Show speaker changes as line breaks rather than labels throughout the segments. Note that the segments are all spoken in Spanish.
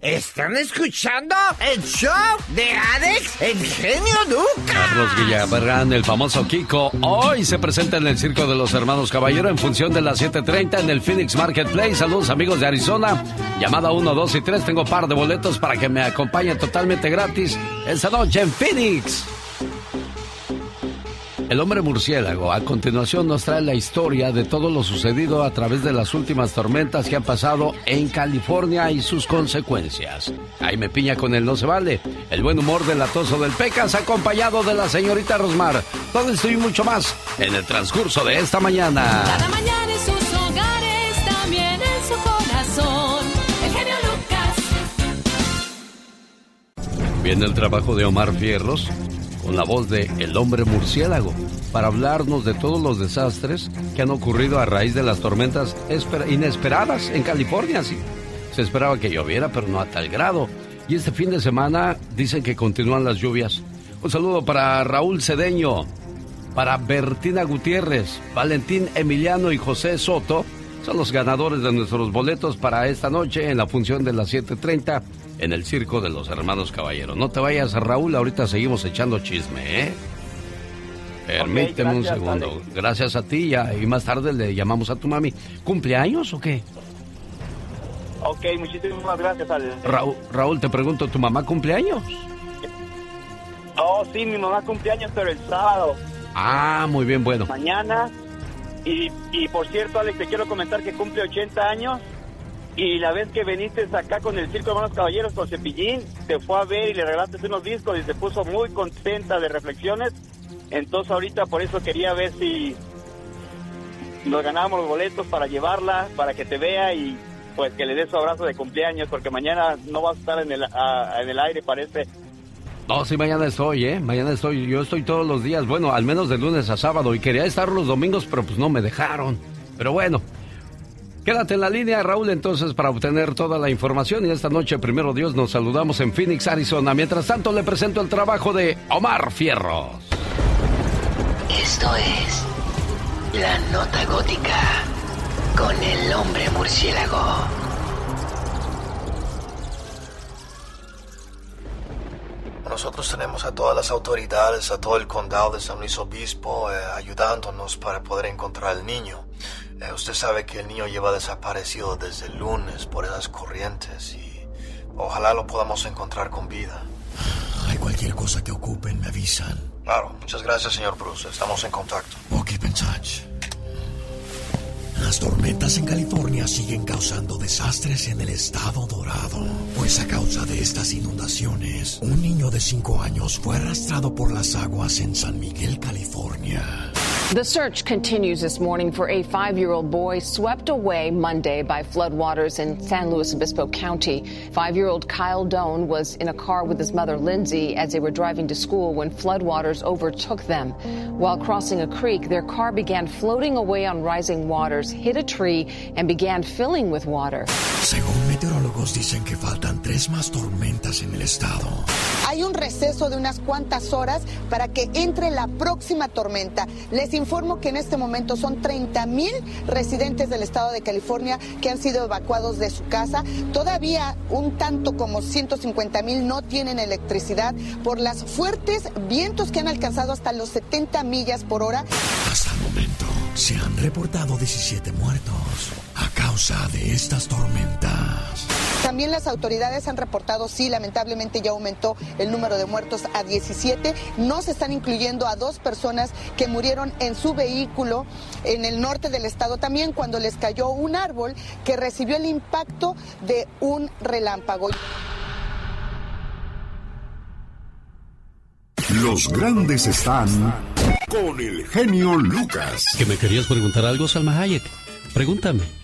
¿Están escuchando el show de Alex, el genio?
Carlos Guillaberrán, el famoso Kiko, hoy se presenta en el Circo de los Hermanos Caballero en función de las 7.30 en el Phoenix Marketplace. Saludos amigos de Arizona. Llamada 1, 2 y 3. Tengo par de boletos para que me acompañen totalmente gratis esta noche en Phoenix. El hombre murciélago a continuación nos trae la historia de todo lo sucedido a través de las últimas tormentas que han pasado en California y sus consecuencias. me Piña con el No Se Vale, el buen humor del atoso del Pecas acompañado de la señorita Rosmar. Todo esto y mucho más en el transcurso de esta mañana.
Cada mañana en sus hogares, también en su corazón. El genio Lucas.
Viene el trabajo de Omar Fierros con la voz de El hombre murciélago para hablarnos de todos los desastres que han ocurrido a raíz de las tormentas inesperadas en California. Se esperaba que lloviera, pero no a tal grado. Y este fin de semana dicen que continúan las lluvias. Un saludo para Raúl Cedeño, para Bertina Gutiérrez, Valentín Emiliano y José Soto. Son los ganadores de nuestros boletos para esta noche en la función de las 7.30 en el circo de los hermanos caballeros. No te vayas, Raúl, ahorita seguimos echando chisme, ¿eh? Permíteme un segundo. Gracias a ti ya, y más tarde le llamamos a tu mami. ¿Cumpleaños o qué?
Ok, muchísimas gracias,
Raúl, Raúl, te pregunto, ¿tu mamá cumpleaños?
Oh, sí, mi mamá cumpleaños, pero el sábado.
Ah, muy bien, bueno.
Mañana. Y, y por cierto, Alex, te quiero comentar que cumple 80 años y la vez que viniste acá con el Circo de Hermanos Caballeros con Cepillín, te fue a ver y le regalaste unos discos y se puso muy contenta de reflexiones. Entonces ahorita por eso quería ver si nos ganábamos los boletos para llevarla, para que te vea y pues que le dé su abrazo de cumpleaños, porque mañana no vas a estar en el, en el aire, parece.
No, sí, mañana estoy, ¿eh? Mañana estoy. Yo estoy todos los días, bueno, al menos de lunes a sábado. Y quería estar los domingos, pero pues no me dejaron. Pero bueno, Quédate en la línea, Raúl, entonces, para obtener toda la información. Y esta noche, primero Dios, nos saludamos en Phoenix, Arizona. Mientras tanto, le presento el trabajo de Omar Fierros.
Esto es La Nota Gótica con el hombre murciélago.
Nosotros tenemos a todas las autoridades, a todo el condado de San Luis Obispo, eh, ayudándonos para poder encontrar al niño. Eh, usted sabe que el niño lleva desaparecido desde el lunes por esas corrientes y ojalá lo podamos encontrar con vida.
Hay cualquier cosa que ocupen, me avisan.
Claro, muchas gracias, señor Bruce. Estamos en contacto.
Ok, touch. Las tormentas en California siguen causando desastres en el estado dorado. Pues a causa de estas inundaciones, un niño de 5 años fue arrastrado por las aguas en San Miguel, California.
The search continues this morning for a five year old boy swept away Monday by floodwaters in San Luis Obispo County. Five year old Kyle Doan was in a car with his mother Lindsay as they were driving to school when floodwaters overtook them. While crossing a creek, their car began floating away on rising waters, hit a tree, and began filling with water.
Según meteorólogos dicen que faltan tres más tormentas en el estado.
Hay un receso de unas cuantas horas para que entre la próxima tormenta. Les informo que en este momento son 30 mil residentes del estado de California que han sido evacuados de su casa. Todavía un tanto como 150 mil no tienen electricidad por las fuertes vientos que han alcanzado hasta los 70 millas por hora.
Hasta el momento se han reportado 17 muertos a causa de estas tormentas.
También las autoridades han reportado, sí, lamentablemente ya aumentó el número de muertos a 17. No se están incluyendo a dos personas que murieron en su vehículo en el norte del estado también cuando les cayó un árbol que recibió el impacto de un relámpago.
Los grandes están con el genio Lucas.
¿Que me querías preguntar algo, Salma Hayek? Pregúntame.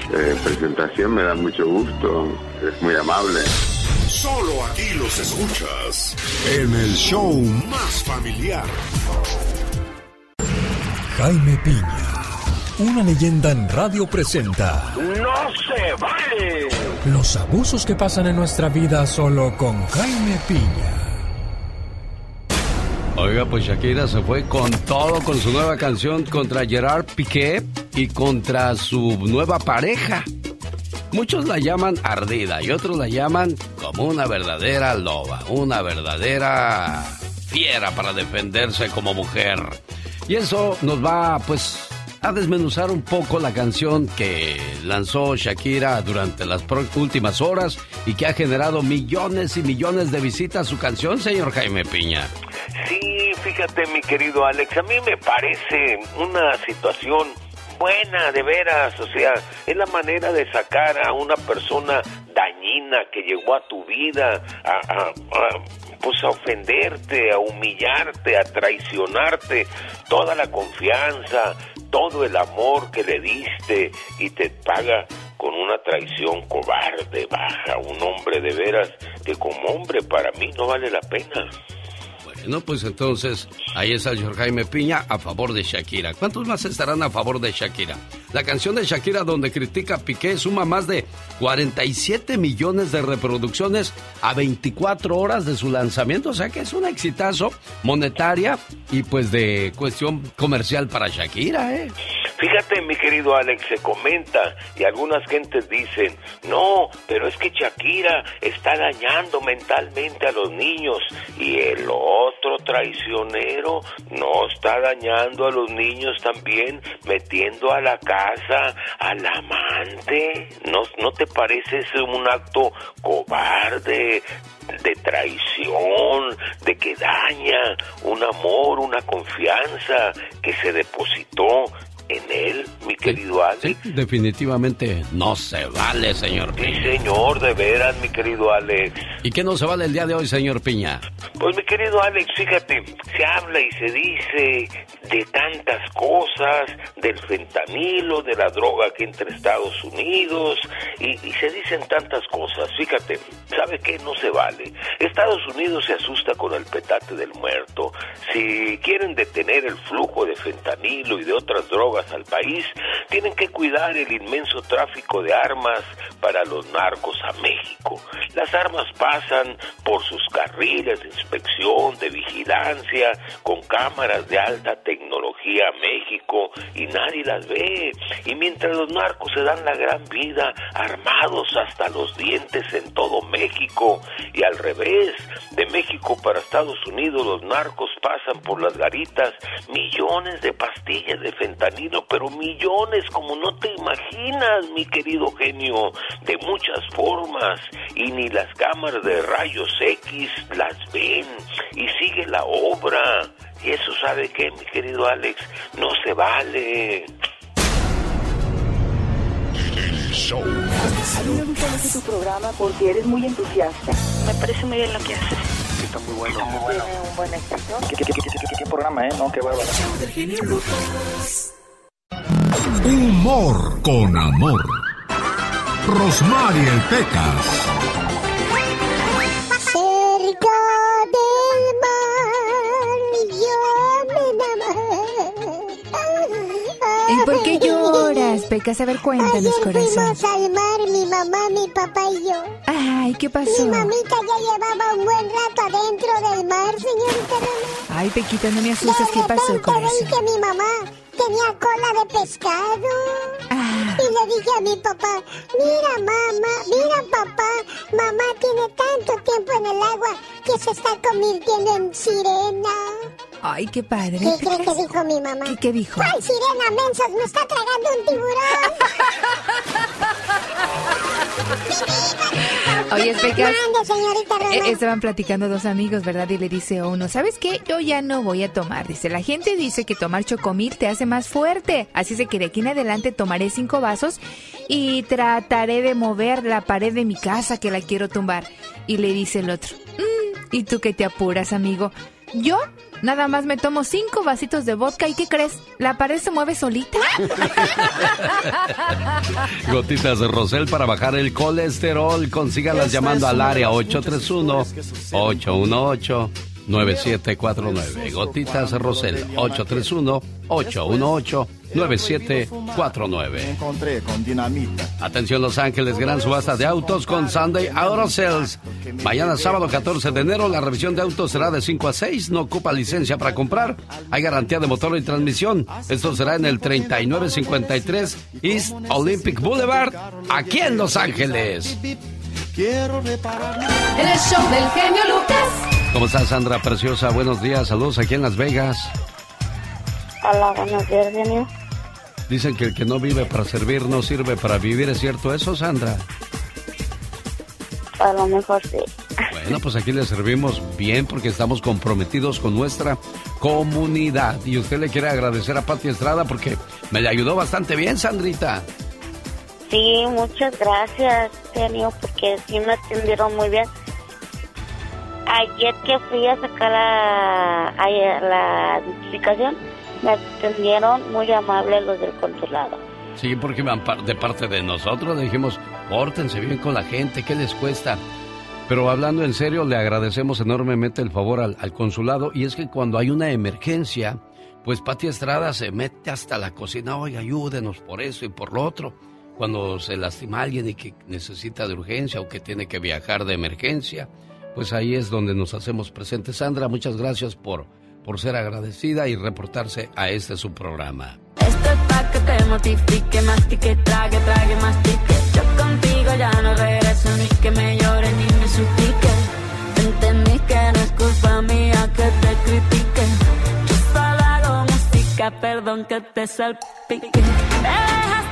eh, presentación, me da mucho gusto, es muy amable.
Solo aquí los escuchas en el show más familiar. Jaime Piña, una leyenda en radio presenta.
¡No se vale!
Los abusos que pasan en nuestra vida solo con Jaime Piña.
Oiga, pues Shakira se fue con todo con su nueva canción contra Gerard Piqué y contra su nueva pareja. Muchos la llaman ardida y otros la llaman como una verdadera loba, una verdadera fiera para defenderse como mujer. Y eso nos va, pues, a desmenuzar un poco la canción que lanzó Shakira durante las últimas horas y que ha generado millones y millones de visitas a su canción, señor Jaime Piña.
Sí, fíjate mi querido Alex, a mí me parece una situación buena, de veras, o sea, es la manera de sacar a una persona dañina que llegó a tu vida a, pues a ofenderte, a humillarte, a traicionarte, toda la confianza, todo el amor que le diste y te paga con una traición cobarde, baja, un hombre de veras que como hombre para mí no vale la pena.
No, pues entonces ahí está el Jaime Piña a favor de Shakira. ¿Cuántos más estarán a favor de Shakira? La canción de Shakira donde critica a Piqué suma más de 47 millones de reproducciones a 24 horas de su lanzamiento, o sea que es un exitazo monetaria y pues de cuestión comercial para Shakira, ¿eh?
Fíjate, mi querido Alex, se comenta y algunas gentes dicen, no, pero es que Shakira está dañando mentalmente a los niños y el otro traicionero no está dañando a los niños también, metiendo a la casa al amante. ¿No, no te parece ese un acto cobarde, de traición, de que daña un amor, una confianza que se depositó en él, mi querido Alex.
Sí, definitivamente no se vale, señor
Piña. Sí, señor, de veras, mi querido Alex.
¿Y qué no se vale el día de hoy, señor Piña?
Pues, mi querido Alex, fíjate, se habla y se dice de tantas cosas, del fentanilo, de la droga que entre Estados Unidos, y, y se dicen tantas cosas. Fíjate, ¿sabe qué? No se vale. Estados Unidos se asusta con el petate del muerto. Si quieren detener el flujo de fentanilo y de otras drogas, al país, tienen que cuidar el inmenso tráfico de armas para los narcos a México. Las armas pasan por sus carriles de inspección, de vigilancia, con cámaras de alta tecnología a México y nadie las ve. Y mientras los narcos se dan la gran vida armados hasta los dientes en todo México y al revés, de México para Estados Unidos los narcos pasan por las garitas millones de pastillas de fentanilo pero millones como no te imaginas, mi querido genio, de muchas formas, y ni las cámaras de rayos X las ven, y sigue la obra. Y eso sabe que, mi querido Alex, no se vale.
A mí me gusta mucho tu programa porque eres muy entusiasta.
Me parece muy bien lo que haces.
Está muy bueno.
Tiene un buen éxito.
¿Qué, qué, qué, qué, qué programa, eh? No, qué bárbaro.
Humor con amor. Rosmarie Pecas.
Cerca del mar yo me enamoré.
¿Y por qué lloras,
pecas? A ver, cuéntanos,
Ayer
corazón.
fuimos al mar, mi mamá, mi papá y yo.
Ay, ¿qué pasó?
Mi mamita ya llevaba un buen rato adentro del mar, señorita.
Ay, Pequita, no me asustes. ¿Qué pasó,
De repente
corazón?
vi que mi mamá tenía cola de pescado. Dije a mi papá, mira mamá, mira papá, mamá tiene tanto tiempo en el agua que se está convirtiendo en sirena.
Ay, qué padre.
¿Qué que dijo mi mamá?
¿Qué, qué dijo?
¡Ay, sirena mensas! ¡Me está tragando un tiburón!
Oye, Pecas. Eh, estaban platicando dos amigos, ¿verdad? Y le dice a uno, ¿sabes qué? Yo ya no voy a tomar. Dice, la gente dice que tomar chocomil te hace más fuerte. Así es que de aquí en adelante tomaré cinco vasos y trataré de mover la pared de mi casa que la quiero tumbar. Y le dice el otro, "Mm, ¿y tú qué te apuras, amigo? Yo nada más me tomo cinco vasitos de vodka y ¿qué crees? ¿La pared se mueve solita?
Gotitas de Rosel para bajar el colesterol. Consígalas llamando al área 831-818-9749. Gotitas Rosel 831-818-9749.
encontré con dinamita.
Atención Los Ángeles, gran subasta de autos con Sunday Auto Sales. Mañana sábado 14 de enero la revisión de autos será de 5 a 6. No ocupa licencia para comprar. Hay garantía de motor y transmisión. Esto será en el 3953 East Olympic Boulevard, aquí en Los Ángeles.
Quiero reparar.
En el show del genio Lucas.
¿Cómo estás Sandra Preciosa? Buenos días, saludos aquí en Las Vegas.
Hola, buenos días, genio.
Dicen que el que no vive para servir no sirve para vivir. ¿Es cierto eso, Sandra?
A lo mejor sí.
Bueno, pues aquí le servimos bien porque estamos comprometidos con nuestra comunidad. Y usted le quiere agradecer a Pati Estrada porque me le ayudó bastante bien, Sandrita.
Sí, muchas gracias, genio, porque sí me atendieron muy bien. Ayer que fui a sacar la, la identificación, me atendieron muy amables los del consulado.
Sí, porque de parte de nosotros dijimos, pórtense bien con la gente, ¿qué les cuesta? Pero hablando en serio, le agradecemos enormemente el favor al, al consulado y es que cuando hay una emergencia, pues Pati Estrada se mete hasta la cocina, oye, ayúdenos por eso y por lo otro. Cuando se lastima alguien y que necesita de urgencia o que tiene que viajar de emergencia, pues ahí es donde nos hacemos presentes. Sandra, muchas gracias por, por ser agradecida y reportarse a este su programa.
Esto es pa' que te mortifique, mastique, trague, trague, mastique. Yo contigo ya no regreso ni que me llore ni me suplique. Entendí que no es culpa mía que te critique. Yo solo hago música, perdón que te salpique. Me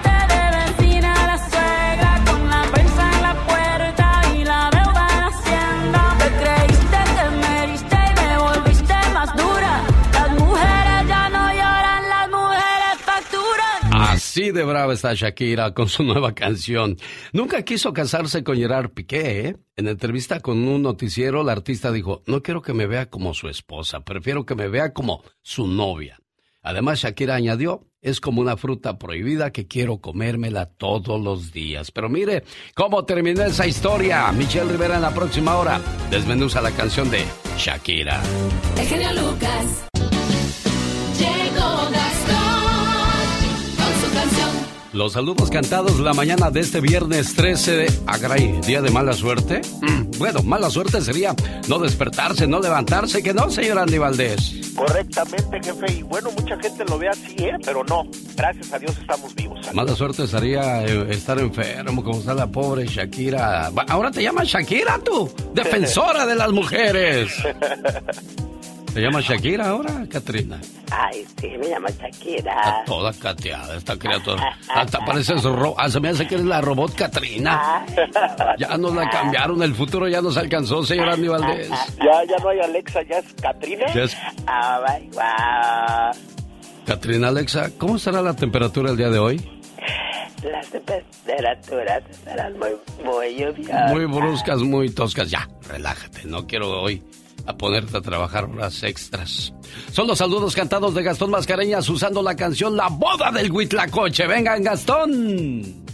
Así de brava está Shakira con su nueva canción. Nunca quiso casarse con Gerard Piqué, ¿eh? En entrevista con un noticiero, la artista dijo, no quiero que me vea como su esposa, prefiero que me vea como su novia. Además, Shakira añadió, es como una fruta prohibida que quiero comérmela todos los días. Pero mire cómo terminó esa historia. Michelle Rivera en la próxima hora desmenuza la canción de Shakira.
El genio Lucas.
Los saludos cantados la mañana de este viernes 13 de Agray, día de mala suerte. Mm, bueno, mala suerte sería no despertarse, no levantarse, que no, señor Andy Valdés.
Correctamente, jefe. Y bueno, mucha gente lo ve así, ¿eh? Pero no. Gracias a Dios estamos vivos.
Mala suerte sería eh, estar enfermo, como está la pobre Shakira. Ahora te llamas Shakira, tú, defensora de las mujeres. ¿Te llamas Shakira ahora, Katrina?
Ay, sí, me llamo Shakira.
Está toda cateada esta criatura. Hasta parece su ro- ah, se me hace que eres la robot Katrina. Ya nos la cambiaron, el futuro ya nos alcanzó, señor Andy Valdés.
Ya, ya no hay Alexa, ya es Katrina.
Ya es-
Ah, my, wow.
Katrina Alexa, ¿cómo estará la temperatura el día de hoy?
Las temperaturas estarán muy, muy lluviosas.
Muy bruscas, muy toscas. Ya, relájate, no quiero hoy a ponerte a trabajar horas extras. Son los saludos cantados de Gastón Mascareñas usando la canción La boda del Huitlacoche. Vengan, Gastón.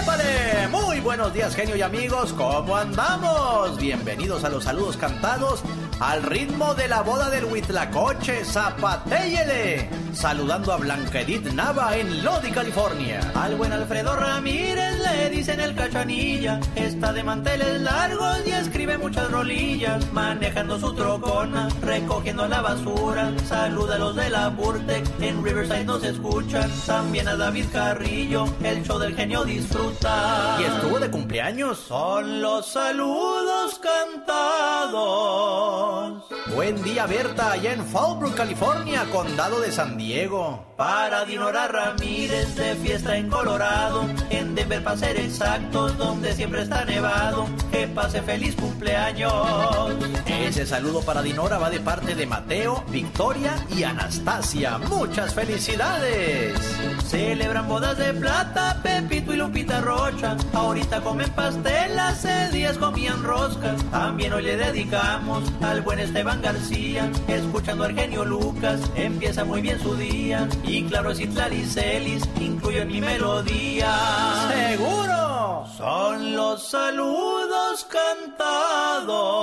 ¡Épale! Muy buenos días, genio y amigos. ¿Cómo andamos? Bienvenidos a los saludos cantados al ritmo de la boda del Huitlacoche. ¡Zapatéyele! Saludando a Blanca Edith Nava en Lodi, California. Al buen Alfredo Ramírez le dicen el cachanilla. Está de manteles largos y escribe muchas rolillas. Manejando su trocona, recogiendo la basura. Saluda a los de la Burtec. En Riverside nos escuchan. También a David Carrillo. El show del genio disfruta. Y estuvo de cumpleaños. Son los saludos cantados. Buen día, Berta, allá en Fallbrook, California, condado de San Diego. Para Dinora Ramírez de fiesta en Colorado. En Denver, para ser exactos, donde siempre está nevado. Que pase feliz cumpleaños. Ese saludo para Dinora va de parte de Mateo, Victoria y Anastasia. Muchas felicidades. Celebran bodas de plata, Pepito y Lupita Rocha. Ahorita comen pastel, hace días comían roscas. También hoy le dedicamos al buen Esteban García. Escuchando a Argenio Lucas, empieza muy bien su día. Y claro, es Celis, incluyo en mi melodía. ¡Seguro! Son los saludos cantados.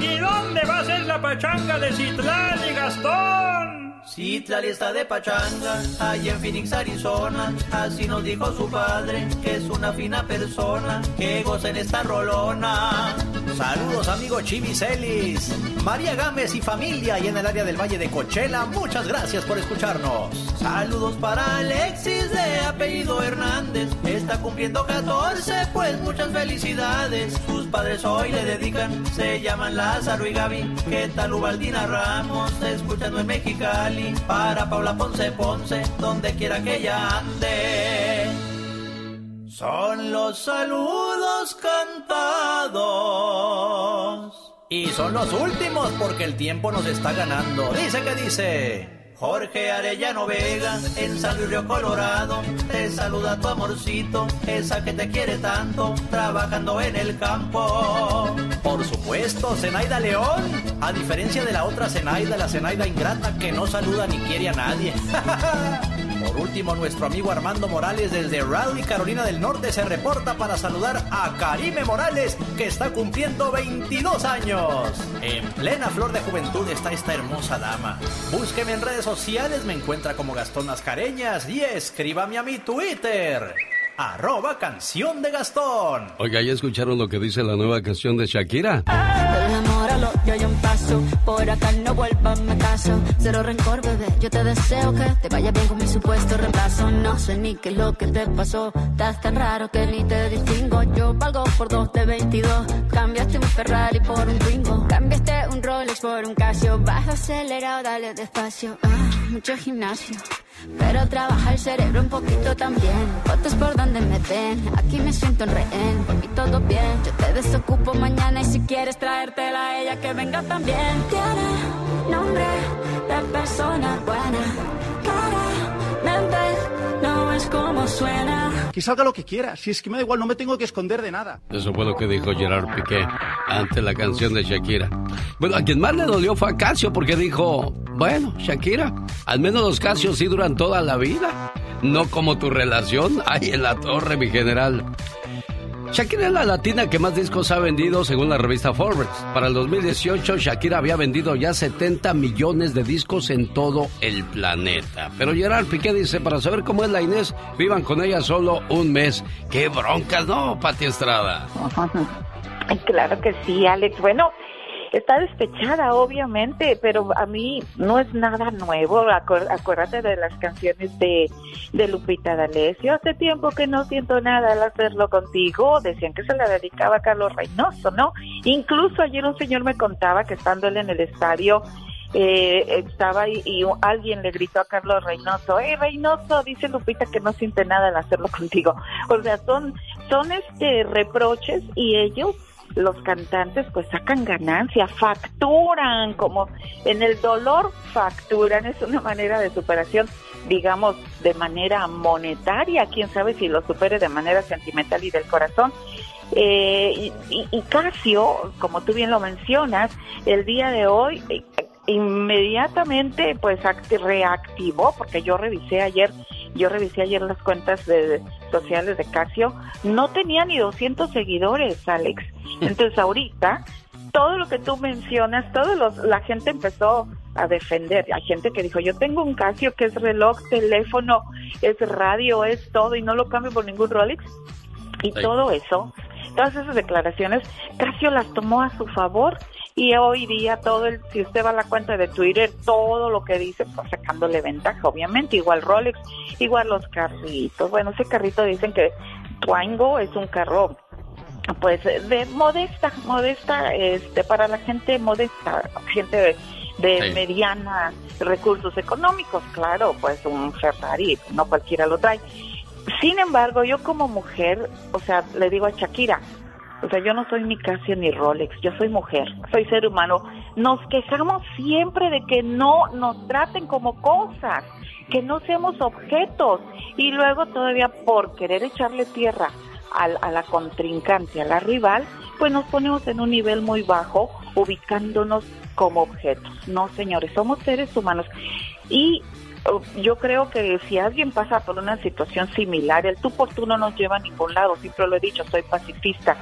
¿Y dónde va a ser la pachanga de Citlán y Gastón?
Citlali está de pachanga, allá en Phoenix, Arizona. Así nos dijo su padre, que es una fina persona, que goza en esta rolona. Saludos, amigo Chivicelis, María Gámez y familia, y en el área del Valle de Cochela, muchas gracias por escucharnos. Saludos para Alexis de apellido Hernández, está cumpliendo 14, pues muchas felicidades. Sus padres hoy le dedican, se llaman Lázaro y Gaby. ¿Qué tal Ubaldina Ramos, escuchando en Mexicali? Para Paula Ponce Ponce, donde quiera que ella ande. Son los saludos cantados. Y son los últimos porque el tiempo nos está ganando. Dice que dice. Jorge Arellano Vega, en San Luis Río Colorado, te saluda tu amorcito, esa que te quiere tanto, trabajando en el campo. Por supuesto, Zenaida León, a diferencia de la otra Zenaida, la Zenaida ingrata que no saluda ni quiere a nadie. Por último, nuestro amigo Armando Morales desde Raleigh, Carolina del Norte, se reporta para saludar a Karime Morales, que está cumpliendo 22 años. En plena flor de juventud está esta hermosa dama. Búsqueme en redes sociales, me encuentra como Gastón Mascareñas y escríbame a mi Twitter. Arroba canción de Gastón.
Oiga, ¿ya escucharon lo que dice la nueva canción de Shakira?
El amor a lo yo hay un paso. Por acá no vuelvas, me caso. Cero rencor, bebé. Yo te deseo que te vaya bien con mi supuesto reemplazo. No sé ni qué es lo que te pasó. Estás tan raro que ni te distingo. Yo valgo por dos de 22. Cambiaste un Ferrari por un Twingo. Cambiaste un Rolex por un Casio. Vas acelerado, dale despacio. Ah, mucho gimnasio. Pero trabaja el cerebro un poquito también. Fotos por donde me ven. Aquí me siento en rehén. Por mí todo bien. Yo te desocupo mañana y si quieres traértela a ella que venga también. Tiene nombre de persona buena. Claramente no es como suena.
Que salga lo que quiera. Si es que me da igual, no me tengo que esconder de nada.
Eso fue lo que dijo Gerard Piqué ante la canción de Shakira. Bueno, a quien más le dolió fue a Casio porque dijo, bueno, Shakira, al menos los Casios sí duran toda la vida. No como tu relación ahí en la torre, mi general. Shakira es la latina que más discos ha vendido según la revista Forbes. Para el 2018, Shakira había vendido ya 70 millones de discos en todo el planeta. Pero Gerard Piqué dice, para saber cómo es la Inés, vivan con ella solo un mes. ¡Qué broncas, no, Pati Estrada!
Claro que sí, Alex. Bueno, está despechada, obviamente, pero a mí no es nada nuevo. Acuérdate de las canciones de, de Lupita D'Alessio. Hace tiempo que no siento nada al hacerlo contigo. Decían que se la dedicaba a Carlos Reynoso, ¿no? Incluso ayer un señor me contaba que estando él en el estadio, eh, estaba y, alguien le gritó a Carlos Reynoso, ¡eh, Reynoso! Dice Lupita que no siente nada al hacerlo contigo. O sea, son, son este reproches y ellos los cantantes pues sacan ganancia, facturan, como en el dolor facturan, es una manera de superación, digamos, de manera monetaria, quién sabe si lo supere de manera sentimental y del corazón. Eh, y, y- Casio, como tú bien lo mencionas, el día de hoy eh, inmediatamente pues act- reactivó, porque yo revisé ayer yo revisé ayer las cuentas de, sociales de Casio, no tenía ni 200 seguidores, Alex. Entonces ahorita, todo lo que tú mencionas, todo los, la gente empezó a defender. Hay gente que dijo, yo tengo un Casio que es reloj, teléfono, es radio, es todo y no lo cambio por ningún Rolex. Y todo eso, todas esas declaraciones, Casio las tomó a su favor y hoy día todo el, si usted va a la cuenta de Twitter, todo lo que dice, pues sacándole ventaja, obviamente, igual Rolex, igual los carritos. Bueno, ese carrito dicen que Twango es un carro pues de modesta, modesta, este, para la gente modesta, gente de, de mediana recursos económicos, claro, pues un Ferrari, no cualquiera lo trae. Sin embargo, yo como mujer, o sea, le digo a Shakira, o sea, yo no soy ni Casio ni Rolex, yo soy mujer, soy ser humano. Nos quejamos siempre de que no nos traten como cosas, que no seamos objetos y luego todavía por querer echarle tierra a, la contrincante, a la rival, pues nos ponemos en un nivel muy bajo, ubicándonos como objetos. No, señores, somos seres humanos. Y yo creo que si alguien pasa por una situación similar, el tú por tú no nos lleva a ningún lado, siempre lo he dicho, soy pacifista.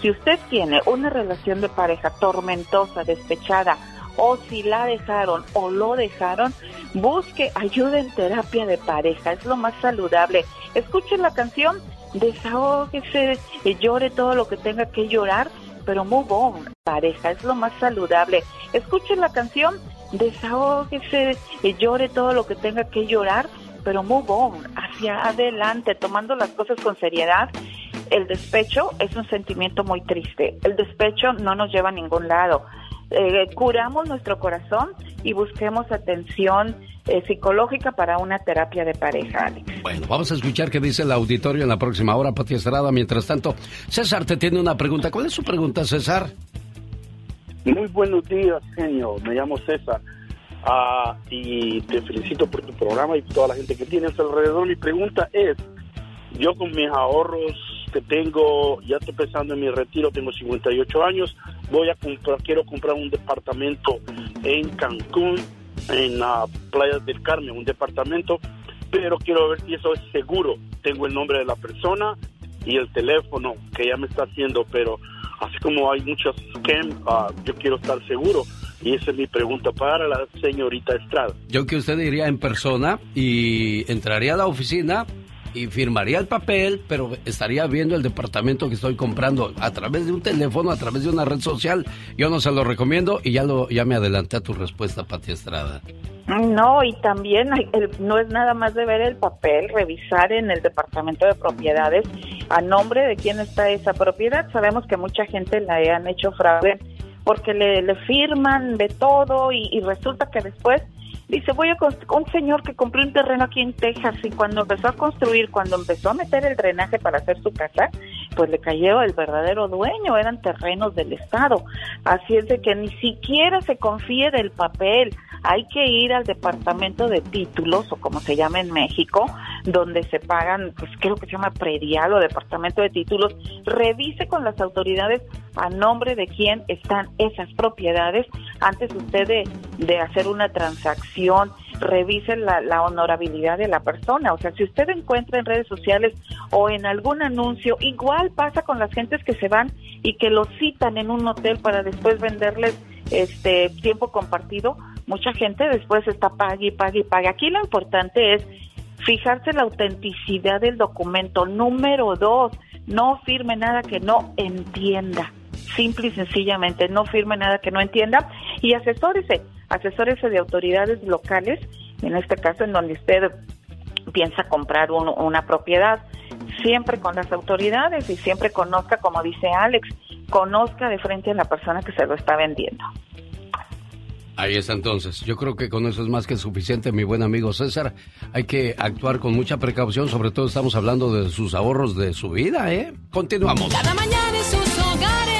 Si usted tiene una relación de pareja tormentosa, despechada, o si la dejaron o lo dejaron, busque ayuda en terapia de pareja, es lo más saludable. Escuchen la canción desahógese, llore todo lo que tenga que llorar, pero move on, pareja, es lo más saludable. Escuchen la canción, desahógese, llore todo lo que tenga que llorar, pero move on, hacia adelante, tomando las cosas con seriedad. El despecho es un sentimiento muy triste. El despecho no nos lleva a ningún lado. Eh, curamos nuestro corazón y busquemos atención eh, psicológica para una terapia de pareja,
Bueno, vamos a escuchar qué dice el auditorio en la próxima hora, Pati Estrada. Mientras tanto, César te tiene una pregunta. ¿Cuál es su pregunta, César?
Muy buenos días, señor. Me llamo César. Ah, y te felicito por tu programa y toda la gente que tienes alrededor. Mi pregunta es, yo con mis ahorros que tengo, ya estoy pensando en mi retiro, tengo 58 años, voy a comprar, quiero comprar un departamento en Cancún en la playa del Carmen, un departamento, pero quiero ver si eso es seguro. Tengo el nombre de la persona y el teléfono que ya me está haciendo, pero así como hay muchos scams, ah, yo quiero estar seguro. Y esa es mi pregunta para la señorita Estrada.
Yo que usted iría en persona y entraría a la oficina y firmaría el papel, pero estaría viendo el departamento que estoy comprando a través de un teléfono, a través de una red social. Yo no se lo recomiendo y ya lo ya me adelanté a tu respuesta, Pati Estrada.
No, y también no es nada más de ver el papel, revisar en el departamento de propiedades a nombre de quién está esa propiedad. Sabemos que mucha gente la han hecho fraude porque le, firman, ve todo y resulta que después Dice, voy a un señor que compró un terreno aquí en Texas y cuando empezó a construir, cuando empezó a meter el drenaje para hacer su casa, pues le cayó el verdadero dueño, eran terrenos del Estado. Así es de que ni siquiera se confíe del papel, hay que ir al departamento de títulos o como se llama en México, donde se pagan, pues creo que se llama predial o departamento de títulos, revise con las autoridades a nombre de quién están esas propiedades antes usted de, de hacer una transacción revisen la, honorabilidad de la persona. O sea, si usted encuentra en redes sociales o en algún anuncio, igual pasa con las gentes que se van y que lo citan en un hotel para después venderles este tiempo compartido. Mucha gente después está pague y pague y pague. Aquí lo importante es fijarse la autenticidad del documento. Número dos, no firme nada que no entienda simple y sencillamente, no firme nada que no entienda y asesórese, asesórese de autoridades locales, en este caso en donde usted piensa comprar una propiedad, siempre con las autoridades y siempre conozca, como dice Alex, conozca de frente a la persona que se lo está vendiendo.
Ahí está entonces. Yo creo que con eso es más que suficiente, mi buen amigo César. Hay que actuar con mucha precaución, sobre todo estamos hablando de sus ahorros de su vida, ¿eh? Continuamos.
Cada mañana en sus hogares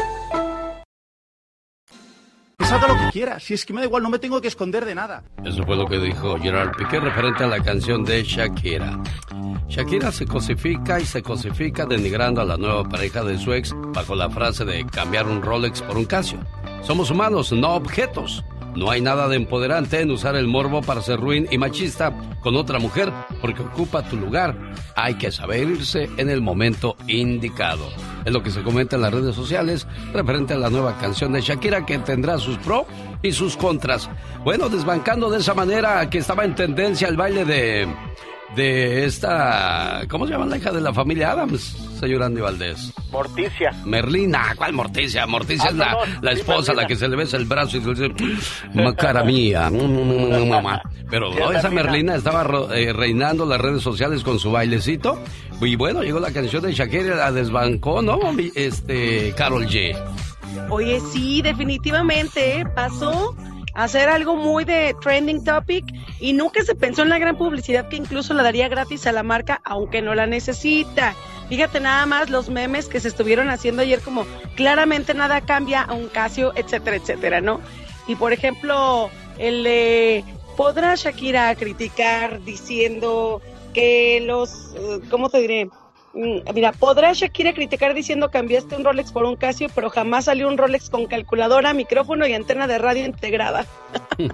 Que salga lo que quiera. Si es que me da igual, no me tengo que esconder de nada.
Eso fue lo que dijo Gerard Piqué referente a la canción de Shakira. Shakira se cosifica y se cosifica denigrando a la nueva pareja de su ex bajo la frase de cambiar un Rolex por un Casio. Somos humanos, no objetos. No hay nada de empoderante en usar el morbo para ser ruin y machista con otra mujer porque ocupa tu lugar. Hay que saber irse en el momento indicado. Es lo que se comenta en las redes sociales referente a la nueva canción de Shakira que tendrá sus pros y sus contras. Bueno, desbancando de esa manera que estaba en tendencia el baile de de esta ¿cómo se llama la hija de la familia Adams, señor Andy Valdés?
Morticia.
Merlina, ¿cuál Morticia? Morticia
Ah,
es la, la
sí,
esposa, la que se le besa el brazo y se le dice, "Ma, cara mía, mm, mm, mm, mamá. Pero
Sí,
no, esa
Merlina.
Merlina estaba eh, reinando las redes sociales con su bailecito. Y bueno, llegó la canción de Shakira, la desbancó, ¿no? Este, Carol G.
Oye, sí, definitivamente ¿eh? pasó hacer algo muy de trending topic y nunca se pensó en la gran publicidad que incluso la daría gratis a la marca, aunque no la necesita. Fíjate nada más los memes que se estuvieron haciendo ayer como claramente nada cambia a un Casio, etcétera, etcétera, ¿no? Y por ejemplo, el ¿podrá Shakira criticar diciendo que los, eh, ¿cómo te diré? Mm, Mira, podrá Shakira criticar diciendo cambiaste un Rolex por un Casio, pero jamás salió un Rolex con calculadora, micrófono y antena de radio integrada.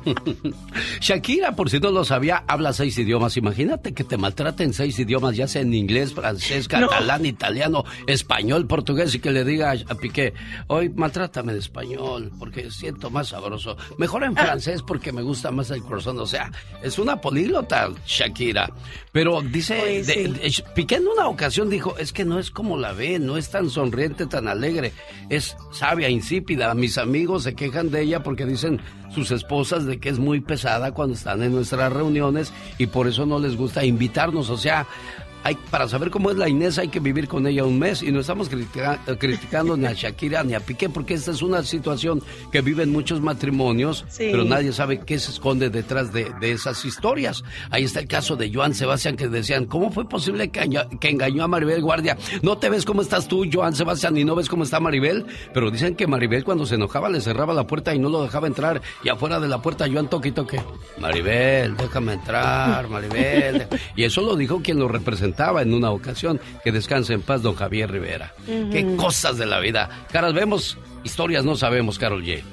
Shakira, por si no lo sabía, habla seis idiomas. Imagínate que te maltraten seis idiomas, ya sea en inglés, francés, catalán, italiano, español, portugués, y que le diga a Piqué, hoy maltrátame en español, porque siento más sabroso. Mejor en francés, porque me gusta más el corazón. O sea, es una políglota, Shakira. Pero dice,
Oye,
de-
sí.
de- Piqué en una ocasión dijo, es que no es como la ve, no es tan sonriente, tan alegre, es sabia, insípida. Mis amigos se quejan de ella porque dicen sus esposas de que es muy pesada cuando están en nuestras reuniones y por eso no les gusta invitarnos. O sea, hay, para saber cómo es la Inés hay que vivir con ella un mes y no estamos critica- eh, criticando ni a Shakira ni a Piqué porque esta es una situación que viven muchos matrimonios,
Sí.
pero nadie sabe qué se esconde detrás de, de esas historias. Ahí está el caso de Joan Sebastián que decían, ¿cómo fue posible que, enga- que engañó a Maribel Guardia? No te ves cómo estás tú, Joan Sebastián, y no ves cómo está Maribel, pero dicen que Maribel cuando se enojaba le cerraba la puerta y no lo dejaba entrar y afuera de la puerta Joan toque y toque. Maribel, déjame entrar, Maribel. Y eso lo dijo quien lo en una ocasión. Que descanse en paz, don Javier Rivera. Qué cosas de la vida. Caras vemos, historias no sabemos, Carol J.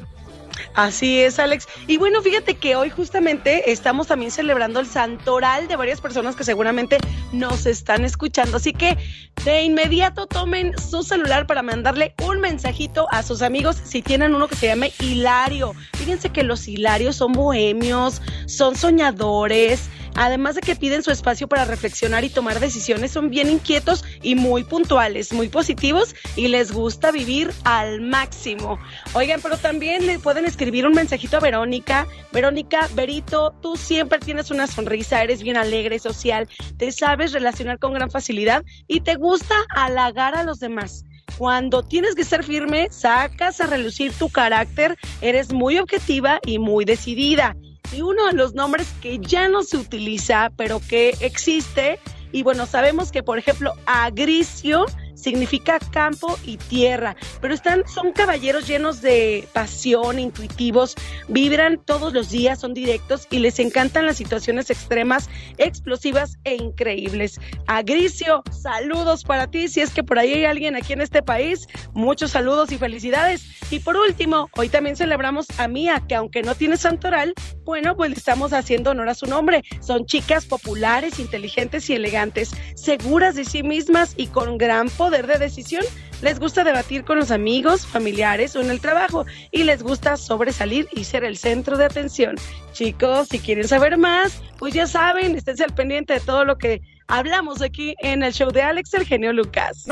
Así es, Alex. Y bueno, fíjate que hoy justamente estamos también celebrando el santoral de varias personas que seguramente nos están escuchando. Así que de inmediato tomen su celular para mandarle un mensajito a sus amigos si tienen uno que se llame Hilario. Fíjense que los Hilarios son bohemios, son soñadores. Además de que piden su espacio para reflexionar y tomar decisiones, son bien inquietos y muy puntuales, muy positivos y les gusta vivir al máximo. Oigan, pero también le pueden escribir un mensajito a Verónica. Verónica, Berito, tú siempre tienes una sonrisa, eres bien alegre, social, te sabes relacionar con gran facilidad y te gusta halagar a los demás. Cuando tienes que ser firme, sacas a relucir tu carácter, eres muy objetiva y muy decidida. Y uno de los nombres que ya no se utiliza, pero que existe, y bueno, sabemos que, por ejemplo, Agricio significa campo y tierra, pero están, son caballeros llenos de pasión, intuitivos, vibran todos los días, son directos y les encantan las situaciones extremas, explosivas e increíbles. Agricio, saludos para ti, si es que por ahí hay alguien aquí en este país, muchos saludos y felicidades. Y por último, hoy también celebramos a Mía, que aunque no tiene santoral, bueno, pues estamos haciendo honor a su nombre. Son chicas populares, inteligentes y elegantes, seguras de sí mismas y con gran poder de decisión. Les gusta debatir con los amigos, familiares o en el trabajo y les gusta sobresalir y ser el centro de atención. Chicos, si quieren saber más, pues ya saben, estén al pendiente de todo lo que hablamos aquí en el show de Alex el genio Lucas.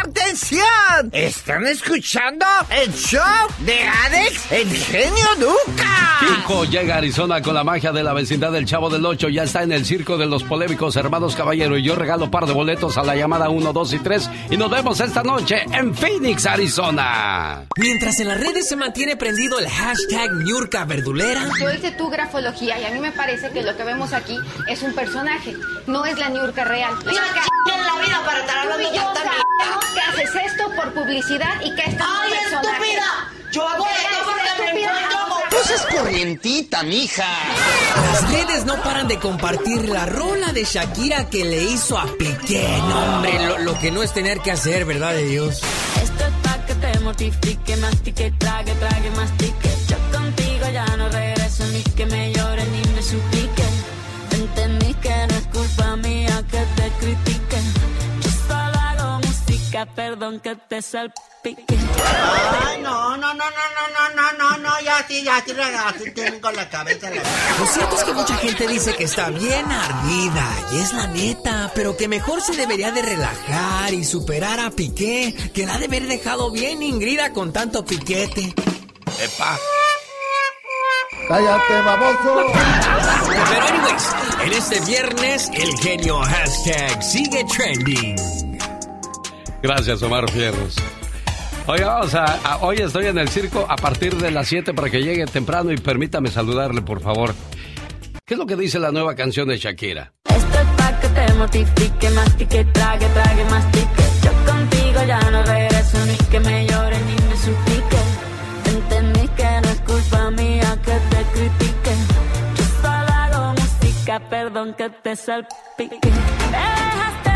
¡Atención! ¿Están escuchando el show de Alex el genio Lucas?
Kiko llega a Arizona con la magia de la vecindad del Chavo del Ocho. Ya está en el circo de los polémicos hermanos Caballero. Y yo regalo par de boletos a la llamada 1, 2 y 3. Y nos vemos esta noche en Phoenix, Arizona.
Mientras en las redes se mantiene prendido el hashtag Niurka Verdulera.
Yo hice tu grafología y a mí me parece que lo que vemos aquí es un personaje, no es la Niurka real. La
en la vida para estar
que haces esto por publicidad y que esto
¡Ay,
es
estúpida! Yo hago esto porque me encuentro con...
Tú sos corrientita, mija.
Las redes no paran de compartir la rola de Shakira que le hizo a Piqué. No, hombre, lo, lo que no es tener que hacer, ¿verdad de Dios?
Esto es pa' que te mortifique, mastique, trague, trague, mastique. Yo contigo ya no regreso, ni que me llore ni me música, perdón que te salpique.
Ay, no, no, no, no, no, no, no, no, ya sí, ya sí, así tengo la cabeza. La...
Lo cierto es que mucha gente dice que está bien ardida, y es la neta, pero que mejor se debería de relajar y superar a Piqué, que la ha de haber dejado bien ingrida con tanto piquete.
¡Epa!
¡Cállate, baboso!
Pero anyways, en este viernes el genio hashtag sigue trending.
Gracias, Omar Fierros. Oiga, vamos a, a- hoy estoy en el circo a partir de las 7 para que llegue temprano y permítame saludarle, por favor. ¿Qué es lo que dice la nueva canción de Shakira?
Esto es pa' que te mortifique, mastique, trague, trague, mastique. Yo contigo ya no regreso, ni que me llore ni me suplique. Entendí que no es culpa mía que te critique. Yo solo hago música, perdón que te salpique. Dejaste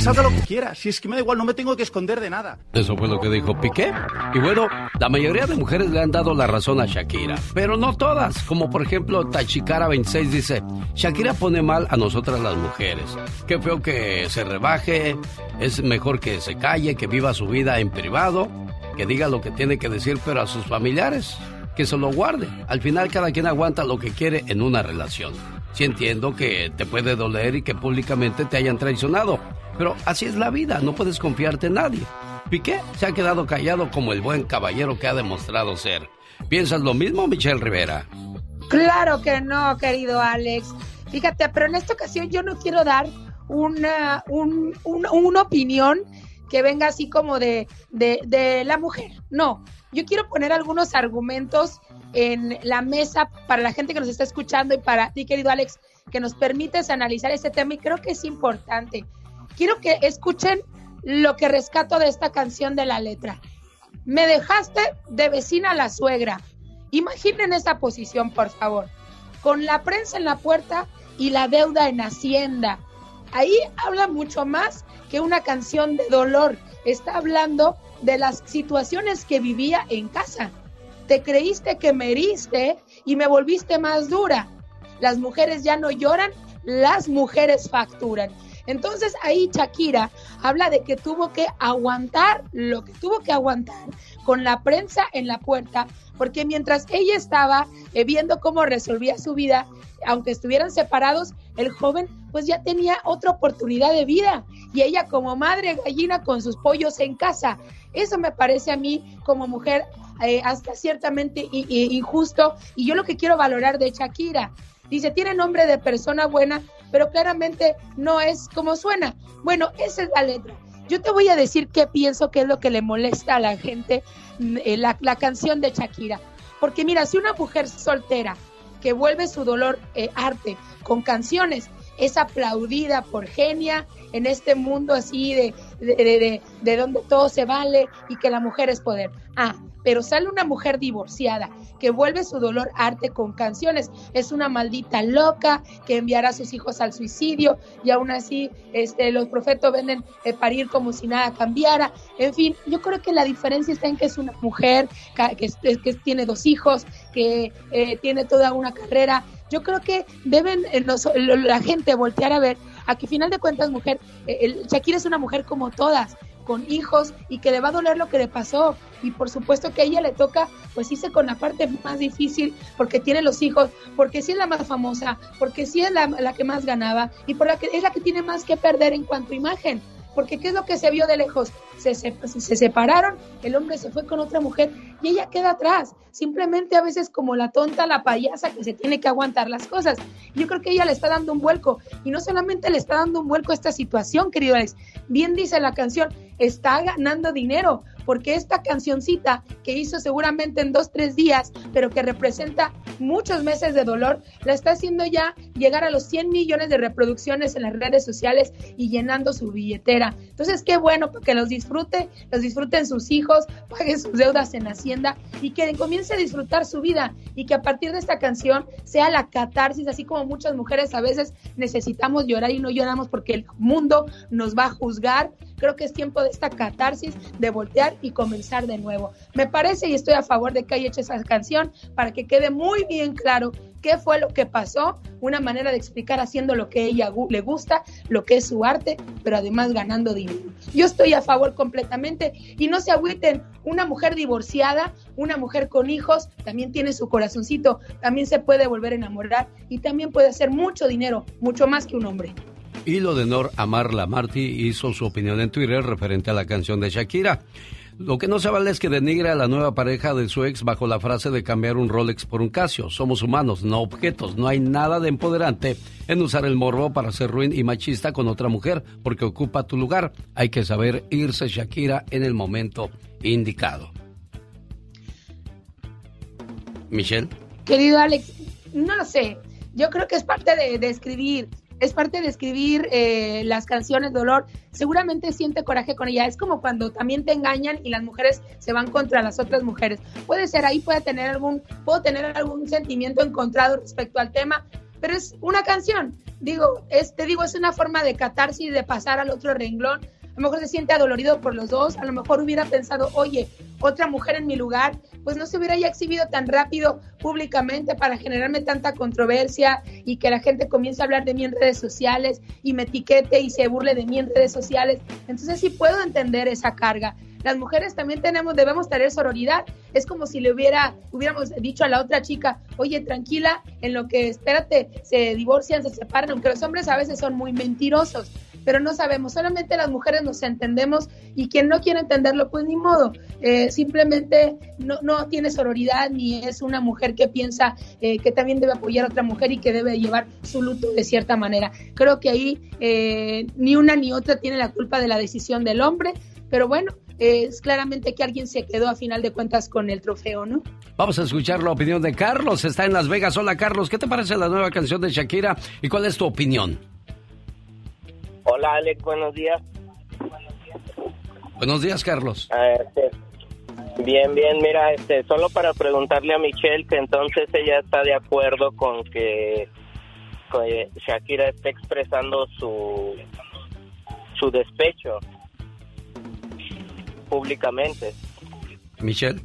Salga lo que quiera. Si es que me da igual, no me tengo que esconder de nada.
Eso fue lo que dijo Piqué. Y bueno, la mayoría de mujeres le han dado la razón a Shakira, pero no todas. Como por ejemplo, Tachicara26 dice, Shakira pone mal a nosotras las mujeres. Qué feo que se rebaje, es mejor que se calle, que viva su vida en privado, que diga lo que tiene que decir, pero a sus familiares, que se lo guarde. Al final cada quien aguanta lo que quiere en una relación. Sí entiendo que te puede doler y que públicamente te hayan traicionado, pero así es la vida, no puedes confiarte en nadie. Piqué se ha quedado callado como el buen caballero que ha demostrado ser. ¿Piensas lo mismo, Michelle Rivera?
Claro que no, querido Alex. Fíjate, pero en esta ocasión yo no quiero dar una, un- un- una opinión que venga así como de, de, de la mujer. No, yo quiero poner algunos argumentos en la mesa para la gente que nos está escuchando y para ti, querido Alex, que nos permites analizar este tema y creo que es importante. Quiero que escuchen lo que rescato de esta canción de la letra. Me dejaste de vecina a la suegra. Imaginen esa posición, por favor. Con la prensa en la puerta y la deuda en Hacienda. Ahí habla mucho más que una canción de dolor. Está hablando de las situaciones que vivía en casa. Te creíste que me heriste y me volviste más dura. Las mujeres ya no lloran, las mujeres facturan. Entonces ahí Shakira habla de que tuvo que aguantar lo que tuvo que aguantar con la prensa en la puerta, porque mientras ella estaba eh, viendo cómo resolvía su vida, aunque estuvieran separados, el joven pues ya tenía otra oportunidad de vida y ella como madre gallina con sus pollos en casa. Eso me parece a mí como mujer eh, hasta ciertamente injusto y yo lo que quiero valorar de Shakira. Dice, tiene nombre de persona buena, pero claramente no es como suena. Bueno, esa es la letra. Yo te voy a decir qué pienso que es lo que le molesta a la gente mm, eh, la, la canción de Shakira. Porque mira, si una mujer soltera que vuelve su dolor eh, arte con canciones, es aplaudida por genia en este mundo así de, de, de, de donde todo se vale y que la mujer es poder. Ah, pero sale una mujer divorciada que vuelve su dolor arte con canciones. Es una maldita loca que enviará a sus hijos al suicidio y aún así este, los profetas venden eh, parir como si nada cambiara. En fin, yo creo que la diferencia está en que es una mujer que, es- que tiene dos hijos, que eh, tiene toda una carrera. Yo creo que deben eh, la gente voltear a ver a que final de cuentas mujer, eh, el- Shakira es una mujer como todas con hijos y que le va a doler lo que le pasó y por supuesto que a ella le toca pues irse con la parte más difícil porque tiene los hijos, porque sí es la más famosa, porque sí es la, la que más ganaba y por la que es la que tiene más que perder en cuanto a imagen. Porque ¿qué es lo que se vio de lejos? Se, se, se separaron, el hombre se fue con otra mujer y ella queda atrás. Simplemente a veces como la tonta, la payasa que se tiene que aguantar las cosas. Yo creo que ella le está dando un vuelco y no solamente le está dando un vuelco a esta situación, querido. Bien dice la canción, está ganando dinero porque esta cancioncita que hizo seguramente en dos, tres días, pero que representa muchos meses de dolor, la está haciendo ya llegar a los 100 millones de reproducciones en las redes sociales y llenando su billetera. Entonces, qué bueno que los disfrute, los disfruten sus hijos, pague sus deudas en Hacienda y que comience a disfrutar su vida y que a partir de esta canción sea la catarsis, así como muchas mujeres a veces necesitamos llorar y no lloramos porque el mundo nos va a juzgar. Creo que es tiempo de esta catarsis, de voltear y comenzar de nuevo. Me parece y estoy a favor de que haya hecho esa canción para que quede muy bien claro qué fue lo que pasó, una manera de explicar haciendo lo que ella le gusta, lo que es su arte, pero además ganando dinero. Yo estoy a favor completamente y no se agüiten, una mujer divorciada, una mujer con hijos, también tiene su corazoncito, también se puede volver a enamorar y también puede hacer mucho dinero, mucho más que un hombre.
Y lo de Nor Amarla Marty hizo su opinión en Twitter referente a la canción de Shakira. Lo que no se vale es que denigre a la nueva pareja de su ex bajo la frase de cambiar un Rolex por un Casio. Somos humanos, no objetos. No hay nada de empoderante en usar el morbo para ser ruin y machista con otra mujer porque ocupa tu lugar. Hay que saber irse Shakira en el momento indicado. Michelle.
Querido Alex, no lo sé. Yo creo que es parte de, de escribir, es parte de escribir eh, las canciones Dolor. Seguramente siente coraje con ella. Es como cuando también te engañan y las mujeres se van contra las otras mujeres. Puede ser ahí, puede tener algún, puedo tener algún sentimiento encontrado respecto al tema, pero es una canción. Digo, es, te digo, es una forma de catarsis, de pasar al otro renglón. Lo mejor se siente adolorido por los dos, a lo mejor hubiera pensado, oye, otra mujer en mi lugar, pues no se hubiera ya exhibido tan rápido públicamente para generarme tanta controversia y que la gente comience a hablar de mí en redes sociales y me etiquete y se burle de mí en redes sociales. Entonces sí puedo entender esa carga. Las mujeres también tenemos, debemos tener sororidad. Es como si le hubiera, hubiéramos dicho a la otra chica, oye, tranquila, en lo que espérate, se divorcian, se separan, aunque los hombres a veces son muy mentirosos pero no sabemos, solamente las mujeres nos entendemos y quien no quiere entenderlo, pues ni modo, eh, simplemente no, no tiene sororidad ni es una mujer que piensa eh, que también debe apoyar a otra mujer y que debe llevar su luto de cierta manera. Creo que ahí eh, ni una ni otra tiene la culpa de la decisión del hombre, pero bueno, es claramente que alguien se quedó a final de cuentas con el trofeo, ¿no?
Vamos a escuchar la opinión de Carlos. Está en Las Vegas. Hola Carlos, ¿qué te parece la nueva canción de Shakira y cuál es tu opinión?
Hola Alex, buenos días.
Buenos días, Carlos.
Ah, este, bien, bien, mira, este, solo para preguntarle a Michelle que entonces ella está de acuerdo con que, que Shakira esté expresando su su despecho públicamente.
Michelle.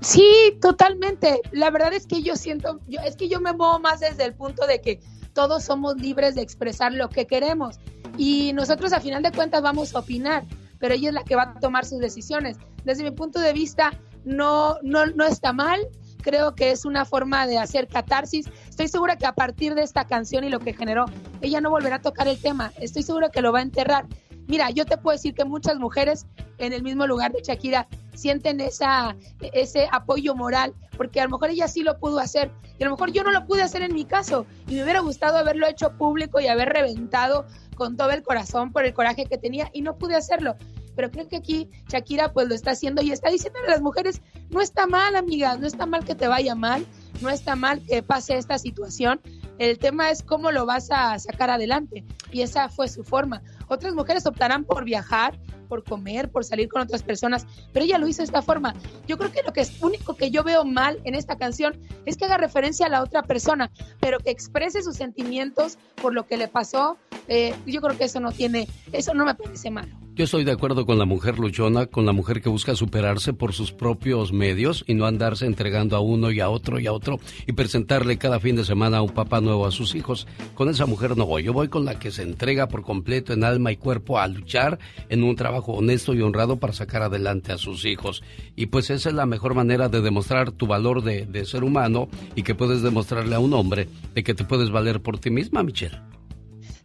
Sí, totalmente. La verdad es que yo siento, yo, es que yo me muevo más desde el punto de que todos somos libres de expresar lo que queremos y nosotros a final de cuentas vamos a opinar, pero ella es la que va a tomar sus decisiones. Desde mi punto de vista, no, no, no está mal. Creo que es una forma de hacer catarsis. Estoy segura que a partir de esta canción y lo que generó, ella no volverá a tocar el tema. Estoy segura que lo va a enterrar. Mira, yo te puedo decir que muchas mujeres en el mismo lugar de Shakira sienten esa, ese apoyo moral, porque a lo mejor ella sí lo pudo hacer y a lo mejor yo no lo pude hacer en mi caso y me hubiera gustado haberlo hecho público y haber reventado con todo el corazón por el coraje que tenía y no pude hacerlo. Pero creo que aquí Shakira pues lo está haciendo y está diciendo a las mujeres, no está mal, amigas, no está mal que te vaya mal, no está mal que pase esta situación. El tema es cómo lo vas a sacar adelante y esa fue su forma. Otras mujeres optarán por viajar, por comer, por salir con otras personas, pero ella lo hizo de esta forma. Yo creo que lo que es único que yo veo mal en esta canción es que haga referencia a la otra persona, pero que exprese sus sentimientos por lo que le pasó. Eh, yo creo que eso no tiene, eso no me parece malo.
Yo estoy de acuerdo con la mujer luchona, con la mujer que busca superarse por sus propios medios y no andarse entregando a uno y a otro y a otro y presentarle cada fin de semana a un papá nuevo a sus hijos. Con esa mujer no voy, yo voy con la que se entrega por completo en alma y cuerpo a luchar en un trabajo honesto y honrado para sacar adelante a sus hijos. Y pues esa es la mejor manera de demostrar tu valor de, de ser humano y que puedes demostrarle a un hombre de que te puedes valer por ti misma, Michelle.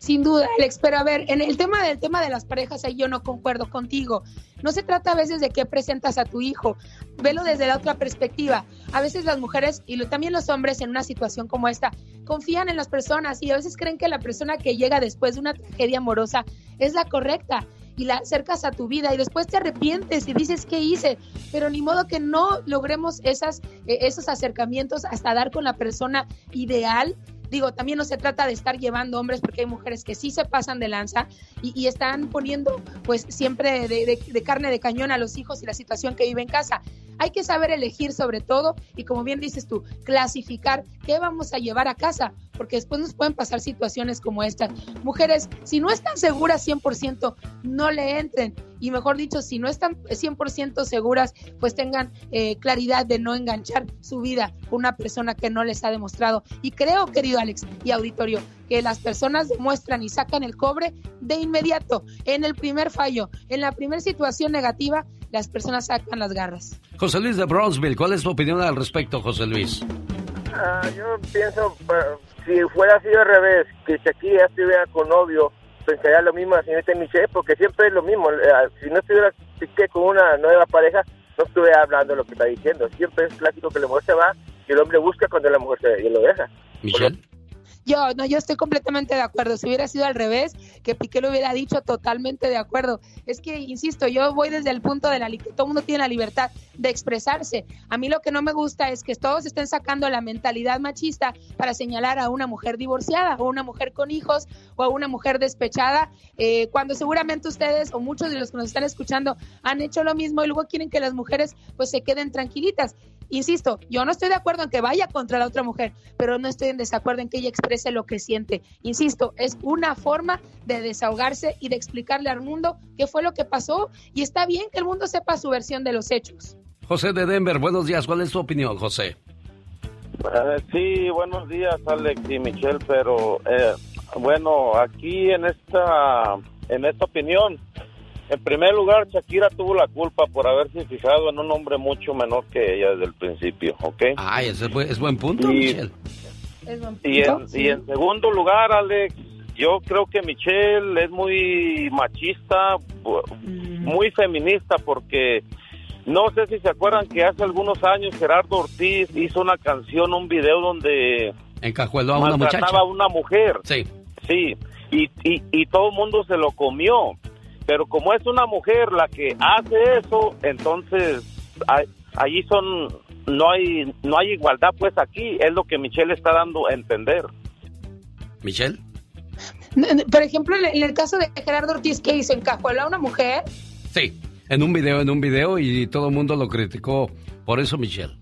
Sin duda, Alex, pero a ver, en el tema del tema de las parejas, ahí yo no concuerdo contigo. No se trata a veces de qué presentas a tu hijo, velo desde la otra perspectiva. A veces las mujeres y también los hombres en una situación como esta confían en las personas y a veces creen que la persona que llega después de una tragedia amorosa es la correcta y la acercas a tu vida y después te arrepientes y dices qué hice, pero ni modo que no logremos esas, eh, esos acercamientos hasta dar con la persona ideal Digo, también no se trata de estar llevando hombres porque hay mujeres que sí se pasan de lanza y, están poniendo pues siempre de, carne de cañón a los hijos y la situación que vive en casa. Hay que saber elegir sobre todo y como bien dices tú, clasificar qué vamos a llevar a casa, porque después nos pueden pasar situaciones como estas. Mujeres, si no están seguras 100%, no le entren. Y mejor dicho, si no están 100% seguras, pues tengan eh, claridad de no enganchar su vida con una persona que no les ha demostrado. Y creo, querido Alex y auditorio, que las personas demuestran y sacan el cobre de inmediato, en el primer fallo, en la primera situación negativa, las personas sacan las garras.
José Luis de Bronzeville, ¿cuál es tu opinión al respecto, José Luis?
Ah, yo pienso, si fuera así al revés, que Shakira estuviera con novio, pensaría lo mismo la señorita Michelle, porque siempre es lo mismo. Eh, si no estuviera con una nueva pareja, no estuviera hablando lo que está diciendo. Siempre es clásico que la mujer se va y el hombre busca cuando la mujer se y lo deja.
Michelle.
Yo, no, yo estoy completamente de acuerdo. Si hubiera sido al revés, que Piqué lo hubiera dicho, totalmente de acuerdo. Es que, insisto, yo voy desde el punto de la que todo mundo tiene la libertad de expresarse. A mí lo que no me gusta es que todos estén sacando la mentalidad machista para señalar a una mujer divorciada o una mujer con hijos o a una mujer despechada, eh, cuando seguramente ustedes o muchos de los que nos están escuchando han hecho lo mismo y luego quieren que las mujeres pues se queden tranquilitas. Insisto, yo no estoy de acuerdo en que vaya contra la otra mujer, pero no estoy en desacuerdo en que ella exprese lo que siente. Insisto, es una forma de desahogarse y de explicarle al mundo qué fue lo que pasó y está bien que el mundo sepa su versión de los hechos.
José de Denver, buenos días. ¿Cuál es tu opinión, José?
Eh, sí, buenos días, Alex y Michelle, pero eh, bueno, aquí en esta, en esta opinión, en primer lugar, Shakira tuvo la culpa por haberse fijado en un hombre mucho menor que ella desde el principio, ¿ok?
Ay, ese es buen, punto, Michelle.
Y, en, segundo lugar, Alex, yo creo que Michelle es muy machista,
Mm.
muy feminista, porque no sé si se acuerdan que hace algunos años Gerardo Ortiz hizo una canción, un video donde
encajueló a una muchacha.
a una mujer.
Sí.
Sí, y, y, y todo el mundo se lo comió. Pero como es una mujer la que hace eso, entonces allí son no hay no hay igualdad pues aquí es lo que Michelle está dando a entender.
Michelle.
Por ejemplo, en el caso de Gerardo Ortiz, ¿qué hizo? ¿Encajueló a una mujer?
Sí, en un video, en un video y todo el mundo lo criticó. Por eso, Michelle.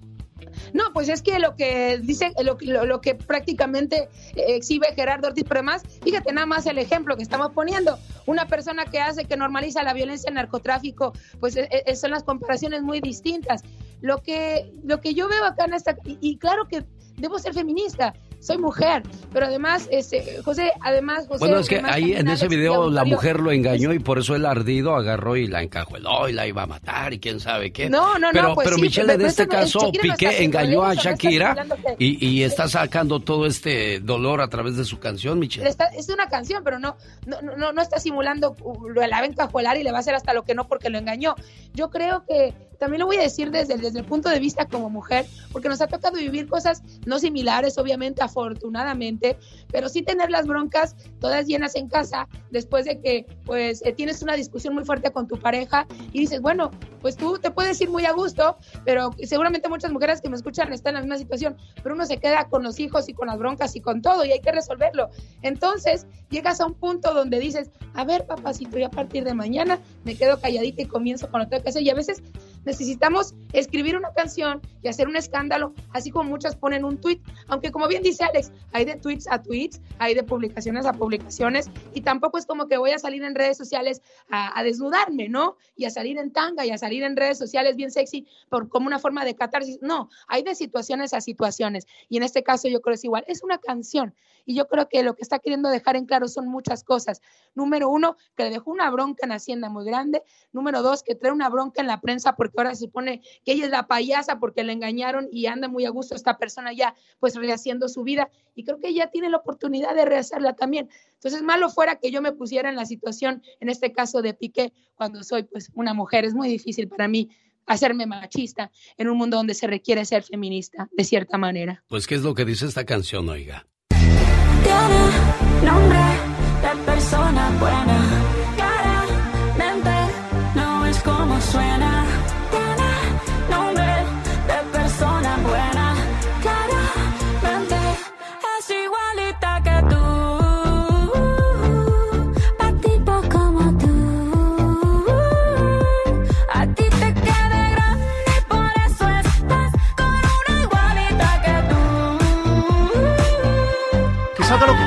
No, pues es que lo que dice, lo, lo, que prácticamente exhibe Gerardo Ortiz, pero además, fíjate nada más el ejemplo que estamos poniendo. Una persona que hace, que normaliza la violencia, el narcotráfico, pues e, e, son las comparaciones muy distintas. Lo que, lo que yo veo acá en esta, y claro que debo ser feminista, soy mujer, pero además, este, José, además, José.
Bueno, es que ahí en ese video la mujer lo engañó y por eso el ardido agarró y la encajueló y la iba a matar y quién sabe qué.
No, no,
pero,
no. Pues
pero
sí,
Michelle, en este caso,
no
Piqué engañó a
no
Shakira y, y está sacando todo este dolor a través de su canción, Michelle.
Está- es una canción, pero no, no, no, no está simulando, uh, lo la va a encajuelar y le va a hacer hasta lo que no porque lo engañó. Yo creo que también lo voy a decir desde, desde el punto de vista como mujer, porque nos ha tocado vivir cosas no similares, obviamente, afortunadamente, pero sí tener las broncas todas llenas en casa después de que pues eh, tienes una discusión muy fuerte con tu pareja y dices, bueno, pues tú te puedes ir muy a gusto, pero seguramente muchas mujeres que me escuchan están en la misma situación, pero uno se queda con los hijos y con las broncas y con todo y hay que resolverlo. Entonces llegas a un punto donde dices, a ver, papacito, y a partir de mañana me quedo calladita y comienzo con lo que tengo que hacer. Y a veces necesitamos escribir una canción y hacer un escándalo, así como muchas ponen un tweet, aunque como bien dice Alex, hay de tweets a tweets, hay de publicaciones a publicaciones, y tampoco es como que voy a salir en redes sociales a, desnudarme, ¿no? Y a salir en tanga y a salir en redes sociales bien sexy por, como una forma de catarsis. No, hay de situaciones a situaciones, y en este caso yo creo que es igual, es una canción, y yo creo que lo que está queriendo dejar en claro son muchas cosas. Número uno, que le dejó una bronca en Hacienda muy grande. Número dos, que trae una bronca en la prensa porque ahora se supone que ella es la payasa porque le engañaron y anda muy a gusto esta persona ya pues rehaciendo su vida. Y creo que ella tiene la oportunidad de rehacerla también. Entonces, malo fuera que yo me pusiera en la situación, en este caso de Piqué, cuando soy pues una mujer. Es muy difícil para mí hacerme machista en un mundo donde se requiere ser feminista, de cierta manera.
Pues, ¿qué es lo que dice esta canción, oiga?
Tiene nombre de persona buena. Claramente no es como suena.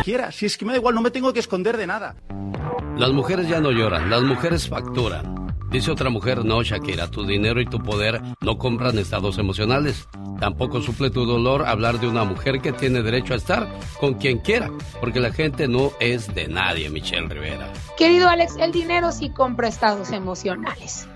Quiera. Si es que me da igual, no me tengo que esconder de nada.
Las mujeres ya no lloran, las mujeres facturan. Dice otra mujer, no, Shakira, tu dinero y tu poder no compran estados emocionales. Tampoco suple tu dolor hablar de una mujer que tiene derecho a estar con quien quiera, porque la gente no es de nadie, Michelle Rivera.
Querido Alex, el dinero sí compra estados emocionales.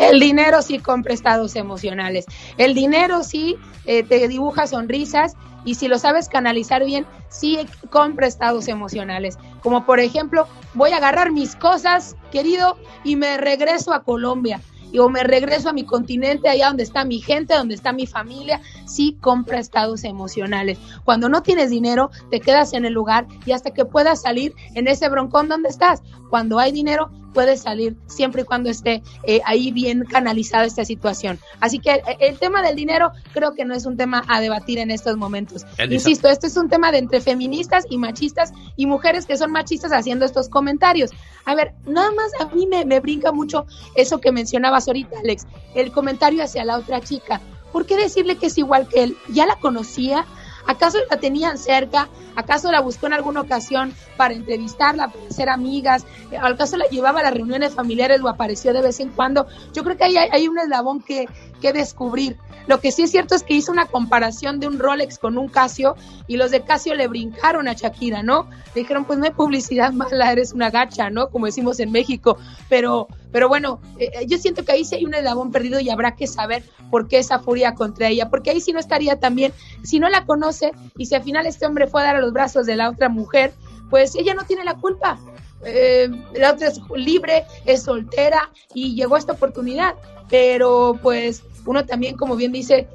El dinero sí compra estados emocionales. El dinero sí eh, te dibuja sonrisas y si lo sabes canalizar bien, sí compra estados emocionales. Como por ejemplo, voy a agarrar mis cosas, querido, y me regreso a Colombia. O me regreso a mi continente, allá donde está mi gente, donde está mi familia, sí compra estados emocionales. Cuando no tienes dinero, te quedas en el lugar y hasta que puedas salir en ese broncón donde estás. Cuando hay dinero, puedes salir siempre y cuando esté eh, ahí bien canalizada esta situación. Así que eh, el tema del dinero creo que no es un tema a debatir en estos momentos.
Elisa.
Insisto, este es un tema de entre feministas y machistas y mujeres que son machistas haciendo estos comentarios. A ver, nada más a mí me, me brinca mucho eso que mencionabas ahorita, Alex, el comentario hacia la otra chica. ¿Por qué decirle que es igual que él? ¿Ya la conocía? ¿Acaso la tenían cerca? ¿Acaso la buscó en alguna ocasión para entrevistarla, para ser amigas? ¿Acaso la llevaba a las reuniones familiares o apareció de vez en cuando? Yo creo que ahí hay, hay un eslabón que, que descubrir. Lo que sí es cierto es que hizo una comparación de un Rolex con un Casio y los de Casio le brincaron a Shakira, ¿no? Le dijeron, pues no hay publicidad mala, eres una gacha, ¿no? Como decimos en México. Pero, pero bueno, eh, yo siento que ahí sí hay un eslabón perdido y habrá que saber por qué esa furia contra ella, porque ahí sí no estaría tan bien. Si no la conoce y si al final este hombre fue a dar a los brazos de la otra mujer, pues ella no tiene la culpa. Eh, la otra es libre, es soltera y llegó esta oportunidad. Pero pues uno también, como bien dice,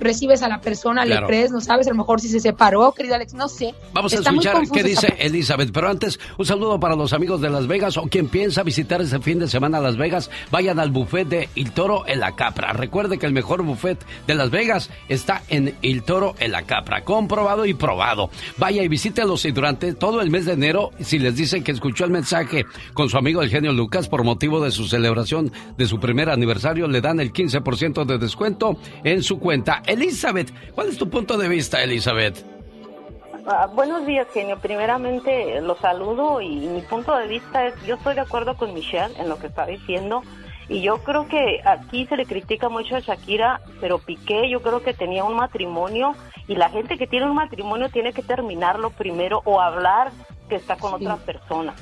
recibes a la persona,
Claro.
le crees, no sabes, a lo mejor si se separó, querido Alex, no sé.
Vamos a
Está
escuchar qué dice. Elizabeth. Pero antes, un saludo para los amigos de Las Vegas o quien piensa visitar ese fin de semana a Las Vegas. Vayan al buffet de Il Toro en la Capra. Recuerde que el mejor buffet de Las Vegas está en Il Toro en la Capra. Comprobado y probado. Vaya y visítelos y durante todo el mes de enero, si les dicen que escuchó el mensaje con su amigo el genio Lucas por motivo de su celebración de su primer aniversario, le dan el 15% de descuento en su cuenta. Elizabeth, ¿cuál es tu punto de vista, Elizabeth?
Ah, buenos días, genio. Primeramente, eh, los saludo y mi punto de vista es, yo estoy de acuerdo con Michelle en lo que está diciendo y yo creo que aquí se le critica mucho a Shakira, pero Piqué yo creo que tenía un matrimonio y la gente que tiene un matrimonio tiene que terminarlo primero o hablar que está con otra persona.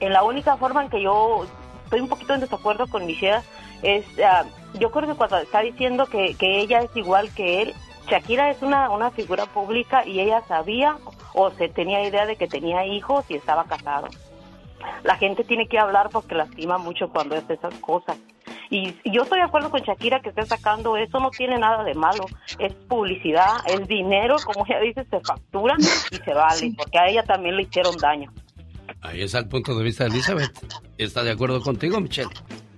En la única forma en que yo estoy un poquito en desacuerdo con Michelle es, ah, yo creo que cuando está diciendo que, que ella es igual que él, Shakira es una, una figura pública y ella sabía o se tenía idea de que tenía hijos y estaba casado. La gente tiene que hablar porque lastima mucho cuando es esas cosas. Y yo estoy de acuerdo con Shakira que esté sacando eso, no tiene nada de malo. Es publicidad, el dinero, como ella dice, se factura y se vale, porque a ella también le hicieron daño.
Ahí está el punto de vista de Elizabeth. ¿Está de acuerdo contigo, Michelle?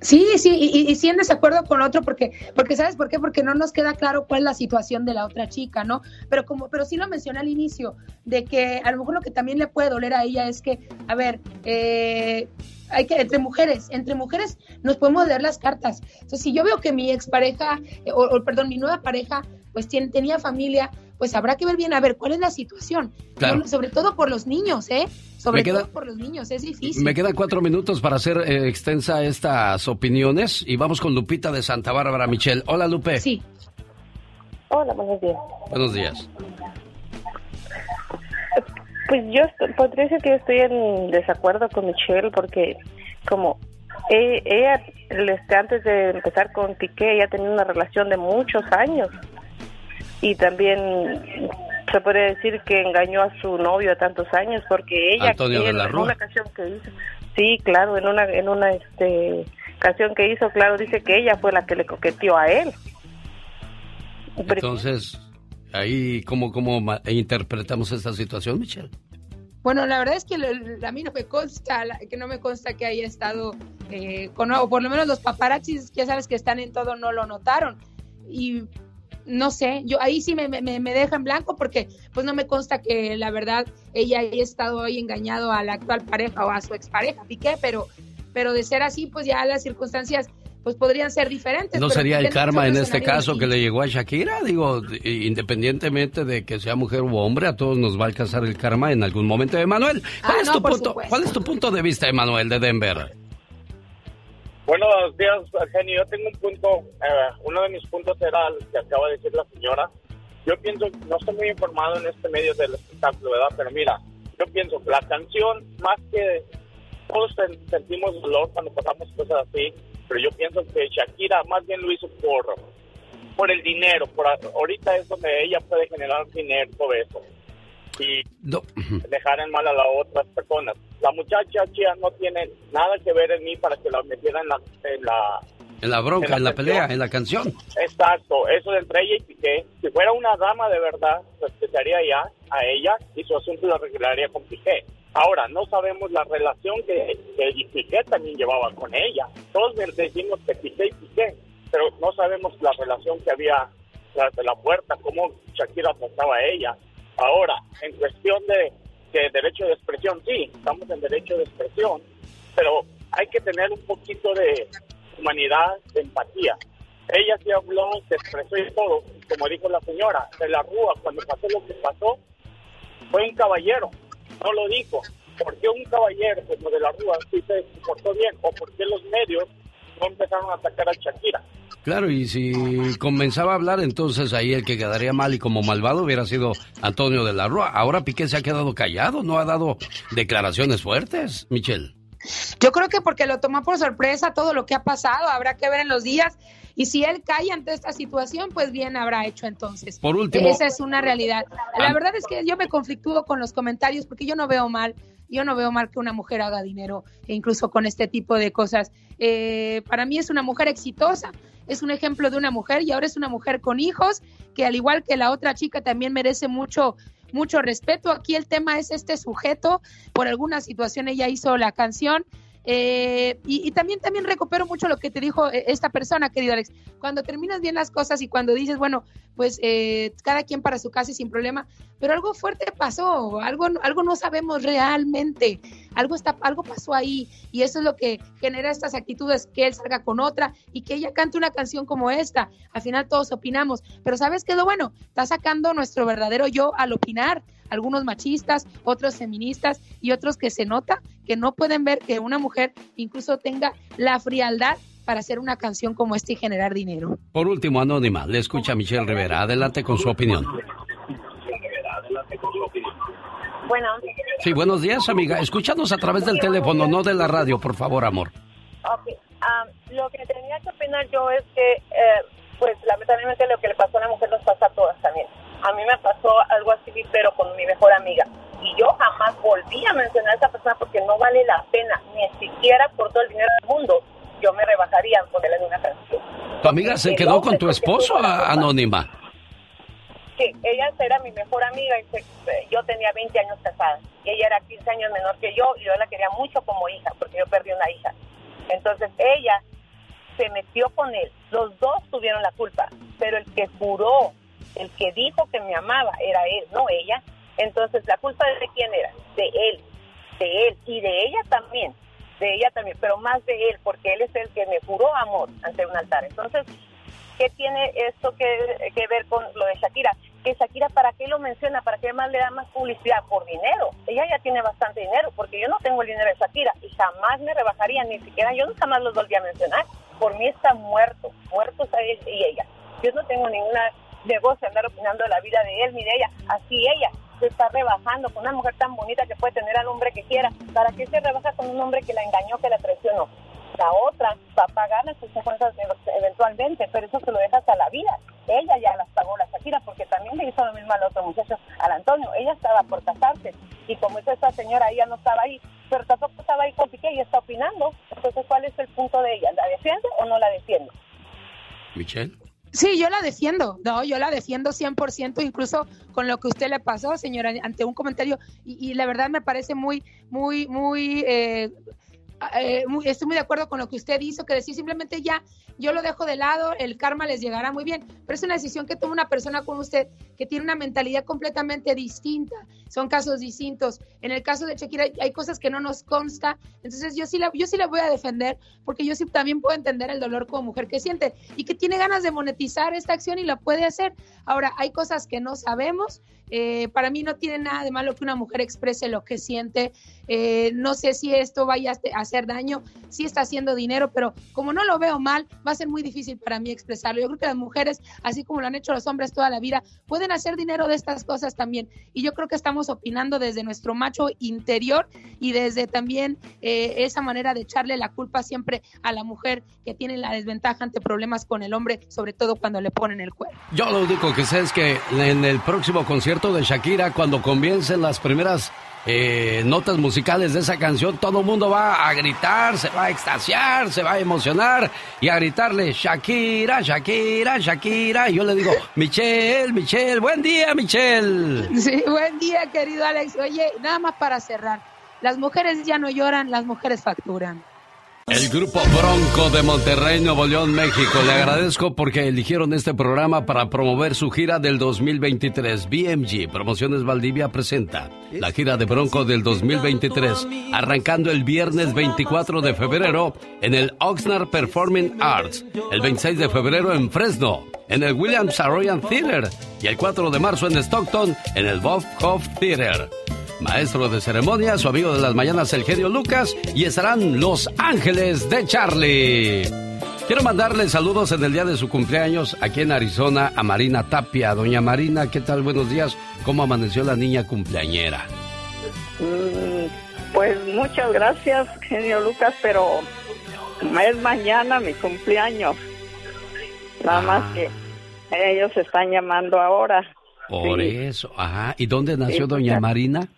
Sí, sí, y, y, sí en desacuerdo con otro, porque, porque ¿sabes por qué? Porque no nos queda claro cuál es la situación de la otra chica, ¿no? Pero como, pero sí lo mencioné al inicio, de que a lo mejor lo que también le puede doler a ella es que, a ver, eh, hay que, entre mujeres, entre mujeres nos podemos leer las cartas. Entonces, si yo veo que mi expareja, eh, o, o perdón, mi nueva pareja, pues tiene, tenía familia, pues habrá que ver bien, a ver, cuál es la situación.
Claro.
Sobre todo por los niños, ¿eh? Sobre
Me queda-
todo por los niños, es difícil.
Me quedan cuatro minutos para hacer eh, extensa estas opiniones y vamos con Lupita de Santa Bárbara, Michelle. Hola, Lupe.
Sí.
Hola, buenos días.
Buenos días.
Pues yo podría decir que yo estoy en desacuerdo con Michelle porque como ella, este, antes de empezar con Piqué, ella tenía una relación de muchos años y también se puede decir que engañó a su novio de tantos años porque ella en una canción que hizo sí claro en una en una este canción que hizo claro dice que ella fue la que le coqueteó a él
Entonces, ahí, ¿cómo, cómo ma- interpretamos esta situación, Michelle?
Bueno, la verdad es que a mí no me consta, la- que no me consta que haya estado eh, con, o por lo menos los paparazzis, ya sabes que están en todo, no lo notaron. Y no sé, yo ahí sí me, me, me deja en blanco porque pues no me consta que la verdad ella haya estado ahí engañado a la actual pareja o a su expareja, Piqué, pero, pero de ser así, pues ya las circunstancias pues podrían ser diferentes.
¿No sería el karma en este caso que le llegó a Shakira? Digo, independientemente de que sea mujer u hombre, a todos nos va a alcanzar el karma en algún momento. Emanuel, ¿cuál,
Ah,
es,
no,
tu punto. ¿cuál es tu punto de vista, Emanuel, de Denver?
Buenos días, Genio. Yo tengo un punto, eh, uno de mis puntos era el que acaba de decir la señora. Yo pienso, no estoy muy informado en este medio del espectáculo, ¿verdad? Pero mira, yo pienso que la canción, más que todos sen- sentimos dolor cuando pasamos cosas así, pero yo pienso que Shakira más bien lo hizo por, por el dinero. Por, ahorita es donde ella puede generar dinero, todo eso. Y
No.
dejar en mal a las otras personas. La muchacha Chia no tiene nada que ver en mí para que la metiera en la, en la
En la bronca,
En la
en la pelea, en la canción.
Exacto, eso de entre ella y Piqué. Si fuera una dama de verdad, respetaría ya a ella y su asunto lo arreglaría con Piqué. Ahora, no sabemos la relación que, que Piqué también llevaba con ella. Todos decimos que Piqué y Piqué, pero no sabemos la relación que había tras de la puerta, cómo Shakira trataba a ella. Ahora, en cuestión de, de derecho de expresión, sí, estamos en derecho de expresión, pero hay que tener un poquito de humanidad, de empatía. Ella sí habló, se expresó y todo, como dijo la señora, de la Rúa, cuando pasó lo que pasó, fue un caballero, no lo dijo. ¿Por qué un caballero como de la Rúa sí se comportó bien? ¿O por qué los medios no empezaron a atacar a Shakira?
Claro, y si comenzaba a hablar, entonces ahí el que quedaría mal y como malvado hubiera sido Antonio de la Rúa. Ahora Piqué se ha quedado callado, no ha dado declaraciones fuertes, Michelle.
Yo creo que porque lo tomó por sorpresa todo lo que ha pasado, habrá que ver en los días. Y si él cae ante esta situación, pues bien habrá hecho entonces.
Por último-
Esa es una realidad. La verdad es que yo me conflictúo con los comentarios porque yo no veo mal. Yo no veo mal que una mujer haga dinero, e incluso con este tipo de cosas. Eh, para mí es una mujer exitosa, es un ejemplo de una mujer y ahora es una mujer con hijos que al igual que la otra chica también merece mucho mucho respeto. Aquí el tema es este sujeto, por alguna situación ella hizo la canción. Eh, y, también, también recupero mucho lo que te dijo eh, esta persona, querido Alex. Cuando terminas bien las cosas y cuando dices, bueno, pues eh, cada quien para su casa y sin problema, pero algo fuerte pasó, algo, algo no sabemos realmente, algo, está, algo pasó ahí y eso es lo que genera estas actitudes, que él salga con otra y que ella cante una canción como esta. Al final todos opinamos, pero ¿sabes qué es lo bueno? Está sacando nuestro verdadero yo al opinar, algunos machistas, otros feministas y otros que se nota que no pueden ver que una mujer incluso tenga la frialdad para hacer una canción como esta y generar dinero.
Por último, Anónima, le escucha a Michelle Rivera. Adelante con su opinión.
Bueno,
Sí, buenos días, amiga. Escúchanos a través del teléfono, no de la radio, por favor, amor.
ok. am, lo que tenía que opinar yo es que, eh, pues lamentablemente lo que le pasó a la mujer nos pasa a todas también. A mí me pasó algo así, pero con mi mejor amiga. Y yo jamás volví a mencionar a esa persona porque no vale la pena, ni siquiera por todo el dinero del mundo.
yo me rebajaría en ponerle una canción.
¿Tu amiga se quedó con tu esposo anónima?
Sí, ella era mi mejor amiga y se- yo tenía 20 años casada y ella era 15 años menor que yo y yo la quería mucho como hija porque yo perdí una hija. Entonces ella se metió con él. Los dos tuvieron la culpa, pero el que juró, el que dijo que me amaba era él, no ella. Entonces la culpa de quién era? De él, de él y de ella también, de ella también, pero más de él porque él es el que me juró amor ante un altar. Entonces ¿qué tiene esto que, ver con lo de Shakira? Que Shakira, ¿para qué lo menciona? ¿Para qué más le da más publicidad? Por dinero. Ella ya tiene bastante dinero, porque yo no tengo el dinero de Shakira y jamás me rebajaría, ni siquiera yo nunca más los volví a mencionar. Por mí está muerto, muertos a él y ella. Yo no tengo ninguna negocio andar opinando de la vida de él ni de ella. Así ella se está rebajando con una mujer tan bonita que puede tener al hombre que quiera. ¿Para qué se rebaja con un hombre que la engañó, que la traicionó? La otra va a pagar las consecuencias eventualmente, pero eso se lo dejas a la vida. Ella ya las pagó la Shakira porque también le hizo lo mismo al otro muchacho, al Antonio. Ella estaba por casarse y como es esa señora, ella no estaba ahí, pero tampoco estaba ahí con Piqué y está opinando. Entonces, ¿cuál es el punto de ella? ¿La defiende o no la defiende?
Michelle.
Sí, yo la defiendo, no, yo la defiendo 100%, incluso con lo que usted le pasó, señora, ante un comentario, y, y la verdad me parece muy, muy, muy, eh, eh, muy- estoy muy de acuerdo con lo que usted hizo, que decir simplemente ya, yo lo dejo de lado, el karma les llegará muy bien, pero es una decisión que toma una persona como usted, que tiene una mentalidad completamente distinta, son casos distintos. En el caso de Shakira hay cosas que no nos consta, entonces yo sí la, yo sí la voy a defender, porque yo sí también puedo entender el dolor como mujer que siente y que tiene ganas de monetizar esta acción y la puede hacer. Ahora, hay cosas que no sabemos. Eh, para mí no tiene nada de malo que una mujer exprese lo que siente. eh, no sé si esto vaya a hacer daño, sí está haciendo dinero, pero como no lo veo mal, va a ser muy difícil para mí expresarlo. Yo creo que las mujeres, así como lo han hecho los hombres toda la vida, pueden hacer dinero de estas cosas también. Y yo creo que estamos opinando desde nuestro macho interior y desde también eh, esa manera de echarle la culpa siempre a la mujer que tiene la desventaja ante problemas con el hombre, sobre todo cuando le ponen el cuerpo.
Yo lo único que sé es que en el próximo concierto de Shakira, cuando comiencen las primeras eh, notas musicales de esa canción, todo el mundo va a gritar, se va a extasiar, se va a emocionar y a gritarle Shakira, Shakira, Shakira. Y yo le digo, Michelle, Michelle, buen día, Michelle.
Sí, buen día, querido Alex. Oye, nada más para cerrar. Las mujeres ya no lloran, las mujeres facturan.
El grupo Bronco de Monterrey, Nuevo León, México. Le agradezco porque eligieron este programa para promover su gira del 2023. BMG Promociones Valdivia presenta la gira de Bronco del 2023, arrancando el viernes 24 de febrero en el Oxnard Performing Arts, el 26 de febrero en Fresno, en el Williams Arroyan Theater y el 4 de marzo en Stockton, en el Bob Hoff Theater. Maestro de ceremonia, su amigo de las mañanas, el genio Lucas, y estarán Los Ángeles de Charlie. Quiero mandarle saludos en el día de su cumpleaños aquí en Arizona a Marina Tapia. Doña Marina, ¿qué tal? Buenos días. ¿Cómo amaneció la niña cumpleañera?
Mm, Pues muchas gracias, genio Lucas, pero es mañana mi cumpleaños. Nada más que ellos están llamando ahora.
Por
Sí.
eso, ajá. ¿Y dónde nació
Sí,
doña Marina?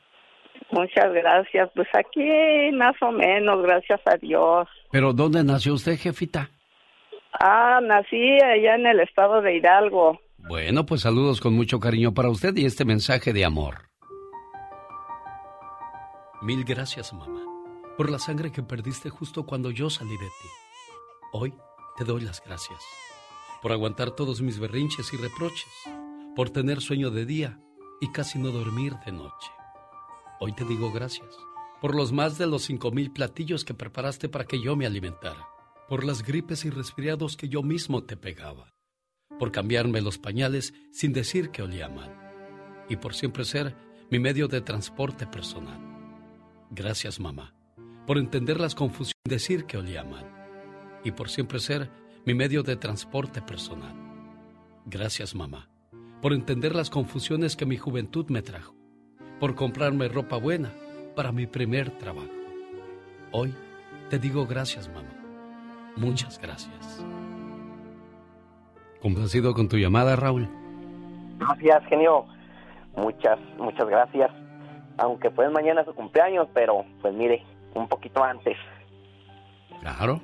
Muchas gracias. Pues aquí más o menos, gracias a Dios.
¿Pero dónde nació usted, jefita?
Ah, nací allá en el estado de Hidalgo.
Bueno, pues saludos con mucho cariño para usted y este mensaje de amor. Mil gracias, mamá, por la sangre que perdiste justo cuando yo salí de ti. Hoy te doy las gracias por aguantar todos mis berrinches y reproches, por tener sueño de día y casi no dormir de noche. Hoy te digo gracias por los más de los cinco mil platillos que preparaste para que yo me alimentara, por las gripes y resfriados que yo mismo te pegaba, por cambiarme los pañales sin decir que olía mal y por siempre ser mi medio de transporte personal. Gracias, mamá, por entender las confusiones sin decir que olía mal y por siempre ser mi medio de transporte personal. Gracias, mamá, por entender las confusiones que mi juventud me trajo, por comprarme ropa buena para mi primer trabajo. Hoy te digo gracias, mamá. Muchas gracias. Complacido con tu llamada, Raúl.
Gracias, genio. Muchas, muchas gracias. Aunque pues mañana es su cumpleaños, pero pues mire, un poquito antes.
Claro.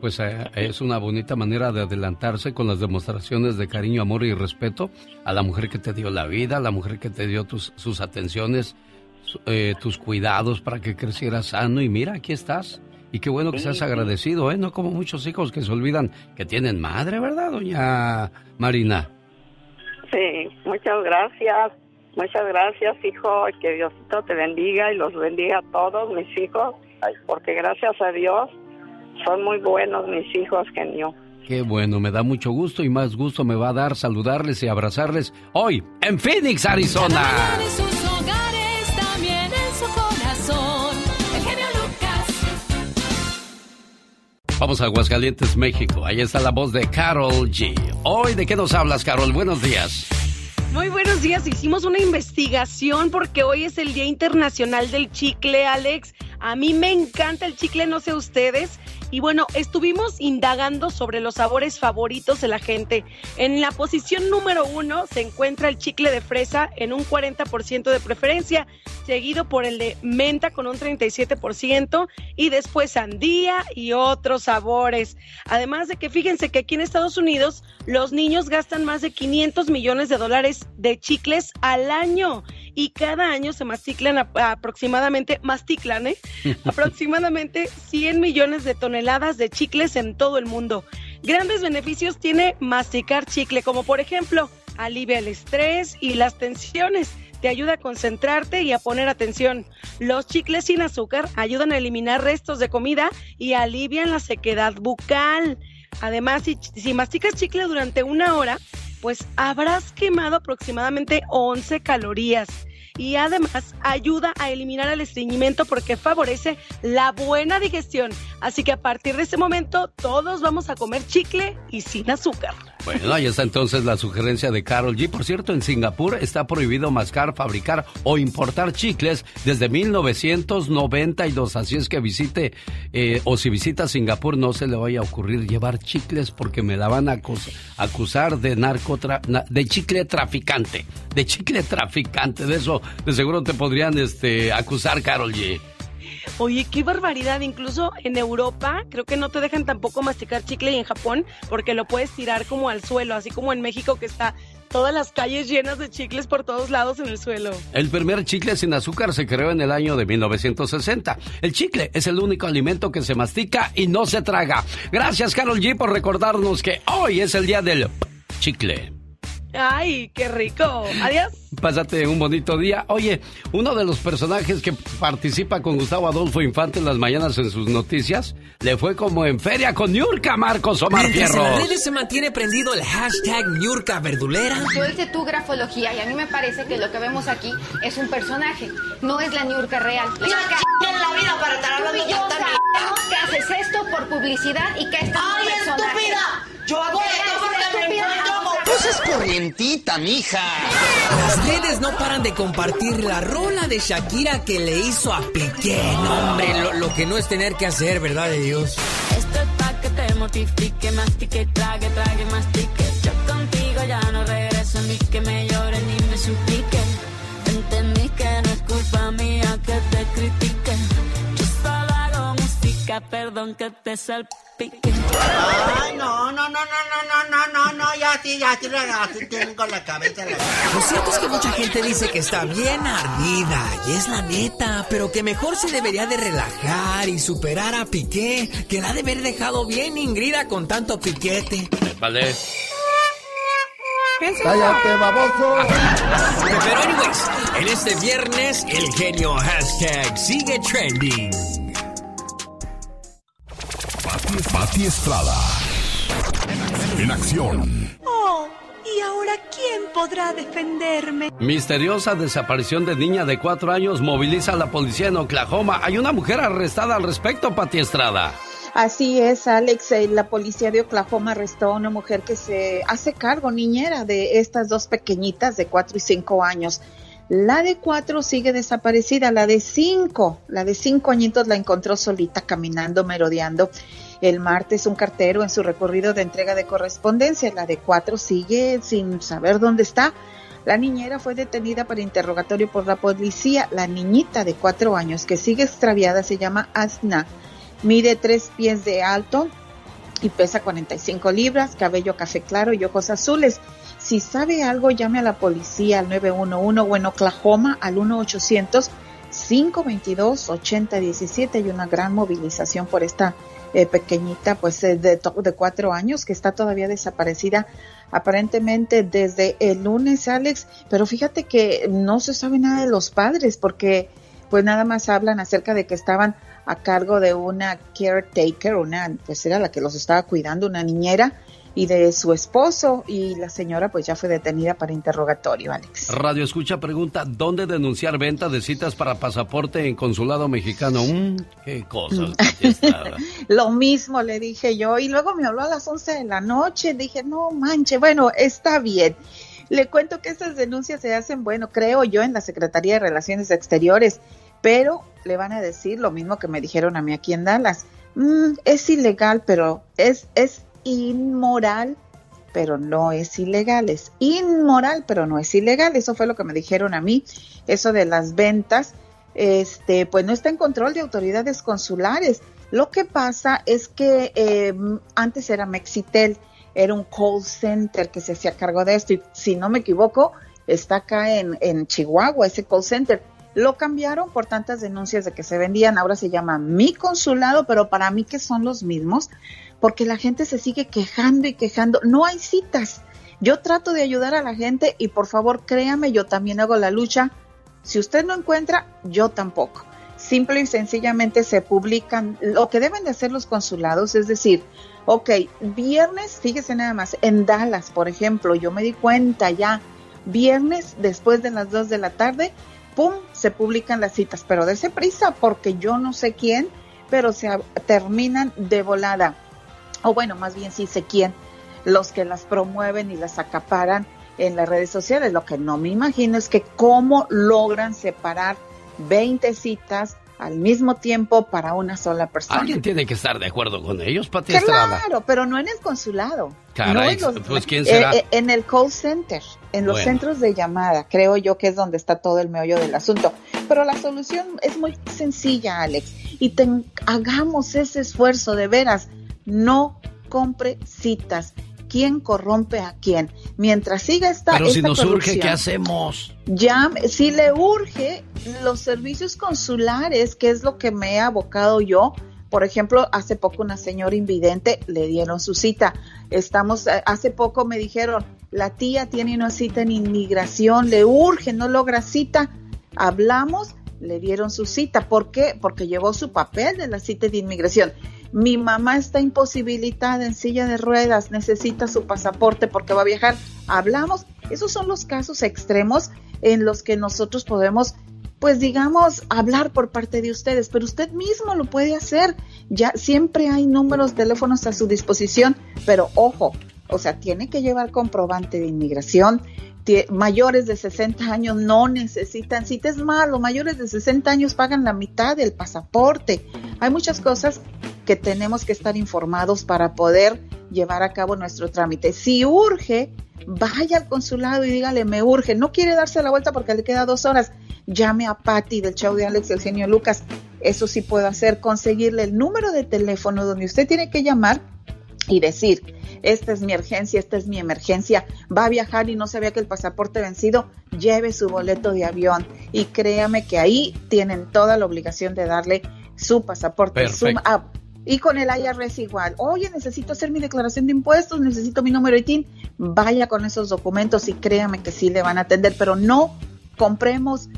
Pues eh, es una bonita manera de adelantarse con las demostraciones de cariño, amor y respeto a la mujer que te dio la vida, a la mujer que te dio tus, sus atenciones, eh, tus cuidados para que crecieras sano. Y mira, aquí estás. Y qué bueno que seas agradecido, ¿eh? No como muchos hijos que se olvidan que tienen madre, ¿verdad, doña Marina?
Sí, muchas gracias. Muchas gracias, hijo. Que Diosito te bendiga y los bendiga a todos mis hijos. Porque gracias a Dios son muy buenos mis hijos, genio.
Qué bueno, me da mucho gusto y más gusto me va a dar saludarles y abrazarles hoy en Phoenix, Arizona.
En sus hogares, también en su corazón. El genio Lucas.
Vamos a Aguascalientes, México. Ahí está la voz de Carol G. Hoy, ¿de qué nos hablas, Carol? Buenos días.
Muy buenos días. Hicimos una investigación porque hoy es el Día Internacional del Chicle, Alex. A mí me encanta el chicle, no sé ustedes. Y bueno, estuvimos indagando sobre los sabores favoritos de la gente. En la posición número uno se encuentra el chicle de fresa en un 40% de preferencia, seguido por el de menta con un 37% y después sandía y otros sabores. Además de que fíjense que aquí en Estados Unidos los niños gastan más de 500 millones de dólares de chicles al año y cada año se masticlan aproximadamente, masticlan, ¿eh? aproximadamente 100 millones de toneladas de chicles en todo el mundo. Grandes beneficios tiene masticar chicle, como por ejemplo, alivia el estrés y las tensiones. Te ayuda a concentrarte y a poner atención. Los chicles sin azúcar ayudan a eliminar restos de comida y alivian la sequedad bucal. Además, si, si masticas chicle durante una hora, pues habrás quemado aproximadamente 11 calorías. Y además ayuda a eliminar el estreñimiento porque favorece la buena digestión. Así que a partir de este momento todos vamos a comer chicle y sin azúcar.
Bueno, ahí está entonces la sugerencia de Carol G. Por cierto, en Singapur está prohibido mascar, fabricar o importar chicles desde 1992. Así es que visite, eh, o si visita Singapur, no se le vaya a ocurrir llevar chicles porque me la van a acus- acusar de narcotra na- de chicle traficante. De chicle traficante. De eso, de seguro te podrían este, acusar, Carol G.
Oye, qué barbaridad. Incluso en Europa creo que no te dejan tampoco masticar chicle y en Japón porque lo puedes tirar como al suelo, así como en México que está todas las calles llenas de chicles por todos lados en el suelo.
El primer chicle sin azúcar se creó en el año de 1960. El chicle es el único alimento que se mastica y no se traga. Gracias, Carol G, por recordarnos que hoy es el día del chicle.
Ay, qué rico. Adiós.
Pásate un bonito día. Oye, uno de los personajes que participa con Gustavo Adolfo Infante en las mañanas en sus noticias le fue como en feria con Niurka Marcos Omar
Mientras en las
Fierro.
redes se mantiene prendido el hashtag Niurka Verdulera.
Yo hice tu grafología y a mí me parece que lo que vemos aquí es un personaje, no es la Niurka real. La Niurka
en la vida para estar hablando
yo
tanta
sabemos que haces esto por publicidad y que esto
¡Ay, estúpida! Yo hago esto porque me
estúpida.
encuentro con-
Tú es corrientita, mija.
Las redes no paran de compartir la rola de Shakira que le hizo a Piqué. No, hombre, lo, lo que no es tener que hacer, ¿verdad de Dios?
Esto es pa' que te mortifique, mastique, trague, trague, mastique. Yo contigo ya no regreso, ni que me llore ni me suplique. Entendí que no es culpa mía que te critique. Música, perdón que te salpique.
Ay, no, no, no, no, no, no, no, no, no, ya sí, ya sí, regaste, tengo la cabeza la
Lo cierto es que mucha gente dice que está bien ardida, y es la neta, pero que mejor se debería de relajar y superar a Piqué, que la ha de haber dejado bien ingrida con tanto piquete.
Vale.
¡Cállate, baboso! Pero anyways, en este viernes el genio hashtag sigue trending.
Pati, Pati Estrada. En acción.
Oh, ¿y ahora quién podrá defenderme?
Misteriosa desaparición de niña de cuatro años moviliza a la policía en Oklahoma. Hay una mujer arrestada al respecto, Pati Estrada.
Así es, Alex. Eh, La policía de Oklahoma arrestó a una mujer que se hace cargo, niñera, de estas dos pequeñitas de cuatro y cinco años. La de cuatro sigue desaparecida, la de cinco, la de cinco añitos la encontró solita caminando, merodeando. El martes un cartero en su recorrido de entrega de correspondencia, la de cuatro sigue sin saber dónde está. La niñera fue detenida para interrogatorio por la policía. La niñita de cuatro años que sigue extraviada se llama Asna. Mide tres pies de alto, y pesa 45 libras, cabello café claro y ojos azules. Si sabe algo, llame a la policía al 911 o en Oklahoma al 1-800-522-8017. Hay una gran movilización por esta eh, pequeñita, pues eh, de, de cuatro años, que está todavía desaparecida aparentemente desde el lunes, Alex. Pero fíjate que no se sabe nada de los padres porque pues nada más hablan acerca de que estaban a cargo de una caretaker, una, pues era la que los estaba cuidando, una niñera, y de su esposo y la señora pues ya fue detenida para interrogatorio, Alex.
Radio Escucha pregunta, ¿dónde denunciar venta de citas para pasaporte en consulado mexicano? Mm, qué cosas.
Lo mismo le dije yo y luego me habló a las 11 de la noche, dije, no manche, bueno, está bien. Le cuento que estas denuncias se hacen, bueno, creo yo, en la Secretaría de Relaciones Exteriores, pero le van a decir lo mismo que me dijeron a mí aquí en Dallas. Mm, es ilegal, pero es, es inmoral, pero no es ilegal. Es inmoral, pero no es ilegal. Eso fue lo que me dijeron a mí. Eso de las ventas, este, pues no está en control de autoridades consulares. Lo que pasa es que em, antes era Mexitel, era un call center que se hacía cargo de esto. Y si no me equivoco, está acá en, en Chihuahua, ese call center. Lo cambiaron por tantas denuncias de que se vendían, ahora se llama mi consulado, pero para mí que son los mismos, porque la gente se sigue quejando y quejando. No hay citas. Yo trato de ayudar a la gente y por favor créame, yo también hago la lucha. Si usted no encuentra, yo tampoco. Simple y sencillamente se publican lo que deben de hacer los consulados, es decir, ok, viernes, fíjese nada más, en Dallas, por ejemplo, yo me di cuenta ya, viernes después de las 2 de la tarde, ¡pum!, se publican las citas, pero dése prisa porque yo no sé quién, pero se terminan de volada o bueno, más bien sí sé quién, los que las promueven y las acaparan en las redes sociales. Lo que no me imagino es que cómo logran separar 20 citas al mismo tiempo para una sola persona.
Alguien tiene que estar de acuerdo con ellos, Pati
Claro, pero no en el consulado.
Caray, pues ¿quién será?
Eh, eh, en el call center, en los centros de llamada, creo yo que es donde está todo el meollo del asunto. Pero la solución es muy sencilla, Alex, y hagamos ese esfuerzo de veras no compre citas. ¿Quién corrompe a quién? Mientras siga esta.
Pero si nos urge, ¿qué hacemos?
Ya, si le urge los servicios consulares, que es lo que me he abocado yo. Por ejemplo, hace poco una señora invidente le dieron su cita. Estamos, eh, hace poco me dijeron, la tía tiene una cita en inmigración, le urge, no logra cita. Hablamos, le dieron su cita. ¿Por qué? Porque llevó su papel de la cita de inmigración mi mamá está imposibilitada en silla de ruedas, necesita su pasaporte porque va a viajar. Hablamos, esos son los casos extremos en los que nosotros podemos, pues digamos, hablar por parte de ustedes, pero usted mismo lo puede hacer. Ya siempre hay números, teléfonos a su disposición, pero ojo, o sea, tiene que llevar comprobante de inmigración, mayores de 60 años no necesitan cita. Es malo, mayores de 60 años pagan la mitad del pasaporte. Hay muchas cosas que tenemos que estar informados para poder llevar a cabo nuestro trámite. Si urge, vaya al consulado y dígale, me urge. No quiere darse la vuelta porque le queda dos horas. Llame a Patty del show de Alex el genio Lucas. Eso sí puedo hacer, conseguirle el número de teléfono donde usted tiene que llamar y decir, esta es mi urgencia, esta es mi emergencia, va a viajar y no sabía que el pasaporte vencido, lleve su boleto de avión y créame que ahí tienen toda la obligación de darle su pasaporte. Su, y con el IRS igual, oye, necesito hacer mi declaración de impuestos, necesito mi número de TIN, vaya con esos documentos y créame que sí le van a atender, pero no compremos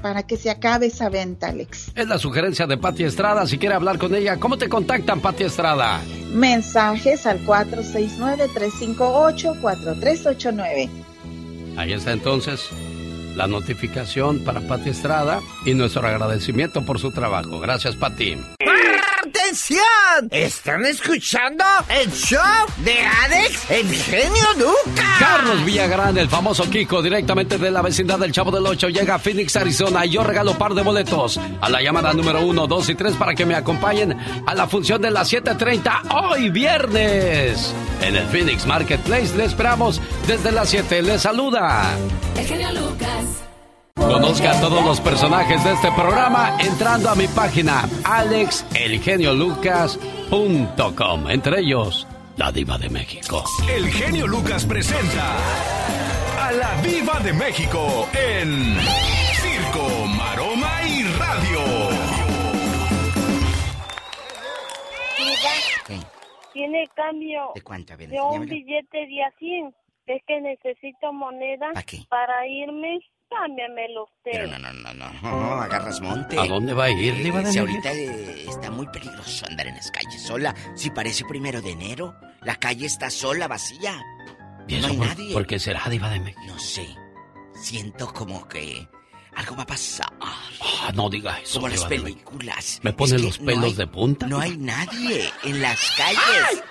para que se acabe esa venta, Alex.
Es la sugerencia de Pati Estrada. Si quiere hablar con ella, ¿cómo te contactan, Pati Estrada?
Mensajes al 469-358-4389.
Ahí está entonces la notificación para Pati Estrada y nuestro agradecimiento por su trabajo. Gracias, Pati.
¡Atención! ¿Están escuchando el show de Alex, el genio Lucas?
Carlos Villagrán, el famoso Kiko, directamente de la vecindad del Chavo del Ocho, llega a Phoenix, Arizona. Y yo regalo par de boletos a la llamada número uno, dos y tres para que me acompañen a la función de las 7:30 hoy viernes. En el Phoenix Marketplace le esperamos desde las 7. Le saluda.
El genio Lucas.
Conozca a todos los personajes de este programa entrando a mi página alexelgeniolucas.com. Entre ellos, la diva de México.
El genio Lucas presenta a la diva de México en Circo, Maroma y Radio.
¿Tiene cambio
¿De cuánto? Ver,
de un billete de a 100? Es que necesito moneda
para
irme. Cámbiamelo usted.
Pero no, no, no, no, no, agarras monte.
¿A dónde va a ir, Diva de
Si ahorita eh, está muy peligroso andar en las calles sola. Si parece primero de enero, la calle está sola, vacía.
¿Y
no
eso
hay
por,
nadie.
por qué será Diva de México?
No sé. Siento como que algo va a pasar.
Ah, no diga eso.
Como las películas.
Me
Es
ponen
que
los
no
pelos
hay-
de punta.
No hay nadie en las calles.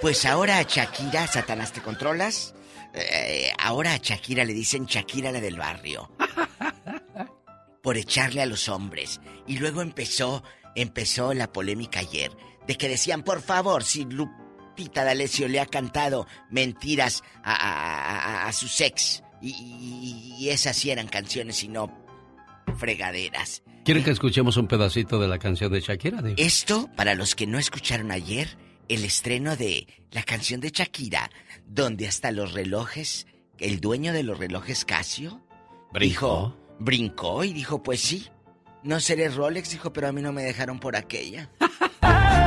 Pues ahora a Shakira, Satanás, ¿te controlas? Eh, ahora a Shakira le dicen Shakira la del barrio. Por echarle a los hombres. Y luego empezó, empezó la polémica ayer. De que decían, por favor, si Lupita D'Alessio le ha cantado mentiras a, a- a- a su sex. Y, y- y esas sí eran canciones y no fregaderas.
¿Quieren que escuchemos un pedacito de la canción de Shakira?
Esto, para los que no escucharon ayer, el estreno de la canción de Shakira, donde hasta los relojes, el dueño de los relojes Casio,
Brincó.
dijo, brincó y dijo, pues sí, no seré Rolex, dijo, pero a mí no me dejaron por aquella.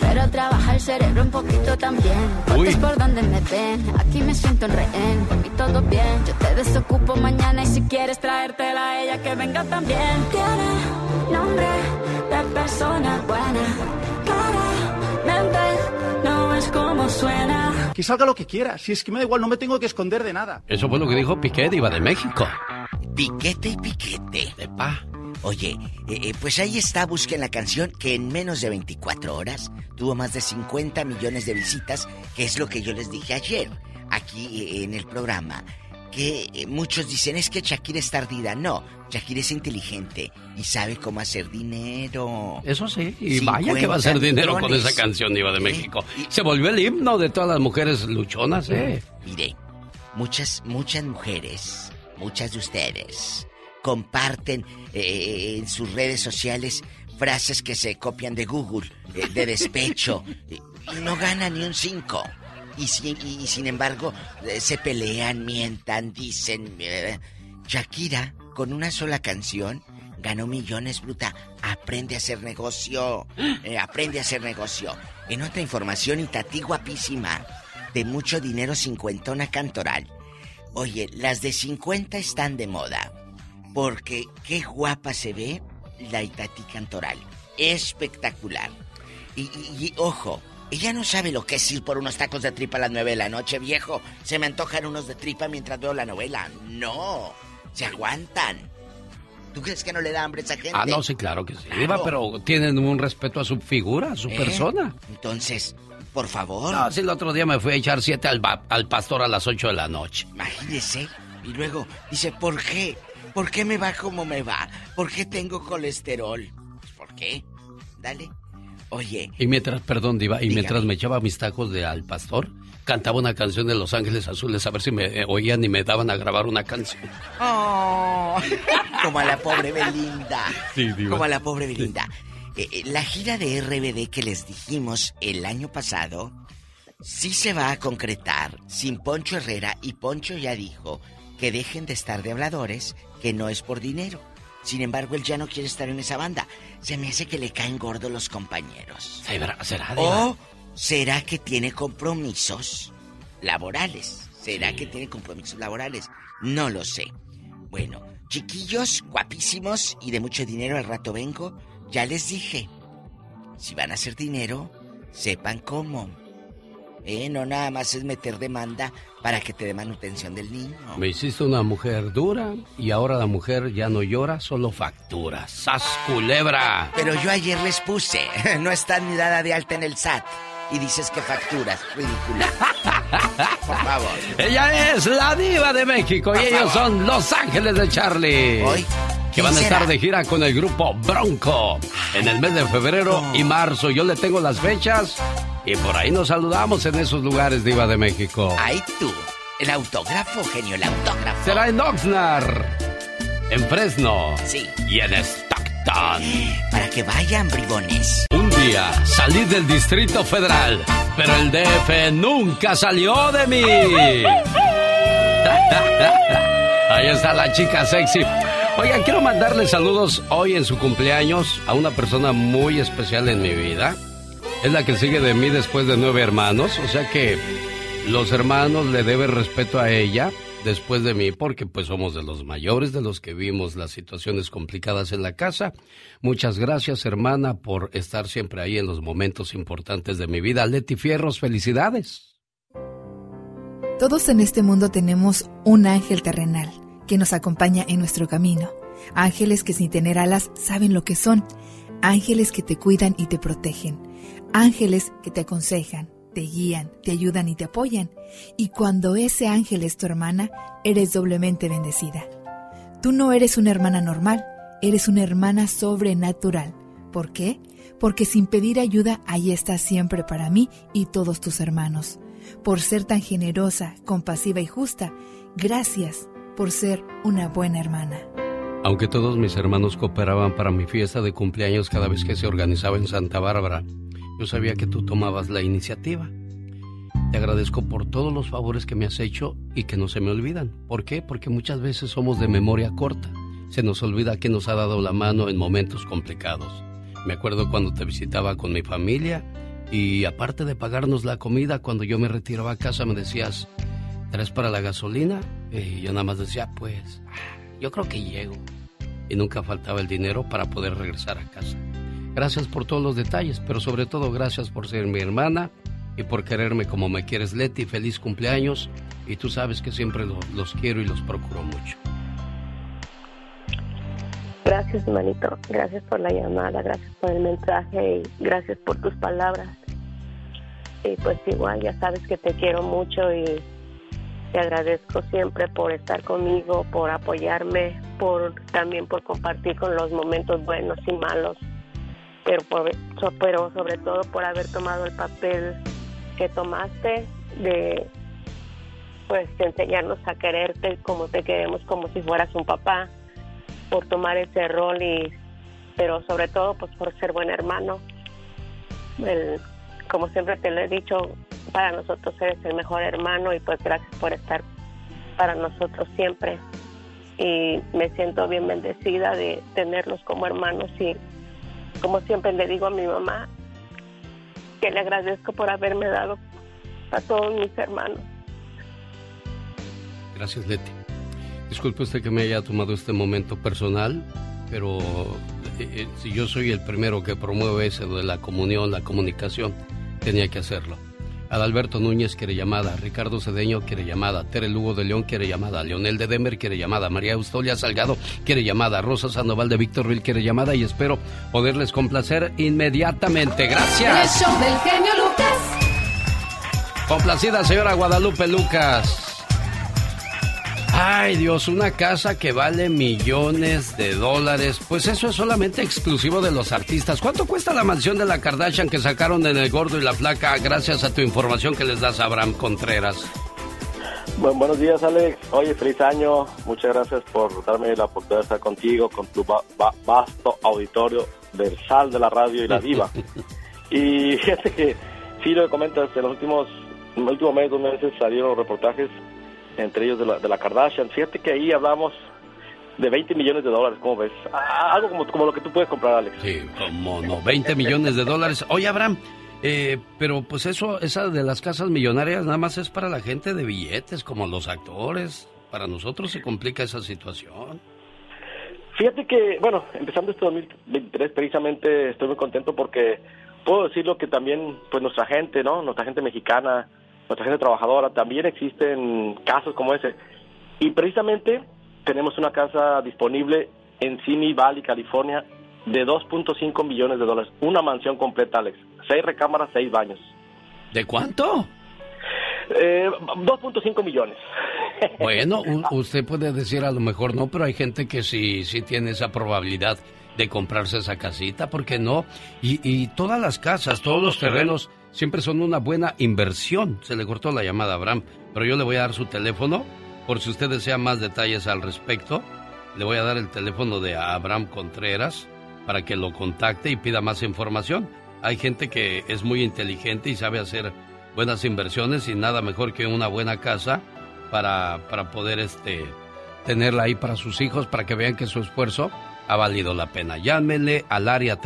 Pero trabaja el cerebro un poquito también. Es por donde me ven. Aquí me siento en rehén. Por mí todo bien. Yo te desocupo mañana y si quieres traértela a ella que venga también. Tiene nombre de persona buena. Claramente no es como suena.
Que salga lo que quiera. Si es que me da igual, no me tengo que esconder de nada.
Eso fue lo que dijo Piqué, Diva de México.
Piquete y piquete.
De pa.
Oye, eh, eh, pues ahí está, busquen la canción que en menos de 24 horas tuvo más de 50 millones de visitas, que es lo que yo les dije ayer, aquí eh, en el programa. Que muchos dicen es que Shakira es tardida. No, Shakira es inteligente y sabe cómo hacer dinero.
Eso sí, y vaya que va a
50
hacer dinero con esa canción, Diva de
¿Eh?
México. Se volvió el himno de todas las mujeres luchonas, ¿eh?
Mire, muchas, muchas mujeres, muchas de ustedes, comparten eh, en sus redes sociales frases que se copian de Google, eh, de despecho, y, y no ganan ni un 5. Y, si- y sin embargo, eh, se pelean, mientan, dicen. eh, Shakira, con una sola canción, ganó millones, bruta. Aprende a hacer negocio. eh, aprende a hacer negocio. En otra información, Itatí guapísima. De mucho dinero, cincuentona cantoral. Oye, las de 50 están de moda. Porque qué guapa se ve la Itatí cantoral. Espectacular. Y, y- y, ojo, ella no sabe lo que es ir por unos tacos de tripa a las 9 de la noche, viejo. Se me antojan unos de tripa mientras veo la novela. No, se aguantan. ¿Tú crees que no le da hambre a esa gente?
Ah, no, sí, claro que sí,
Claro.
Diva, pero tienen un respeto a su figura, a su
¿Eh?
persona.
Entonces, por favor.
No, sí, el otro día me fui a echar siete al, al pastor a las ocho de la noche.
Imagínese. Y luego dice, ¿por qué? ¿Por qué me va como me va? ¿Por qué tengo colesterol? Pues, ¿Por qué? Dale. Oye,
Y mientras, perdón, Diva, y
Dígame.
mientras me echaba mis tacos de al pastor, cantaba una canción de Los Ángeles Azules a ver si me eh, oían y me daban a grabar una canción.
Oh, como a la pobre Belinda.
Sí, Diva.
Como a la pobre Belinda. Eh, eh, la gira de RBD que les dijimos el año pasado, sí se va a concretar sin Poncho Herrera y Poncho ya dijo que dejen de estar de habladores, que no es por dinero. Sin embargo, él ya no quiere estar en esa banda. Se me hace que le caen gordos los compañeros.
¿Será?
¿O será que tiene compromisos laborales? ¿Será que tiene compromisos laborales? No lo sé. Bueno, chiquillos guapísimos y de mucho dinero al rato vengo. Ya les dije. Si van a hacer dinero, sepan cómo. Eh, no nada más es meter demanda para que te dé manutención del niño.
Me hiciste una mujer dura y ahora la mujer ya no llora, solo factura. ¡Sas culebra!
Pero yo ayer les puse, no está ni dada de alta en el SAT. y dices que facturas. Ridícula. Por favor.
Ella es la diva de México y ellos son Los Ángeles de Charlie.
Hoy.
Que van a
¿quién
estar de gira con el grupo Bronco en el mes de febrero y marzo. Yo le tengo las fechas y por ahí nos saludamos en esos lugares, Diva de México.
Ay, tú. El autógrafo, genio, el autógrafo.
Será en Oxnard, en Fresno
Sí.
y en Stockton.
Para que vayan, bribones.
Un día salí del Distrito Federal, pero el DF nunca salió de mí. Ahí está la chica sexy. Oigan, quiero mandarle saludos hoy en su cumpleaños a una persona muy especial en mi vida. Es la que sigue de mí después de nueve hermanos, o sea que los hermanos le deben respeto a ella después de mí porque pues somos de los mayores, de los que vimos las situaciones complicadas en la casa. Muchas gracias hermana por estar siempre ahí en los momentos importantes de mi vida. Leti Fierros, felicidades.
Todos en este mundo tenemos un ángel terrenal que nos acompaña en nuestro camino. Ángeles que sin tener alas saben lo que son. Ángeles que te cuidan y te protegen. Ángeles que te aconsejan, te guían, te ayudan y te apoyan. Y cuando ese ángel es tu hermana, eres doblemente bendecida. Tú no eres una hermana normal, eres una hermana sobrenatural. ¿Por qué? Porque sin pedir ayuda, ahí estás siempre para mí y todos tus hermanos. Por ser tan generosa, compasiva y justa, gracias por ser una buena hermana.
Aunque todos mis hermanos cooperaban para mi fiesta de cumpleaños cada vez que se organizaba en Santa Bárbara, yo sabía que tú tomabas la iniciativa. Te agradezco por todos los favores que me has hecho y que no se me olvidan. ¿Por qué? Porque muchas veces somos de memoria corta. Se nos olvida que nos ha dado la mano en momentos complicados. Me acuerdo cuando te visitaba con mi familia y aparte de pagarnos la comida, cuando yo me retiraba a casa me decías, ¿traes para la gasolina? Y yo nada más decía, pues, yo creo que llego. Y nunca faltaba el dinero para poder regresar a casa. Gracias por todos los detalles, pero sobre todo gracias por ser mi hermana y por quererme como me quieres, Leti. Feliz cumpleaños. Y tú sabes que siempre lo- los quiero y los procuro mucho.
Gracias, manito. Gracias por la llamada, gracias por el mensaje y gracias por tus palabras. Y pues igual, ya sabes que te quiero mucho y te agradezco siempre por estar conmigo, por apoyarme, por también por compartir con los momentos buenos y malos, pero, por- pero sobre todo por haber tomado el papel que tomaste de pues enseñarnos a quererte como te queremos, como si fueras un papá por tomar ese rol y pero sobre todo pues por ser buen hermano. El- como siempre te lo he dicho para nosotros eres el mejor hermano y pues gracias por estar para nosotros siempre. Y me siento bien bendecida de tenerlos como hermanos y como siempre le digo a mi mamá que le agradezco por haberme dado a todos mis hermanos
Gracias, Leti. Disculpe usted que me haya tomado este momento personal, pero eh, eh, si yo soy el primero que promueve eso de la comunión, la comunicación, tenía que hacerlo. Adalberto Núñez quiere llamada, Ricardo Cedeño quiere llamada, Tere Lugo de León quiere llamada, Leonel de Demer quiere llamada, María Austolia Salgado quiere llamada, Rosa Sandoval de Victorville quiere llamada y espero poderles complacer inmediatamente. Gracias.
El show del genio Lucas.
Complacida señora Guadalupe Lucas. Ay Dios, una casa que vale millones de dólares. Pues eso es solamente exclusivo de los artistas. ¿Cuánto cuesta la mansión de la Kardashian que sacaron en El Gordo y la Flaca gracias a tu información que les das a Abraham Contreras?
Bu- buenos días, Alex. Oye, feliz año. Muchas gracias por darme la oportunidad de estar contigo, con tu va- va- vasto auditorio del sal de la radio y la diva. y fíjate que, sí, lo que comentas, en los últimos, en el último mes, dos meses salieron reportajes, entre ellos de la, de la Kardashian. Fíjate que ahí hablamos de 20 millones de dólares, ¿cómo ves? Algo como, como lo que tú puedes comprar, Alex.
Sí, como no, 20 millones de dólares. Oye Abraham, eh, pero pues eso, esa de las casas millonarias nada más es para la gente de billetes, como los actores. Para nosotros se complica esa situación.
Fíjate que, bueno, empezando este 2023 precisamente estoy muy contento porque puedo decirlo que también, pues nuestra gente, ¿no? Nuestra gente mexicana, nuestra gente trabajadora, también existen casos como ese. Y precisamente tenemos una casa disponible en Simi Valley, California, de 2.5 millones de dólares. Una mansión completa, Alex. Seis recámaras, seis baños.
¿De cuánto?
Eh, 2.5 millones.
Bueno, usted puede decir a lo mejor no, pero hay gente que sí, sí tiene esa probabilidad de comprarse esa casita, ¿por qué no? Y, y todas las casas, todos los terrenos siempre son una buena inversión. Se le cortó la llamada a Abraham, pero yo le voy a dar su teléfono por si usted desea más detalles al respecto. Le voy a dar el teléfono de Abraham Contreras para que lo contacte y pida más información. Hay gente que es muy inteligente y sabe hacer buenas inversiones y nada mejor que una buena casa para, para poder este, tenerla ahí para sus hijos, para que vean que su esfuerzo ha valido la pena. Llámenle al área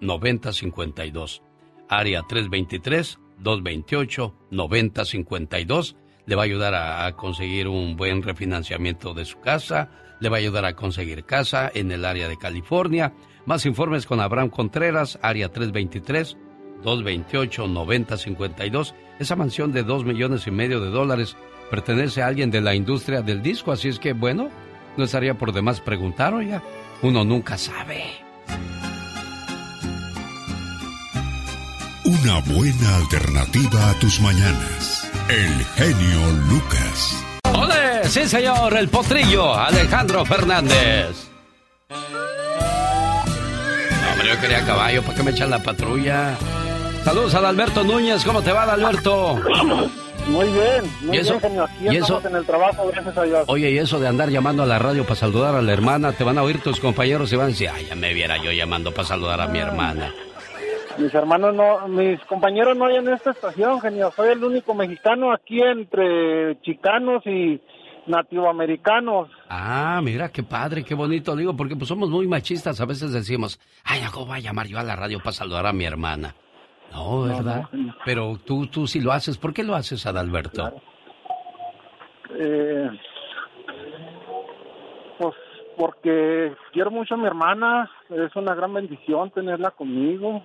323-228-9052. Área 323-228-9052. Le va a ayudar a, conseguir un buen refinanciamiento de su casa, le va a ayudar a conseguir casa en el área de California. Más informes con Abraham Contreras, área 323 228-9052. Esa mansión de dos millones y medio de dólares pertenece a alguien de la industria del disco, así es que, bueno, no estaría por demás preguntar, oiga. Uno nunca sabe.
Una buena alternativa a tus mañanas. El genio Lucas.
¡Ole! Sí, señor, el potrillo, Alejandro Fernández. No, hombre, yo quería caballo, ¿para qué me echan la patrulla? Saludos a Alberto Núñez, ¿cómo te va, Alberto?
Muy bien, muy
¿Y eso?
bien, genio. Aquí
¿Y
estamos
eso?
en el trabajo, gracias a Dios.
Oye, y eso de andar llamando a la radio para saludar a la hermana, te van a oír tus compañeros y van a decir, ay, ya me viera yo llamando para saludar a mi hermana.
Mis hermanos no, mis compañeros no hay en esta estación, genio. Soy el único mexicano aquí entre chicanos y nativoamericanos.
Ah, mira, qué padre, qué bonito, digo, porque pues somos muy machistas, a veces decimos, ay, ¿cómo voy a llamar yo a la radio para saludar a mi hermana? No, ¿verdad? Pero tú, tú sí lo haces, ¿por qué lo haces, Adalberto?
Eh, pues porque quiero mucho a mi hermana, es una gran bendición tenerla conmigo.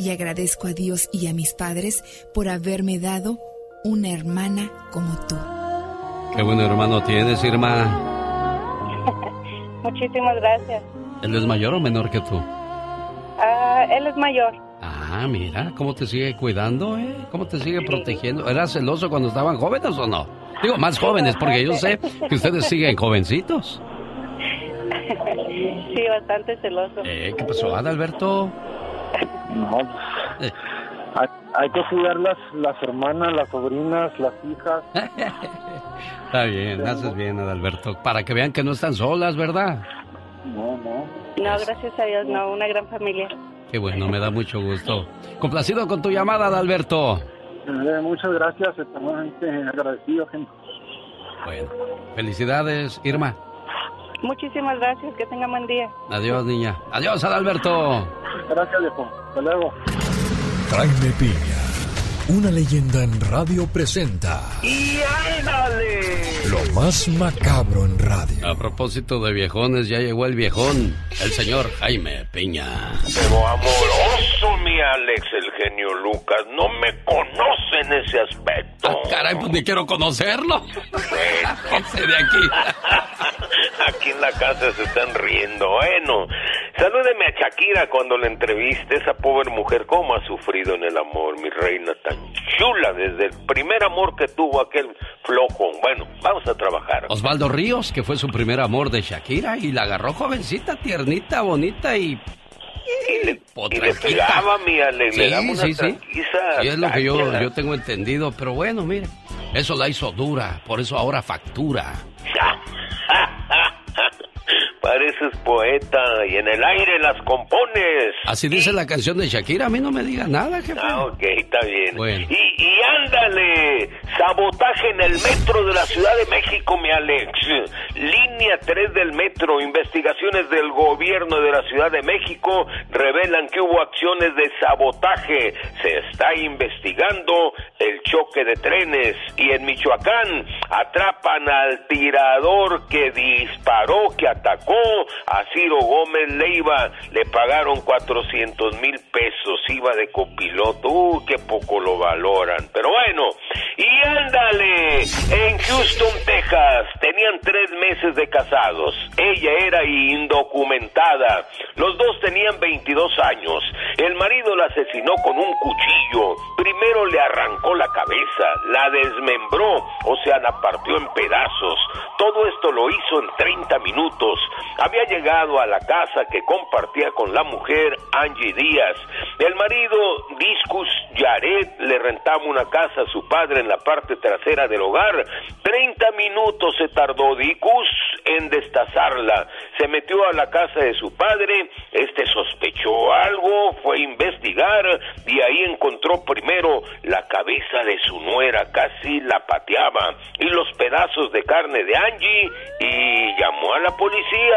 y agradezco a Dios y a mis padres por haberme dado una hermana como tú.
Qué buen hermano tienes, Irma.
Muchísimas gracias.
¿Él es mayor o menor que tú?
Ah, él es mayor.
Ah, mira, cómo te sigue cuidando, ¿eh? ¿Cómo te sigue protegiendo? ¿Eras celoso cuando estaban jóvenes o no? Digo, más jóvenes, porque yo sé que ustedes siguen jovencitos.
Sí, bastante celoso.
Eh, ¿Qué pasó, Adalberto?
No, hay, hay que cuidar las, las hermanas, las sobrinas, las hijas.
Está bien, haces bien, Adalberto. Para que vean que no están solas, ¿verdad?
No, no.
No, gracias a Dios, no, una gran familia.
Qué bueno, me da mucho gusto. Complacido con tu llamada, Adalberto.
Eh, muchas gracias, eternamente agradecido, gente.
Bueno, felicidades, Irma.
Muchísimas gracias, que tenga buen día.
Adiós, niña. Adiós, Adalberto.
Gracias, viejo. Hasta luego.
Jaime Piña,
Una leyenda en radio presenta.
¡Y ándale!
Lo más macabro en radio.
A propósito de viejones, ya llegó el viejón, el señor Jaime Piña.
Pero amoroso, Alex, el genio Lucas, no me conoce en ese aspecto.
Ah, caray, pues ni quiero conocerlo. Ese de aquí.
Aquí en la casa se están riendo. Bueno, salúdeme a Shakira cuando la entreviste. Esa pobre mujer, cómo ha sufrido en el amor, mi reina tan chula, desde el primer amor que tuvo aquel flojo. Bueno, vamos a trabajar.
Osvaldo Ríos, que fue su primer amor de Shakira y la agarró jovencita, tiernita, bonita y...
Y le, y le pegaba, mía, le, le daba una
sí, sí. Sí, es lo que yo, yo tengo entendido, pero bueno, mire, eso la hizo dura, por eso ahora factura.
Pareces poeta y en el aire las compones.
Así dice la canción de Shakira, a mí no me diga nada, jefe.
Ah, ok, está bien.
Bueno.
Y, y ándale, sabotaje en el metro de la Ciudad de México, mi Alex. Línea 3 del metro, investigaciones del gobierno de la Ciudad de México revelan que hubo acciones de sabotaje. Se está investigando el choque de trenes. Y en Michoacán atrapan al tirador que disparó, que atacó a Ciro Gómez Leiva. Le pagaron 400 mil pesos, iba de copiloto. Uh, qué poco lo valoran. Pero bueno, y ándale, en Houston, Texas, tenían tres meses de casados. Ella era indocumentada. Los dos tenían 22 años. El marido la asesinó con un cuchillo. Primero le arrancó la cabeza, la desmembró, o sea, la partió en pedazos. Todo esto lo hizo en 30 minutos. Había llegado a la casa que compartía con la mujer Angie Díaz. El marido, Discus Yared, le rentaba una casa a su padre en la parte trasera del hogar. 30 minutos se tardó Dicus en destazarla. Se metió a la casa de su padre, este sospechó algo, fue a investigar y ahí encontró primero la cabeza de su nuera, casi la pateaba, y los pedazos de carne de Angie y llamó a la policía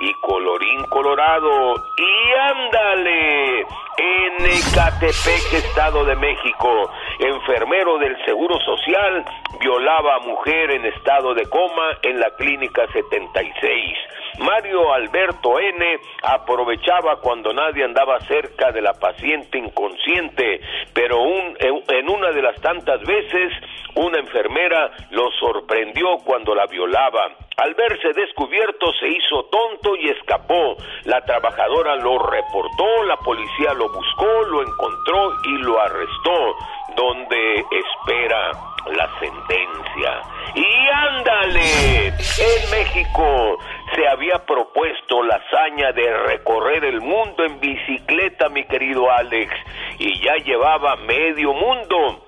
y colorín colorado y ándale en Ecatepec, Estado de México, enfermero del Seguro Social violaba a mujer en estado de coma en la clínica 76. Mario Alberto N. aprovechaba cuando nadie andaba cerca de la paciente inconsciente, pero un- en una de las tantas veces una enfermera lo sorprendió cuando la violaba. Al verse descubierto se hizo tonto y escapó. La trabajadora lo reportó, la policía lo buscó, lo encontró y lo arrestó, donde espera la sentencia. Y ándale, en México se había propuesto la hazaña de recorrer el mundo en bicicleta, mi querido Alex, y ya llevaba medio mundo.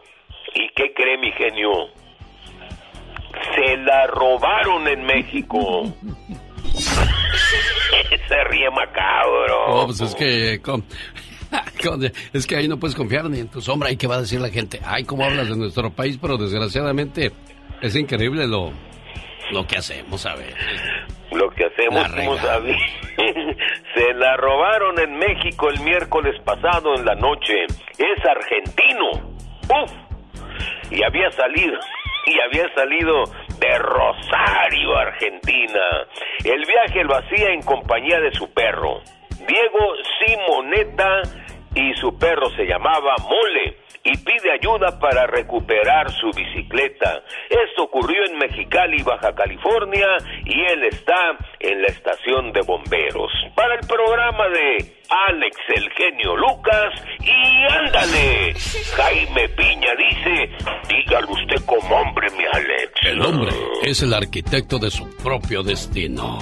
¿Y qué cree mi genio? Se la robaron en México. Se ríe macabro.
Oh, pues es que... con- Es que ahí no puedes confiar ni en tu sombra. ¿Y qué va a decir la gente? Ay, cómo hablas de nuestro país, pero desgraciadamente es increíble lo, lo que hacemos a ver.
Lo que hacemos, como. Se la robaron en México el miércoles pasado en la noche. Es argentino. ¡Uf! Y había salido, y había salido de Rosario, Argentina. El viaje lo hacía en compañía de su perro, Diego Simoneta, y su perro se llamaba Mole y pide ayuda para recuperar su bicicleta. Esto ocurrió en Mexicali, Baja California, y él está en la estación de bomberos. Para el programa de Alex el genio Lucas, y ándale, Jaime Piña dice, dígalo usted como hombre, mi Alex.
El hombre es el arquitecto de su propio destino.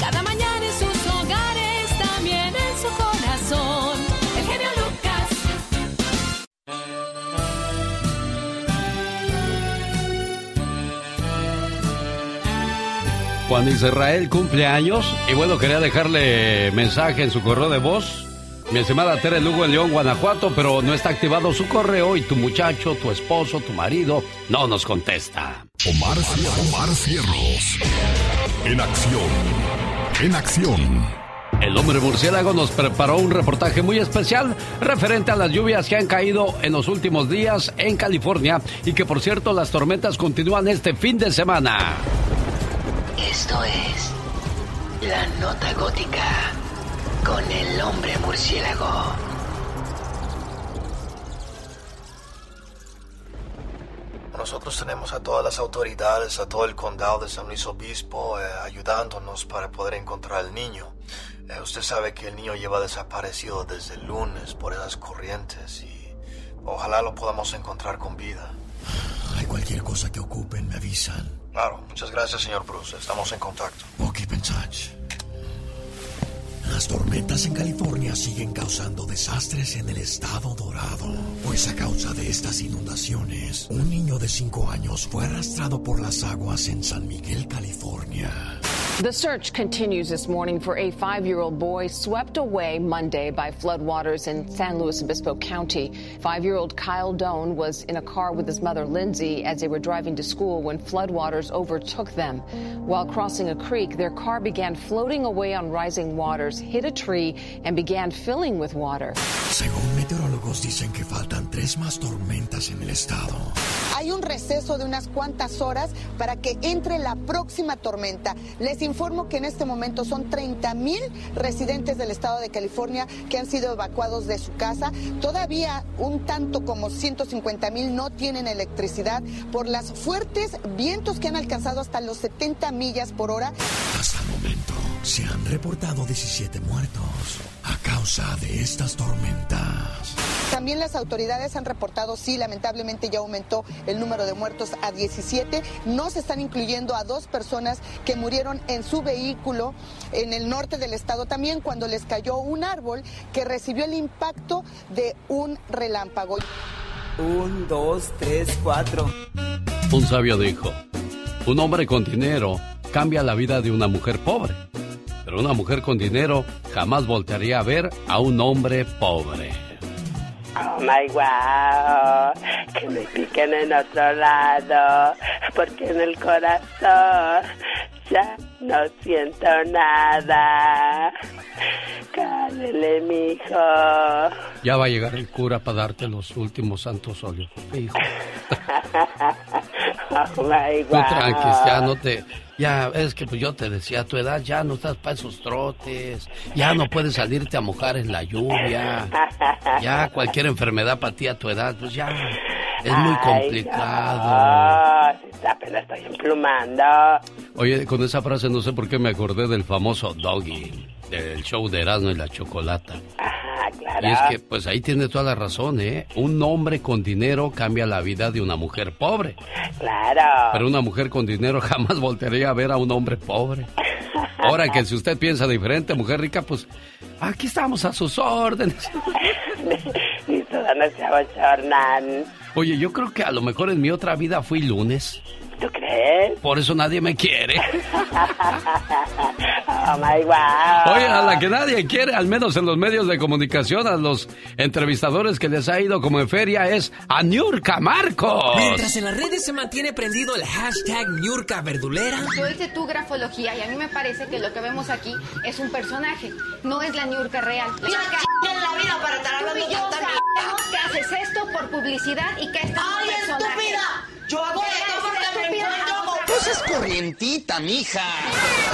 Cada
Juan Israel cumple años y bueno, quería dejarle mensaje en su correo de voz. Mi estimada Tere Lugo en León, Guanajuato, pero no está activado su correo y tu muchacho, tu esposo, tu marido no nos contesta.
Omar, Omar Cierros. En acción. En acción.
El hombre murciélago nos preparó un reportaje muy especial referente a las lluvias que han caído en los últimos días en California y que por cierto las tormentas continúan este fin de semana.
Esto es la nota gótica con el hombre murciélago.
Nosotros tenemos a todas las autoridades, a todo el condado de San Luis Obispo eh, ayudándonos para poder encontrar al niño. Eh, usted sabe que el niño lleva desaparecido desde el lunes por esas corrientes y ojalá lo podamos encontrar con vida.
Hay cualquier cosa que ocupen, me avisan.
Claro, muchas gracias, señor Bruce. Estamos en contacto.
Ok, keep in touch. Las tormentas en California siguen causando desastres en el estado dorado. Pues a causa de estas inundaciones, un niño de 5 años fue arrastrado por las aguas en San Miguel, California.
The search continues this morning for a five year old boy swept away Monday by floodwaters in San Luis Obispo County. Five year old Kyle Doan was in a car with his mother Lindsay as they were driving to school when floodwaters overtook them. While crossing a creek, their car began floating away on rising waters, hit a tree, and began filling with water.
Según meteorólogos dicen que faltan tres más tormentas en el estado.
Hay un receso de unas cuantas horas para que entre la próxima tormenta. Les informo que en este momento son 30 mil residentes del estado de California que han sido evacuados de su casa. Todavía un tanto como 150 mil no tienen electricidad por las fuertes vientos que han alcanzado hasta los 70 millas por hora.
Hasta el momento se han reportado 17 muertos a causa de estas tormentas.
También las autoridades han reportado, sí, lamentablemente ya aumentó el número de muertos a 17. No se están incluyendo a dos personas que murieron en su vehículo en el norte del estado también cuando les cayó un árbol que recibió el impacto de un relámpago.
Un, dos, tres, cuatro.
Un sabio dijo, un hombre con dinero cambia la vida de una mujer pobre, pero una mujer con dinero jamás voltearía a ver a un hombre pobre.
Oh my wow, que me piquen en otro lado, porque en el corazón ya no siento nada. Cálele, mijo.
Ya va a llegar el cura para darte los últimos santos óleos, hijo.
Oh my
tranquis, ya no te... Ya, es que pues yo te decía, a tu edad ya no estás para esos trotes, ya no puedes salirte a mojar en la lluvia, ya cualquier enfermedad para ti a tu edad, pues ya es muy
Ay,
complicado.
no, apenas estoy emplumando.
Oye, con esa frase no sé por qué me acordé del famoso Doggy, del show de Erasmo y la Chocolata.
Ajá, claro.
Y es que, pues ahí tiene toda la razón, ¿eh? Un hombre con dinero cambia la vida de una mujer pobre.
Claro.
Pero una mujer con dinero jamás voltearía a ver a un hombre pobre. Ahora que si usted piensa diferente, mujer rica, pues aquí estamos a sus órdenes. Oye, yo creo que a lo mejor en mi otra vida fui lunes.
¿Tú crees?
Por eso nadie me quiere.
Oh my wow.
Oye, a la que nadie quiere, al menos en los medios de comunicación, a los entrevistadores que les ha ido como en feria, es a Niurka Marcos.
Mientras en las redes se mantiene prendido el hashtag Niurka Verdulera.
Yo hice tu grafología y a mí me parece que lo que vemos aquí es un personaje, no es la Niurka real. La
la vida para estar hablando
Que haces esto por publicidad y que esto es
¡Ay, estúpida! Yo hago esto porque me encuentro con...
Pues es corrientita, mija.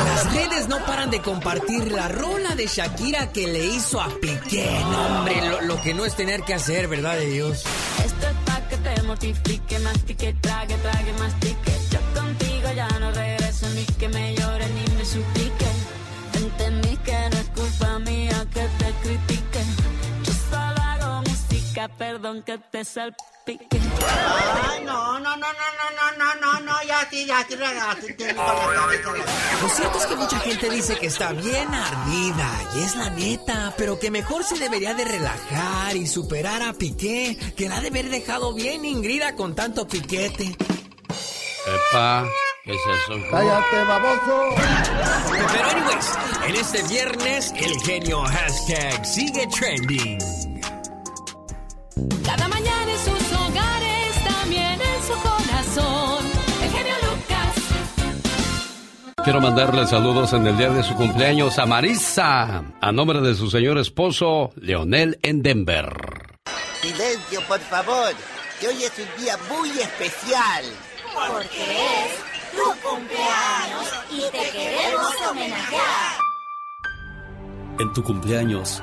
Las redes no paran de compartir la rola de Shakira que le hizo a Piqué. No, hombre, lo, lo que no es tener que hacer, ¿verdad de Dios?
Esto es pa' que te mortifique, mastique, trague, trague, mastique. Yo contigo ya no regreso, ni que me llore ni me suplique. Perdón que te salpique.
Ay, no, no, no, no, no, no, no, no, ya sí, ya sí, cabeza.
Lo cierto es que mucha gente dice que está bien ardida, y es la neta, pero que mejor se debería de relajar y superar a Piqué, que la ha de haber dejado bien ingrida con tanto piquete.
Epa, ¿qué es eso?
¡Cállate, baboso! Pero anyways, en este viernes el genio hashtag sigue trending.
Cada mañana en sus hogares, también en su corazón. El genio Lucas.
Quiero mandarle saludos en el día de su cumpleaños a Marisa, a nombre de su señor esposo, Leonel en Denver.
Silencio, por favor, que hoy es un día muy especial.
Porque es tu cumpleaños y te queremos homenajear.
En tu cumpleaños,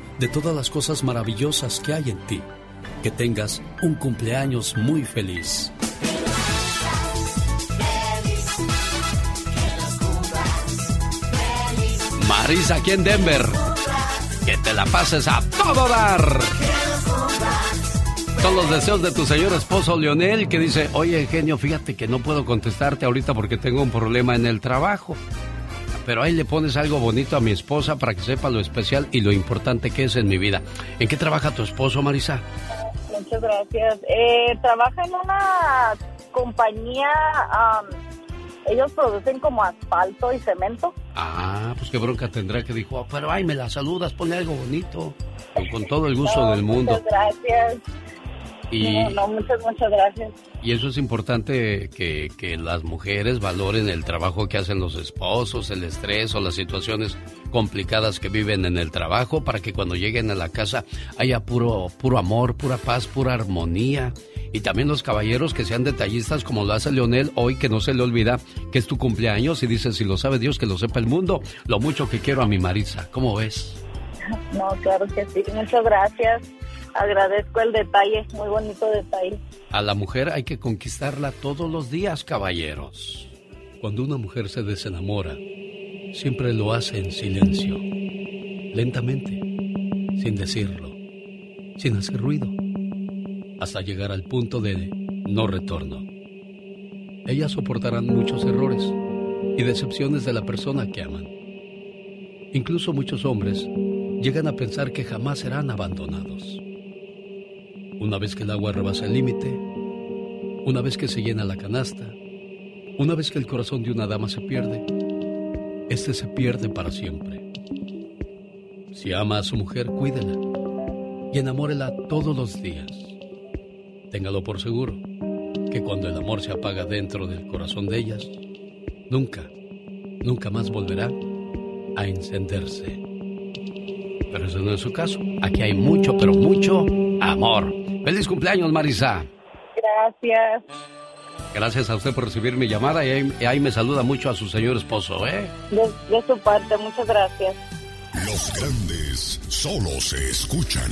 de todas las cosas maravillosas que hay en ti. Que tengas un cumpleaños muy feliz.
Marisa aquí en Denver. Que te la pases a todo dar. Son los deseos de tu señor esposo Leonel que dice, oye genio, fíjate que no puedo contestarte ahorita porque tengo un problema en el trabajo. Pero ahí le pones algo bonito a mi esposa para que sepa lo especial y lo importante que es en mi vida. ¿En qué trabaja tu esposo, Marisa?
Muchas gracias. Eh, trabaja en una compañía, am, ellos producen como asfalto y cemento.
Ah, pues qué bronca tendrá que dijo, "Ah, pero ay, me la saludas, ponle algo bonito. Con, con todo el gusto
No,
del mundo.
Muchas gracias.
Y,
No, no, muchas, muchas gracias.
y eso es importante que, que las mujeres valoren el trabajo que hacen los esposos, el estrés o las situaciones complicadas que viven en el trabajo para que cuando lleguen a la casa haya puro, puro amor, pura paz, pura armonía. Y también los caballeros que sean detallistas como lo hace Leonel hoy, que no se le olvida que es tu cumpleaños y dice, si lo sabe Dios, que lo sepa el mundo, lo mucho que quiero a mi Marisa. ¿Cómo ves?
No, claro que sí. Muchas gracias. Agradezco el detalle, muy bonito detalle.
A la mujer hay que conquistarla todos los días, caballeros. Cuando una mujer se desenamora, siempre lo hace en silencio, lentamente, sin decirlo, sin hacer ruido, hasta llegar al punto de no retorno. Ellas soportarán muchos errores y decepciones de la persona que aman. Incluso muchos hombres llegan a pensar que jamás serán abandonados. Una vez que el agua rebasa el límite, una vez que se llena la canasta, una vez que el corazón de una dama se pierde, este se pierde para siempre. Si ama a su mujer, cuídela y enamórela todos los días. Téngalo por seguro que cuando el amor se apaga dentro del corazón de ellas, nunca, nunca más volverá a encenderse. Pero ese no es su caso. Aquí hay mucho, pero mucho amor. Feliz cumpleaños, Marisa.
Gracias.
Gracias a usted por recibir mi llamada y ahí, y ahí me saluda mucho a su señor esposo, ¿eh?
De, de su parte, muchas gracias.
Los grandes solo se escuchan.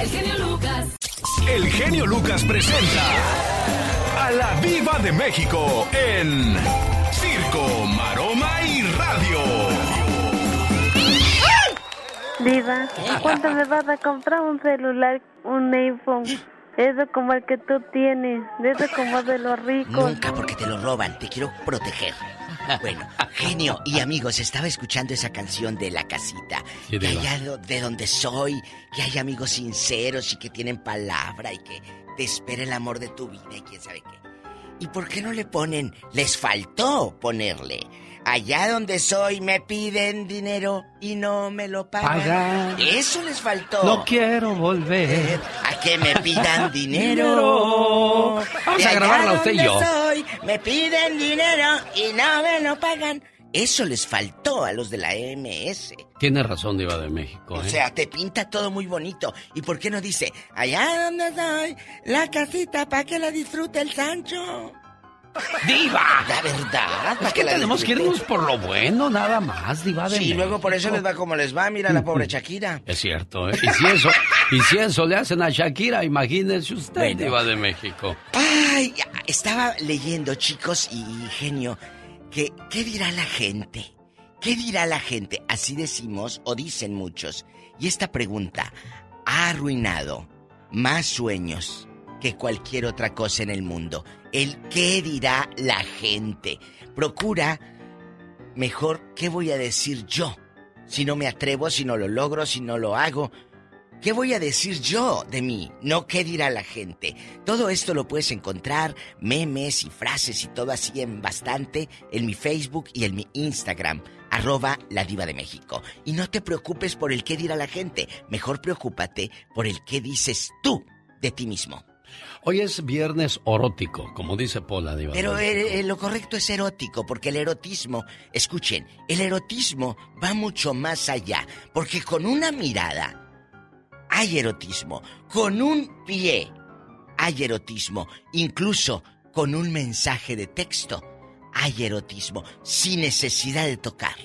El genio Lucas.
El genio Lucas presenta a la Viva de México en Circo, Maroma y Radio.
Diva, ¿cuánto me vas a comprar un celular, un iPhone? Eso como el que tú tienes, eso como de los ricos.
Nunca porque te lo roban, te quiero proteger. Bueno, genio y amigos, estaba escuchando esa canción de La Casita.
Sí,
que allá de donde soy, que hay amigos sinceros y que tienen palabra y que te espera el amor de tu vida y quién sabe qué. ¿Y por qué no le ponen? Les faltó ponerle. Allá donde soy me piden dinero y no me lo pagan. Eso les faltó.
No quiero volver.
A que me pidan dinero.
Vamos
De
a grabarla usted y
donde
yo.
soy, me piden dinero y no me lo pagan. Eso les faltó a los de la MS.
Tiene razón, Diva de México,
O
¿eh?
sea, te pinta todo muy bonito. ¿Y por qué no dice, allá donde soy, la casita para que la disfrute el Sancho?
¡Diva!
La verdad.
Es que tenemos que irnos por lo bueno, nada más, Diva de
Sí, luego por eso
México.
les va como les va. Mira la pobre Shakira.
Es cierto, ¿eh? Y si eso, y si eso le hacen a Shakira, imagínese usted,
Bueno.
Diva de México.
Ay, estaba leyendo, chicos y genio, que ¿qué dirá la gente? ¿Qué dirá la gente? Así decimos o dicen muchos. Y esta pregunta ha arruinado más sueños que cualquier otra cosa en el mundo. El qué dirá la gente. Procura mejor qué voy a decir yo. Si no me atrevo, si no lo logro, si no lo hago. ¿Qué voy a decir yo de mí? No qué dirá la gente. Todo esto lo puedes encontrar, memes y frases y todo así en bastante en mi Facebook y en mi Instagram, arroba la diva de México. Y no te preocupes por el qué dirá la gente, mejor preocúpate por el qué dices tú de ti mismo.
Hoy es viernes orótico, como dice Pola, Diva.
Pero eh, eh, lo correcto es erótico, porque el erotismo, escuchen, el erotismo va mucho más allá, porque con una mirada hay erotismo, con un pie hay erotismo, incluso con un mensaje de texto hay erotismo, sin necesidad de tocar.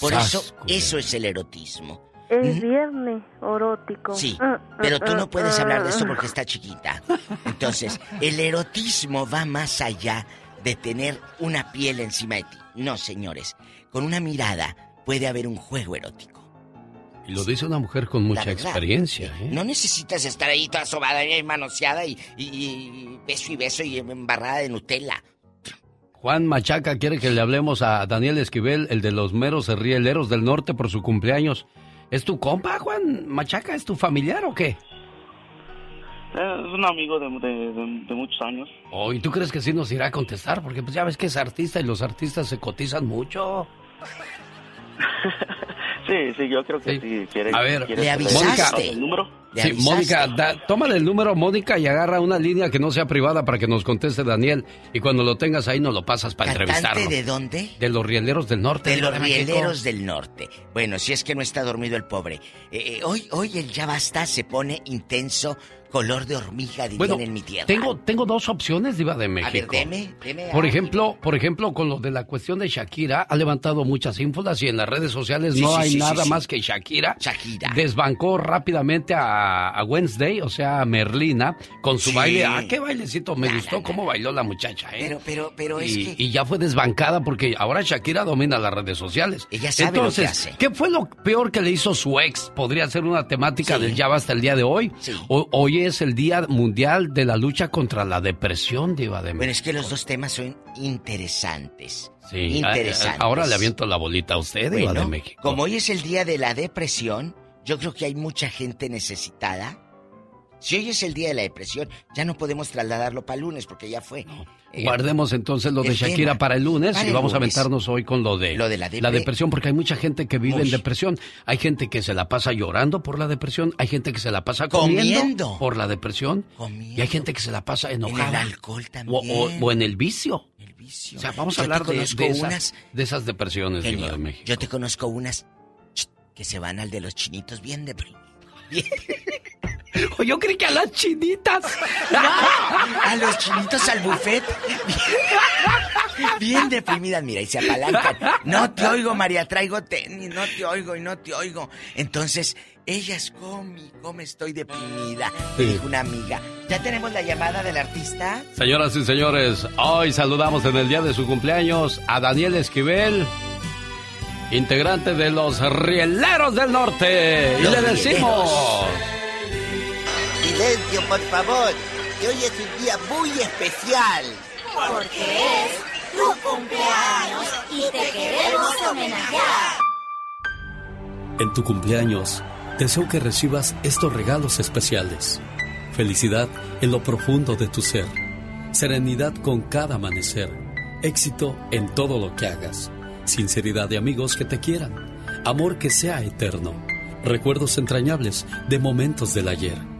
Por eso, eso es el erotismo.
Es viernes erótico.
Sí,
Ah,
pero
ah,
tú no puedes
ah,
hablar de esto
ah.
porque está chiquita. Entonces, el erotismo va más allá de tener una piel encima de ti. No, señores. Con una mirada puede haber un juego erótico.
Y lo dice una mujer con mucha
verdad.
experiencia, ¿eh?
No necesitas estar ahí toda sobada y manoseada y, y- y beso y beso y embarrada de Nutella.
Juan Machaca quiere que le hablemos a Daniel Esquivel, el de los meros rieleros del norte por su cumpleaños. ¿Es tu compa, Juan Machaca? ¿Es tu familiar o qué?
Es un amigo de, de- de- de muchos años.
Oh, ¿y tú crees que sí nos irá a contestar? Porque pues ya ves que es artista y los artistas se cotizan mucho.
Sí, sí, yo creo que sí. quiere,
A ver,
quiere
¿le avisaste?
el número?
Sí, Mónica, da- tómale el número, Mónica, y agarra una línea que no sea privada para que nos conteste Daniel. Y cuando lo tengas ahí, nos lo pasas para entrevistarlo.
¿Cantante de dónde?
De los rieleros del norte.
De los rieleros del norte. Bueno, si es que no está dormido el pobre. Eh, eh, hoy, hoy el ya basta se pone intenso, color de hormiga, dirían
Bueno,
en mi tierra.
tengo, tengo dos opciones, Diva de
A ver,
México.
deme, deme
Por ejemplo, por ejemplo, con lo de la cuestión de Shakira, ha levantado muchas ínfulas y en las redes sociales
Sí,
no
sí,
hay
sí,
nada
sí, sí.
más que Shakira.
Shakira.
Desbancó rápidamente a, a Wednesday, o sea, a Merlina, con su
Sí.
baile. Ah, qué bailecito, me gustó cómo bailó la muchacha, ¿eh?
Pero, pero, pero es
y,
que...
y ya fue desbancada porque ahora Shakira domina las redes sociales.
Ella sabe lo
Entonces,
que hace.
¿qué fue lo peor que le hizo su ex? Podría ser una temática del ya hasta el día de hoy. O- hoy es el Día Mundial de la Lucha contra la Depresión, Diva de
Bueno, es que los dos temas son interesantes.
Sí,
interesantes.
a- a- ahora le aviento la bolita a usted, Diva
Bueno,
de México.
Como hoy es el día de la depresión, yo creo que hay mucha gente necesitada. Si hoy es el día de la depresión, ya no podemos trasladarlo para lunes porque ya fue. Eh,
Guardemos entonces lo de
el
Shakira
tema.
para el lunes
Para
y
el
vamos a aventarnos hoy con lo de,
Lo de la depre-
depresión, porque hay mucha gente que vive en depresión. Hay gente que se la pasa llorando por la depresión, hay gente que se la pasa comiendo,
Comiendo.
por la depresión y hay gente que se la pasa enojada.
En el alcohol también.
o- o en el vicio.
vicio.
O sea, vamos a hablar de, de esas,
unas-
de esas depresiones,
Genio,
de México.
Yo te conozco unas que se van al de los chinitos bien deprimidos.
Yo creí que a las chinitas.
a los chinitos al buffet. Bien, deprimidas, mira, y se apalancan. No te oigo, María, traigo tenis, no te oigo y no te oigo. Entonces, ellas come, y come, estoy deprimida. Me
Sí.
dijo una amiga. ¿Ya tenemos la llamada del artista?
Señoras y señores, hoy saludamos en el día de su cumpleaños a Daniel Esquivel, integrante de los Rieleros del Norte. Y le decimos...
Silencio, por favor, que hoy es un día muy especial.
Porque es tu cumpleaños y te queremos homenajear.
En tu cumpleaños, deseo que recibas estos regalos especiales. Felicidad en lo profundo de tu ser. Serenidad con cada amanecer. Éxito en todo lo que hagas. Sinceridad de amigos que te quieran. Amor que sea eterno. Recuerdos entrañables de momentos del ayer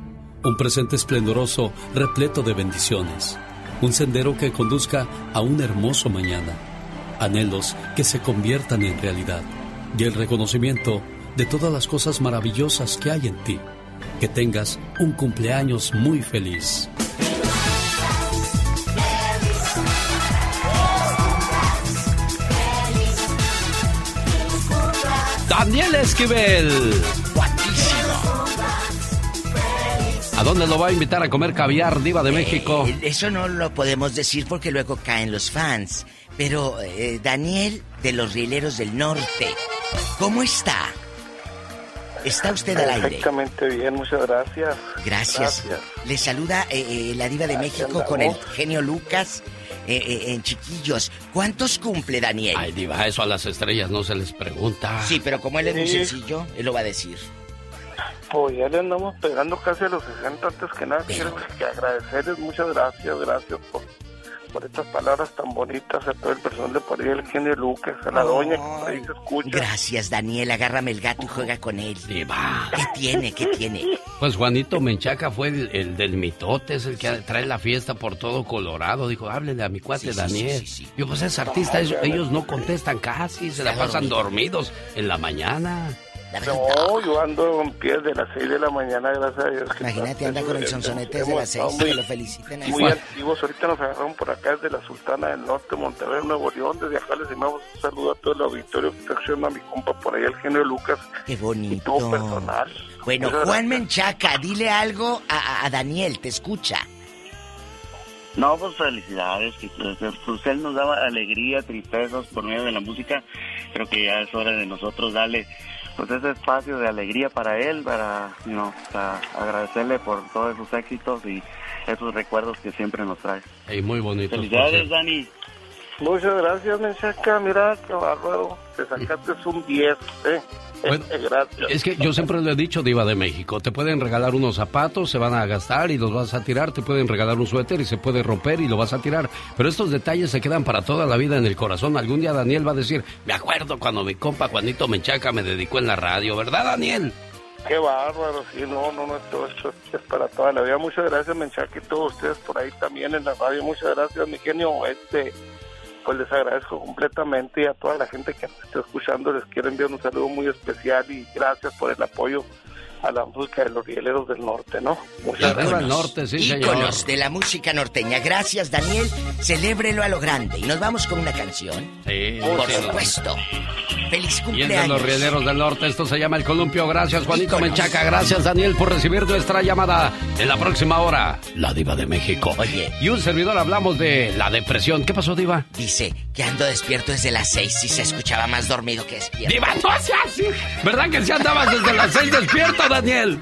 un presente esplendoroso repleto de bendiciones, un sendero que conduzca a un hermoso mañana, anhelos que se conviertan en realidad y el reconocimiento de todas las cosas maravillosas que hay en ti. Que tengas un cumpleaños muy feliz.
Daniel Esquivel ¿A dónde lo va a invitar a comer caviar, Diva de México?
Eh, eso no lo podemos decir porque luego caen los fans. Pero eh, Daniel de los Rieleros del Norte, ¿cómo está? ¿Está usted al aire?
Perfectamente bien, muchas gracias.
Gracias. Le saluda eh, la Diva de México con el genio Lucas. en chiquillos, ¿cuántos cumple Daniel?
Ay, Diva, eso a las estrellas no se les pregunta.
Sí, pero como él es muy sencillo, él lo va a decir.
Pues ya le andamos pegando casi a los 60 antes que nada. Quiero que agradecerles, muchas gracias, gracias por, por estas palabras tan bonitas a todo el personal de por ahí, el genio Lucas, a la doña que por ahí se escucha.
Gracias, Daniel, agárrame el gato y juega con él.
Diva.
¿Qué tiene? ¿Qué tiene?
Pues Juanito Menchaca fue el, del mitote, es el que trae la fiesta por todo Colorado. Dijo, háblenle a mi cuate Daniel. Yo, pues es artista, ellos, no contestan casi, se la pasan dormidos en la mañana.
No, yo ando en pie de las 6 de la mañana, gracias a Dios.
Imagínate, anda con el sonsonete desde las 6, que lo feliciten.
Muy activos, ahorita nos agarraron por acá desde la Sultana del Norte, Monterrey, Nuevo León. Desde acá les mandamos un saludo a todo el auditorio que a mi compa por ahí, el genio Lucas.
Qué bonito.
Y todo personal.
Bueno, Juan Menchaca, dile algo a, a Daniel, te escucha.
No, pues felicidades, que pues, él nos daba alegría, tristezas por medio de la música. Creo que ya es hora de nosotros darle pues ese espacio de alegría para él, para, you agradecerle por todos sus éxitos y esos recuerdos que siempre nos trae.
Y muy bonito.
Felicidades, Dani.
Muchas gracias, Menchaca. Mira, qué bárbaro. Te sacaste un 10, ¿eh? Bueno,
es que yo siempre lo he dicho, Diva de México. Te pueden regalar unos zapatos, se van a gastar y los vas a tirar. Te pueden regalar un suéter y se puede romper y lo vas a tirar. Pero estos detalles se quedan para toda la vida en el corazón. Algún día Daniel va a decir, me acuerdo cuando mi compa Juanito Menchaca me dedicó en la radio, ¿verdad, Daniel?
Qué bárbaro, sí, no, no, no, esto, esto es para toda la vida. Muchas gracias, Menchaca, y todos ustedes por ahí también en la radio. Muchas gracias, mi genio. Este, pues les agradezco completamente y a toda la gente que nos está escuchando les quiero enviar un saludo muy especial y gracias por el apoyo a la música de los rieleros del norte, ¿no?
Muchas norte, sí, Íconos de la música norteña. Gracias, Daniel. Celébrelo a lo grande. Y nos vamos con una canción.
Sí,
por supuesto. Feliz cumpleaños.
Los rieleros del norte, esto se llama El Columpio. Gracias, Juanito Menchaca. Gracias, Daniel, por recibir nuestra llamada. En la próxima hora, la Diva de México.
Oye.
Y un servidor hablamos de la depresión. ¿Qué pasó, Diva?
Dice que ando despierto desde las seis y se escuchaba más dormido que despierto.
¡Diva, no así! ¿Verdad que si andabas desde las seis despierto, Daniel.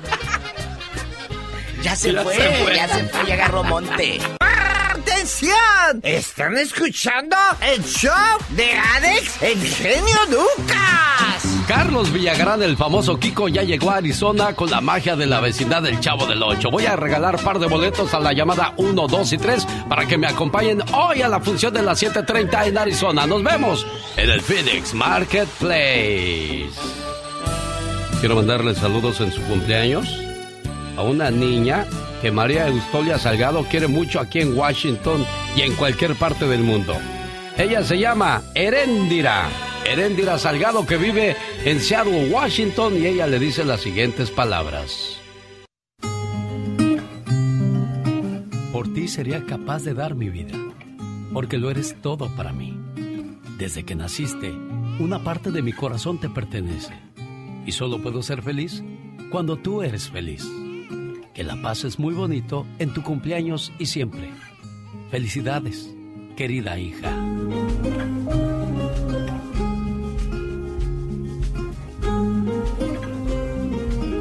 Ya se, fue, ya se fue, ya agarró monte.
¡Atención! ¿Están escuchando el show de Alex, el genio Lucas?
Carlos Villagrán, el famoso Kiko, ya llegó a Arizona con la magia de la vecindad del Chavo del Ocho. Voy a regalar par de boletos a la llamada 1, 2 y 3 para que me acompañen hoy a la función de las 7.30 en Arizona. Nos vemos en el Phoenix Marketplace. Quiero mandarle saludos en su cumpleaños a una niña que María Eustolia Salgado quiere mucho aquí en Washington y en cualquier parte del mundo. Ella se llama Heréndira. Heréndira Salgado que vive en Seattle, Washington y ella le dice las siguientes palabras. Por ti sería capaz de dar mi vida, porque lo eres todo para mí. Desde que naciste, una parte de mi corazón te pertenece y solo puedo ser feliz cuando tú eres feliz. Que la paz es muy bonito en tu cumpleaños y siempre. Felicidades, querida hija.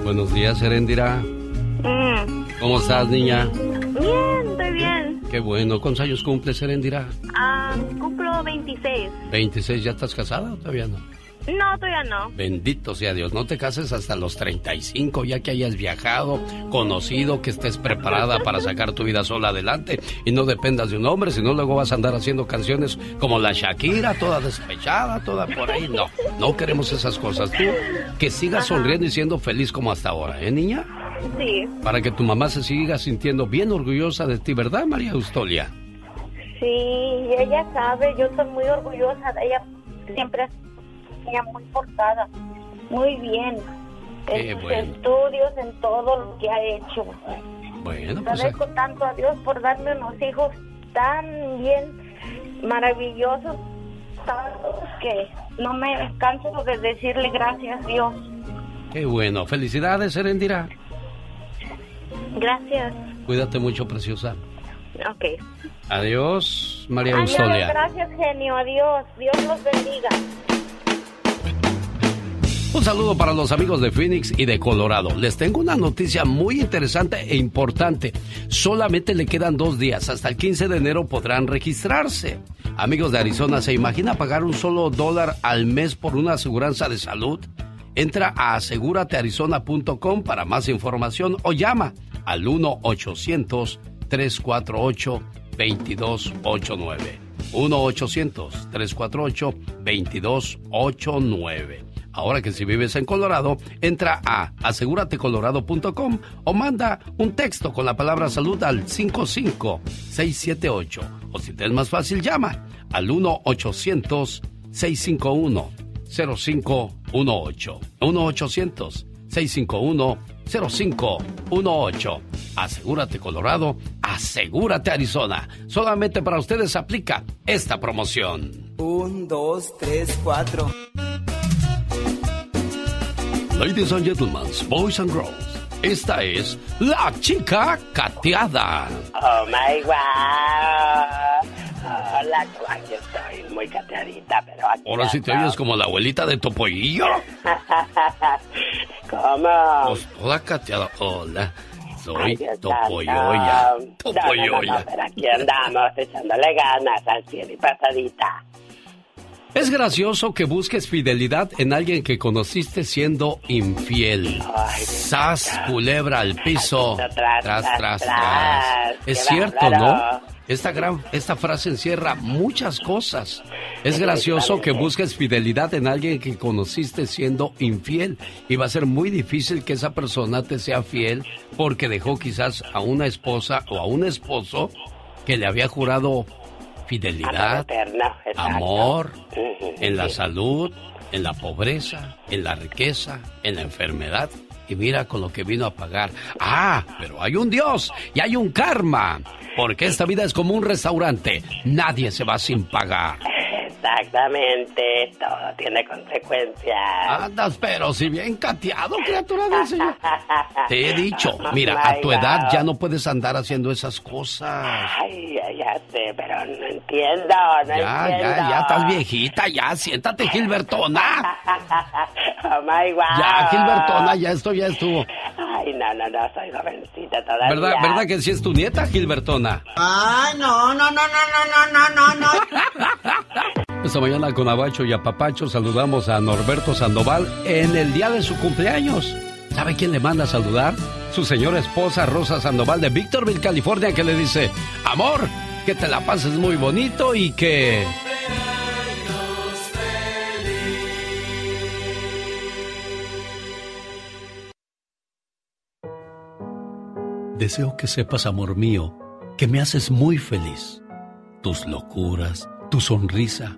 Buenos días, Erendira. Mm. ¿Cómo estás, niña?
Bien, estoy bien.
Qué bueno. ¿Cuántos años cumples, Erendira?
Ah, cumplo 26.
¿26? ¿Ya estás casada o todavía no?
No, todavía no.
Bendito sea Dios, no te cases hasta los 35, ya que hayas viajado, conocido, que estés preparada para sacar tu vida sola adelante y no dependas de un hombre, sino luego vas a andar haciendo canciones como la Shakira, toda despechada, toda por ahí. No, no queremos esas cosas. Tú que sigas sonriendo y siendo feliz como hasta ahora, ¿eh, niña?
Sí.
Para que tu mamá se siga sintiendo bien orgullosa de ti, ¿verdad, María Eustolia?
Sí, ella sabe, yo estoy muy orgullosa de ella. Siempre muy portada, muy bien. en sus estudios, en todo lo que ha hecho.
Bueno, pues,
Agradezco tanto a Dios por darme unos hijos tan bien, maravillosos, tantos que no me canso de decirle gracias Dios.
Qué bueno. Felicidades, Erendira.
Gracias.
Cuídate mucho, preciosa.
Ok.
Adiós, María
Adiós, gracias, genio. Adiós. Dios los bendiga.
Un saludo para los amigos de Phoenix y de Colorado. Les tengo una noticia muy interesante e importante. Solamente le quedan dos días. Hasta el 15 de enero podrán registrarse. Amigos de Arizona, ¿se imagina pagar un solo dólar al mes por una aseguranza de salud? Entra a aseguratearizona.com para más información o llama al 1-800-348-2289. 1-800-348-2289. Ahora que si vives en Colorado, entra a aseguratecolorado.com o manda un texto con la palabra salud al 55678. O si te es más fácil, llama al 1-800-651-0518. 1-800-651-0518. Asegúrate Colorado, asegúrate Arizona. Solamente para ustedes aplica esta promoción.
Un, dos, tres, cuatro.
Ladies and gentlemen, boys and girls, esta es la chica cateada.
Oh my god. Hola, yo estoy muy cateadita, pero aquí.
Ahora sí te
ando.
oyes como la abuelita de Topollillo.
¿Cómo?
Pues toda cateada. Hola, soy Topoyoya.
santo. No, no,
Topoyoya.
no, pero aquí andamos echándole ganas al cielo y pasadita.
Es gracioso que busques fidelidad en alguien que conociste siendo infiel. Sas, culebra al piso.
Tras,
Tras,
tras,
tras,
tras.
tras. Es cierto. ¿no? Esta, gran, esta frase encierra muchas cosas. Es gracioso que busques fidelidad en alguien que conociste siendo infiel. Y va a ser muy difícil que esa persona te sea fiel porque dejó quizás a una esposa o a un esposo que le había jurado fidelidad, amor, en la salud, en la pobreza, en la riqueza, en la enfermedad. Y mira con lo que vino a pagar. Ah, pero hay un Dios y hay un karma. Porque esta vida es como un restaurante. Nadie se va sin pagar.
Exactamente, todo tiene consecuencias.
Andas, pero si bien cateado, criatura del Señor. Te he dicho, mira, a tu edad ya no puedes andar haciendo esas cosas.
Ay, ya, ya sé, pero no entiendo, no
Ya,
entiendo.
ya, ya estás viejita, ya, siéntate, Gilbertona.
Oh my God.
Ya, Gilbertona, ya esto ya estuvo.
Ay, no, no, no, soy jovencita todavía.
¿Verdad, ¿Verdad que sí es tu nieta, Gilbertona?
Ay, no, no, no, no, no, no, no, no.
Esta mañana con Abacho y Apapacho saludamos a Norberto Sandoval en el día de su cumpleaños. ¿Sabe quién le manda a saludar? Su señora esposa Rosa Sandoval de Victorville, California, que le dice, amor, que te la pases muy bonito y que... Deseo que sepas, amor mío, que me haces muy feliz. Tus locuras, tu sonrisa,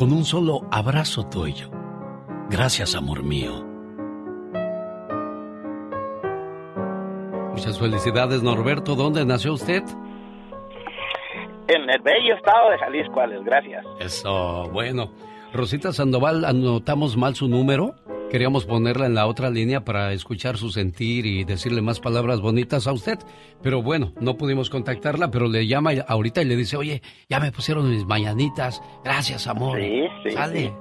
con un solo abrazo tuyo. Gracias, amor mío. Muchas felicidades, Norberto. ¿Dónde nació usted?
En el bello estado de Jalisco, Alex, gracias.
Eso, bueno. Rosita Sandoval, anotamos mal su número. Queríamos ponerla en la otra línea para escuchar su sentir y decirle más palabras bonitas a usted. Pero bueno, no pudimos contactarla, pero le llama ahorita y le dice, oye, ya me pusieron mis mañanitas. Gracias, amor.
Sí, sí,
Sale.
sí.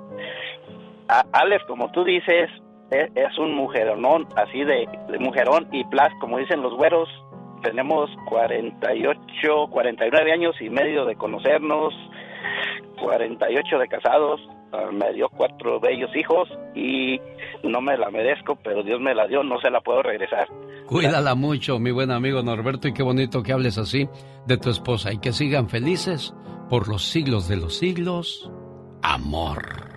Alex, como tú dices, es, es un mujeronón, así de, de mujerón y plas, como dicen los güeros. Tenemos 48, 49 años y medio de conocernos, 48 de casados. Ah, me dio cuatro bellos hijos y no me la merezco, pero Dios me la dio, no se la puedo regresar.
Cuídala mucho, mi buen amigo Norberto, y qué bonito que hables así de tu esposa y que sigan felices por los siglos de los siglos. Amor.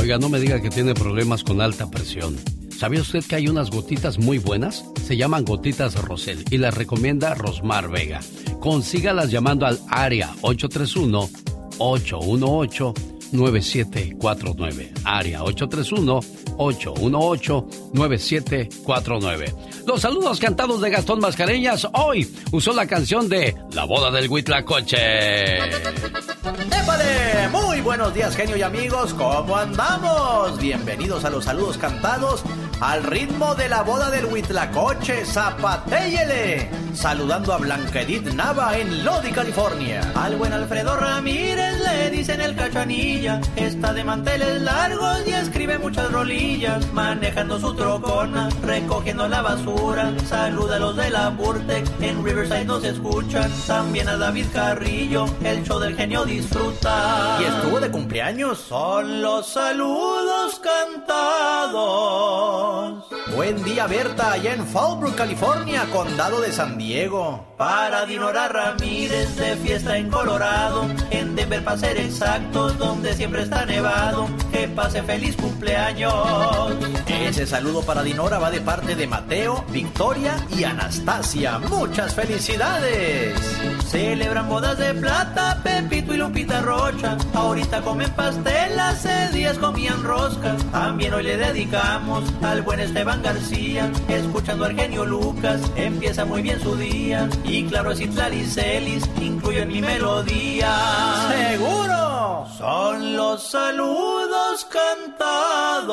Oiga, no me diga que tiene problemas con alta presión. ¿Sabía usted que hay unas gotitas muy buenas? Se llaman gotitas Rosel y las recomienda Rosmar Vega. Consígalas llamando al área 831 818 9749. Área 831-818-9749. Los saludos cantados de Gastón Mascareñas hoy usó la canción de La boda del Huitlacoche.
¡Épale! Muy buenos días, genio y amigos. ¿Cómo andamos? Bienvenidos a los saludos cantados al ritmo de la boda del Huitlacoche. ¡Zapatéyele! Saludando a Blanquedit Nava en Lodi, California. Al buen Alfredo Ramírez le dicen el cachanilla. Está de manteles largos y escribe muchas rolillas. Manejando su trocona, recogiendo la basura. Saluda a los de la Burtec. En Riverside nos escuchan. También a David Carrillo. El show del genio disfruta. Y estuvo de cumpleaños. Son los saludos cantados. Buen día, Berta, allá en Fallbrook, California, condado de San Diego. Para Dinora Ramírez de fiesta en Colorado. En Denver, para ser exactos, donde siempre está nevado. Que pase feliz cumpleaños. Ese saludo para Dinora va de parte de Mateo, Victoria y Anastasia. ¡Muchas felicidades! Celebran bodas de plata, Pepito y Lupita Rocha. Ahorita comen pastel, hace días comían rosca. También hoy le dedicamos al buen Esteban García. Escuchando al genio Lucas, empieza muy bien su día. Y claro, es Celis, incluyo en mi melodía. ¡Seguro! Son los saludos cantados.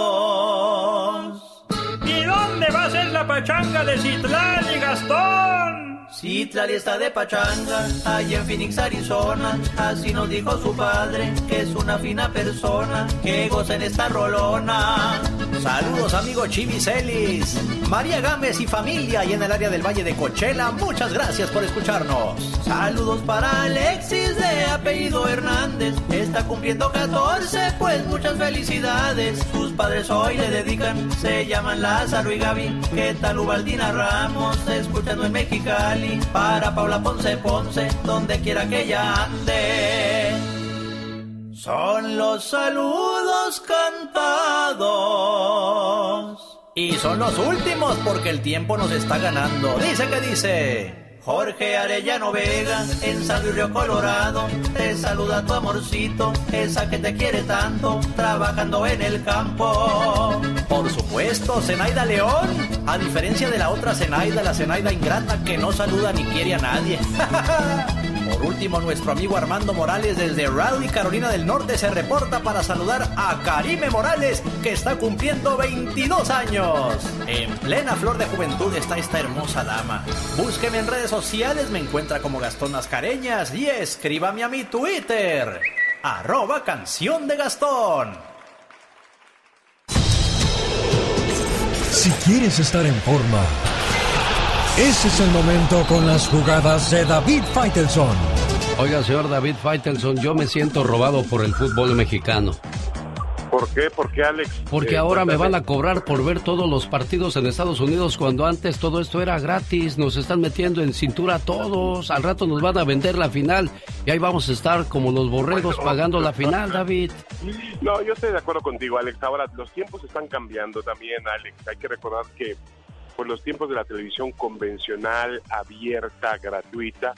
¿Y dónde va a ser la pachanga de Citlán y Gastón?
Citlali está de pachanga, allá en Phoenix, Arizona. Así nos dijo su padre, que es una fina persona, que goza en esta rolona. Saludos, amigo Chimicelis, María Gámez y familia, y en el área del Valle de Cochela, muchas gracias por escucharnos. Saludos para Alexis de apellido Hernández, está cumpliendo 14, pues muchas felicidades. Sus padres hoy le dedican, se llaman Lázaro y Gaby. ¿Qué tal Ubaldina Ramos, escuchando en Mexicali? Para Paula Ponce Ponce, donde quiera que ella ande. Son los saludos cantados. Y son los últimos porque el tiempo nos está ganando. Dice que dice. Jorge Arellano Vega, en San Río Colorado, te saluda tu amorcito, esa que te quiere tanto, trabajando en el campo. Por supuesto, Zenaida León, a diferencia de la otra Zenaida, la Zenaida ingrata que no saluda ni quiere a nadie. Por último, nuestro amigo Armando Morales desde Raleigh, Carolina del Norte, se reporta para saludar a Karime Morales, que está cumpliendo 22 años. En plena flor de juventud está esta hermosa dama. Búsqueme en redes sociales, me encuentra como Gastón Mascareñas y escríbame a mi Twitter, arroba canción de Gastón.
Si quieres estar en forma, ese es el momento con las jugadas de David Faitelson.
Oiga, señor David Faitelson, yo me siento robado por el fútbol mexicano.
¿Por qué? ¿Por qué, Alex?
Porque
Eh,
ahora me van a cobrar por ver todos los partidos en Estados Unidos cuando antes todo esto era gratis. Nos están metiendo en cintura a todos. Al rato nos van a vender la final y ahí vamos a estar como los borregos pagando la final, David.
No, yo estoy de acuerdo contigo, Alex. Ahora, los tiempos están cambiando también, Alex. Hay que recordar que pues, los tiempos de la televisión convencional, abierta, gratuita,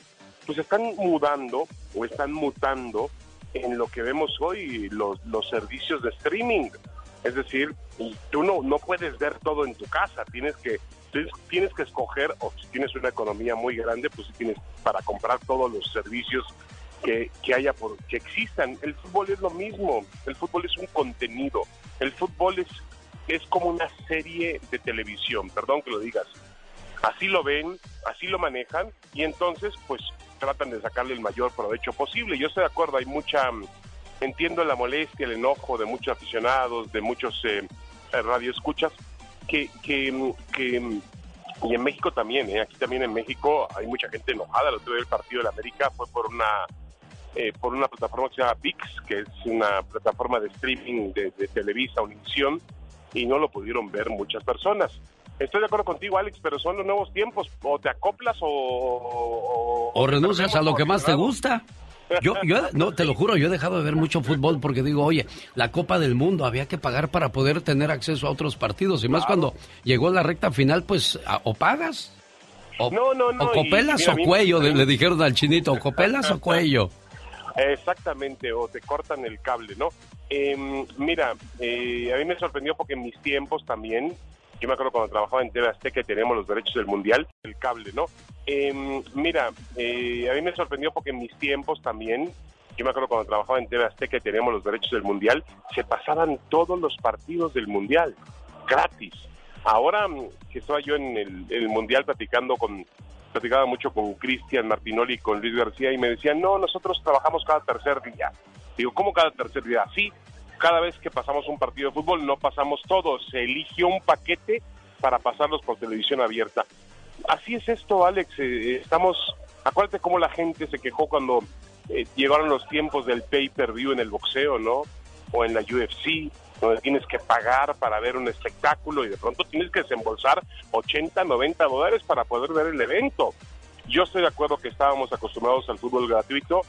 pues están mudando o están mutando en lo que vemos hoy, los, los servicios de streaming. Es decir, tú no, no puedes ver todo en tu casa, tienes que tienes, tienes que escoger, o si tienes una economía muy grande, pues sí tienes para comprar todos los servicios que, que haya por, que existan. El fútbol es lo mismo, el fútbol es un contenido, el fútbol es, es como una serie de televisión, perdón que lo digas. Así lo ven, así lo manejan y entonces pues tratan de sacarle el mayor provecho posible. Yo estoy de acuerdo, hay mucha, mm, entiendo la molestia, el enojo de muchos aficionados, de muchos eh, eh, radioescuchas, que, que, mm, que, mm, y en México también, ¿eh? aquí también en México hay mucha gente enojada. El otro día el partido de la América fue por una eh, por una plataforma que se llama VIX, que es una plataforma de streaming de, de Televisa, Univisión, y no lo pudieron ver muchas personas. Estoy de acuerdo contigo, Alex, pero son los nuevos tiempos. O te acoplas o...
O renuncias a lo que más te gusta. Yo, yo, no, te lo juro, yo he dejado de ver mucho fútbol porque digo, oye, la Copa del Mundo había que pagar para poder tener acceso a otros partidos. Y más cuando llegó la recta final, pues, o pagas. O,
no, no, no.
O copelas o cuello, le, dijeron al chinito, o copelas o cuello.
Exactamente, o te cortan el cable, ¿no? Em, mira, eh, a mí me sorprendió porque en mis tiempos también, yo me acuerdo cuando trabajaba en TV Azteca que teníamos los derechos del Mundial, el cable, ¿no? Em, mira, eh, a mí me sorprendió porque en mis tiempos también, yo me acuerdo cuando trabajaba en TV Azteca que teníamos los derechos del Mundial, se pasaban todos los partidos del Mundial, gratis. Ahora mm, que estaba yo en el, el Mundial platicando con, platicaba mucho con Cristian Martinoli y con Luis García y me decían, no, nosotros trabajamos cada tercer día. Digo, ¿cómo cada tercer día? Sí, cada vez que pasamos un partido de fútbol no pasamos todos, se eligió un paquete para pasarlos por televisión abierta. Así es esto, Alex, eh, estamos, acuérdate cómo la gente se quejó cuando eh, llegaron los tiempos del pay-per-view en el boxeo, ¿no? O en la UFC, donde tienes que pagar para ver un espectáculo y de pronto tienes que desembolsar 80, 90 dólares para poder ver el evento. Yo estoy de acuerdo que estábamos acostumbrados al fútbol gratuito,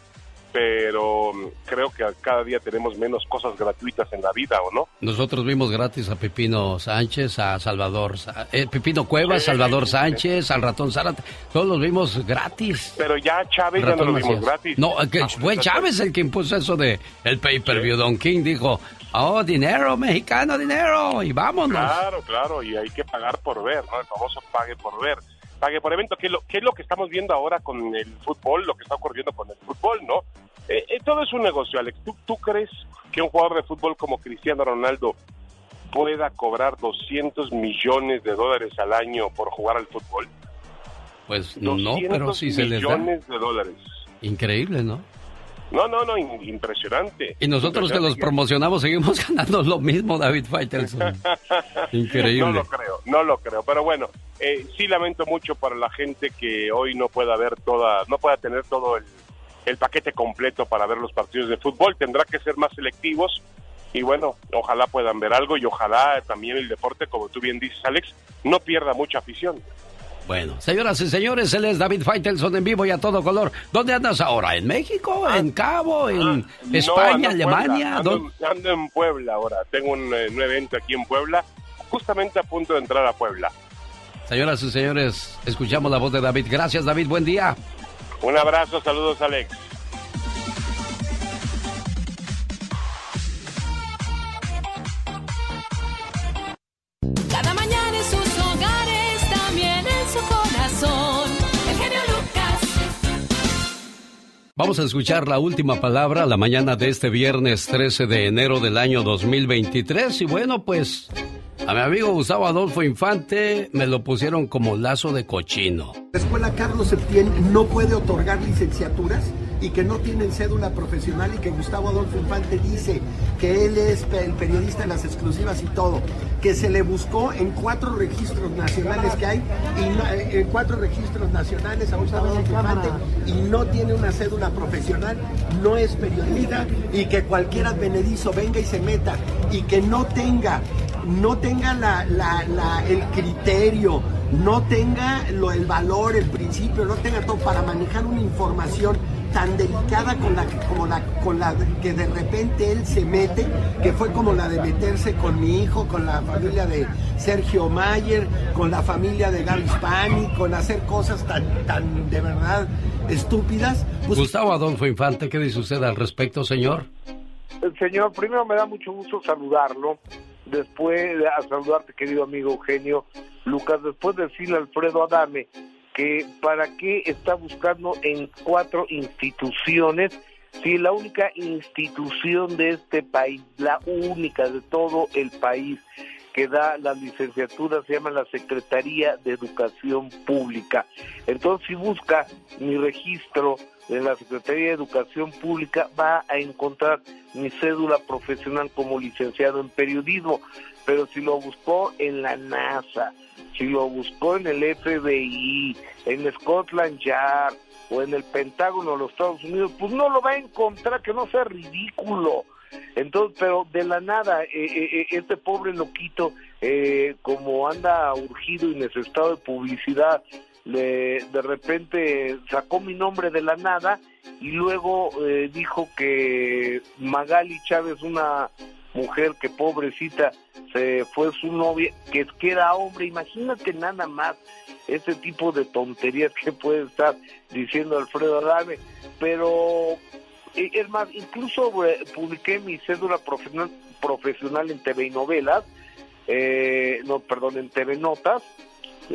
pero mm, creo que cada día tenemos menos cosas gratuitas en la vida, ¿o no?
Nosotros vimos gratis a Pepino Sánchez, a Salvador, eh, Pepino Cuevas, Salvador Sánchez, al ratón Zárate, todos los vimos gratis.
Pero ya Chávez ya no lo vimos gratis.
No, que fue Chávez el que impuso eso de el pay-per-view. Don King dijo, oh, dinero, mexicano, dinero, y vámonos.
Claro, claro, y hay que pagar por ver, ¿no? El famoso pague por ver pague por evento, que es, lo, que es lo que estamos viendo ahora con el fútbol, lo que está ocurriendo con el fútbol, ¿no? Eh, eh, todo es un negocio, Alex. ¿Tú, ¿Tú crees que un jugador de fútbol como Cristiano Ronaldo pueda cobrar 200 millones de dólares al año por jugar al fútbol?
Pues no, pero sí se les da.
millones de dólares.
Increíble, ¿no?
No, no, no, impresionante.
Y nosotros que los promocionamos seguimos ganando lo mismo, David Faitelson. Increíble. No
lo creo, no lo creo. Pero bueno, eh, sí lamento mucho para la gente que hoy no pueda ver toda, no pueda tener todo el, el paquete completo para ver los partidos de fútbol. Tendrá que ser más selectivos y bueno, ojalá puedan ver algo y ojalá también el deporte, como tú bien dices, Alex, no pierda mucha afición.
Bueno, señoras y señores, él es David Faitelson en vivo y a todo color. ¿Dónde andas ahora? ¿En México? ¿En Cabo? ¿En ah, España? ¿Alemania?
Ando, en Puebla ahora. Tengo un, eh, un, evento aquí en Puebla, justamente a punto de entrar a Puebla.
Señoras y señores, escuchamos la voz de David. Gracias, David. Buen día.
Un abrazo, saludos, Alex.
Vamos a escuchar la última palabra la mañana de este viernes 13 de enero del año 2023. Y bueno, pues a mi amigo Gustavo Adolfo Infante me lo pusieron como lazo de cochino.
La escuela Carlos Septién no puede otorgar licenciaturas y que no tienen cédula profesional y que Gustavo Adolfo Infante dice que él es el periodista de las exclusivas y todo, que se le buscó en cuatro registros nacionales que hay, y eh, en cuatro registros nacionales a Gustavo Adolfo Infante y no tiene una cédula profesional, no es periodista y que cualquier advenedizo venga y se meta y que no tenga no tenga la, el criterio, no tenga lo, el valor, el principio, no tenga todo para manejar una información tan delicada con la, como la, con la que de repente él se mete, que fue como la de meterse con mi hijo, con la familia de Sergio Mayer, con la familia de Gaby Spani, con hacer cosas tan, tan de verdad estúpidas.
Pues Gustavo Adolfo Infante, ¿qué dice usted al respecto, señor?
Señor, primero me da mucho gusto saludarlo después a saludarte querido amigo Eugenio Lucas, después de decirle a Alfredo Adame que para qué está buscando en cuatro instituciones si la única institución de este país, la única de todo el país que da las licenciaturas se llama la Secretaría de Educación Pública. Entonces, si busca mi registro en la Secretaría de Educación Pública, va a encontrar mi cédula profesional como licenciado en periodismo. Pero si lo buscó en la NASA, si lo buscó en el FBI, en Scotland Yard o en el Pentágono de los Estados Unidos, pues no lo va a encontrar, que no sea ridículo. Entonces, pero de la nada, eh, eh, eh, este pobre loquito, como anda urgido y necesitado de publicidad,
le, de repente sacó mi nombre de la nada y luego eh, dijo que Magali Chávez, una mujer que pobrecita se fue su novia, que, era hombre, imagínate nada más ese tipo de tonterías que puede estar diciendo Alfredo Adame, pero eh, es más, incluso eh, publiqué mi cédula profesional, profesional en TV y novelas, eh, no, perdón, en TV Notas,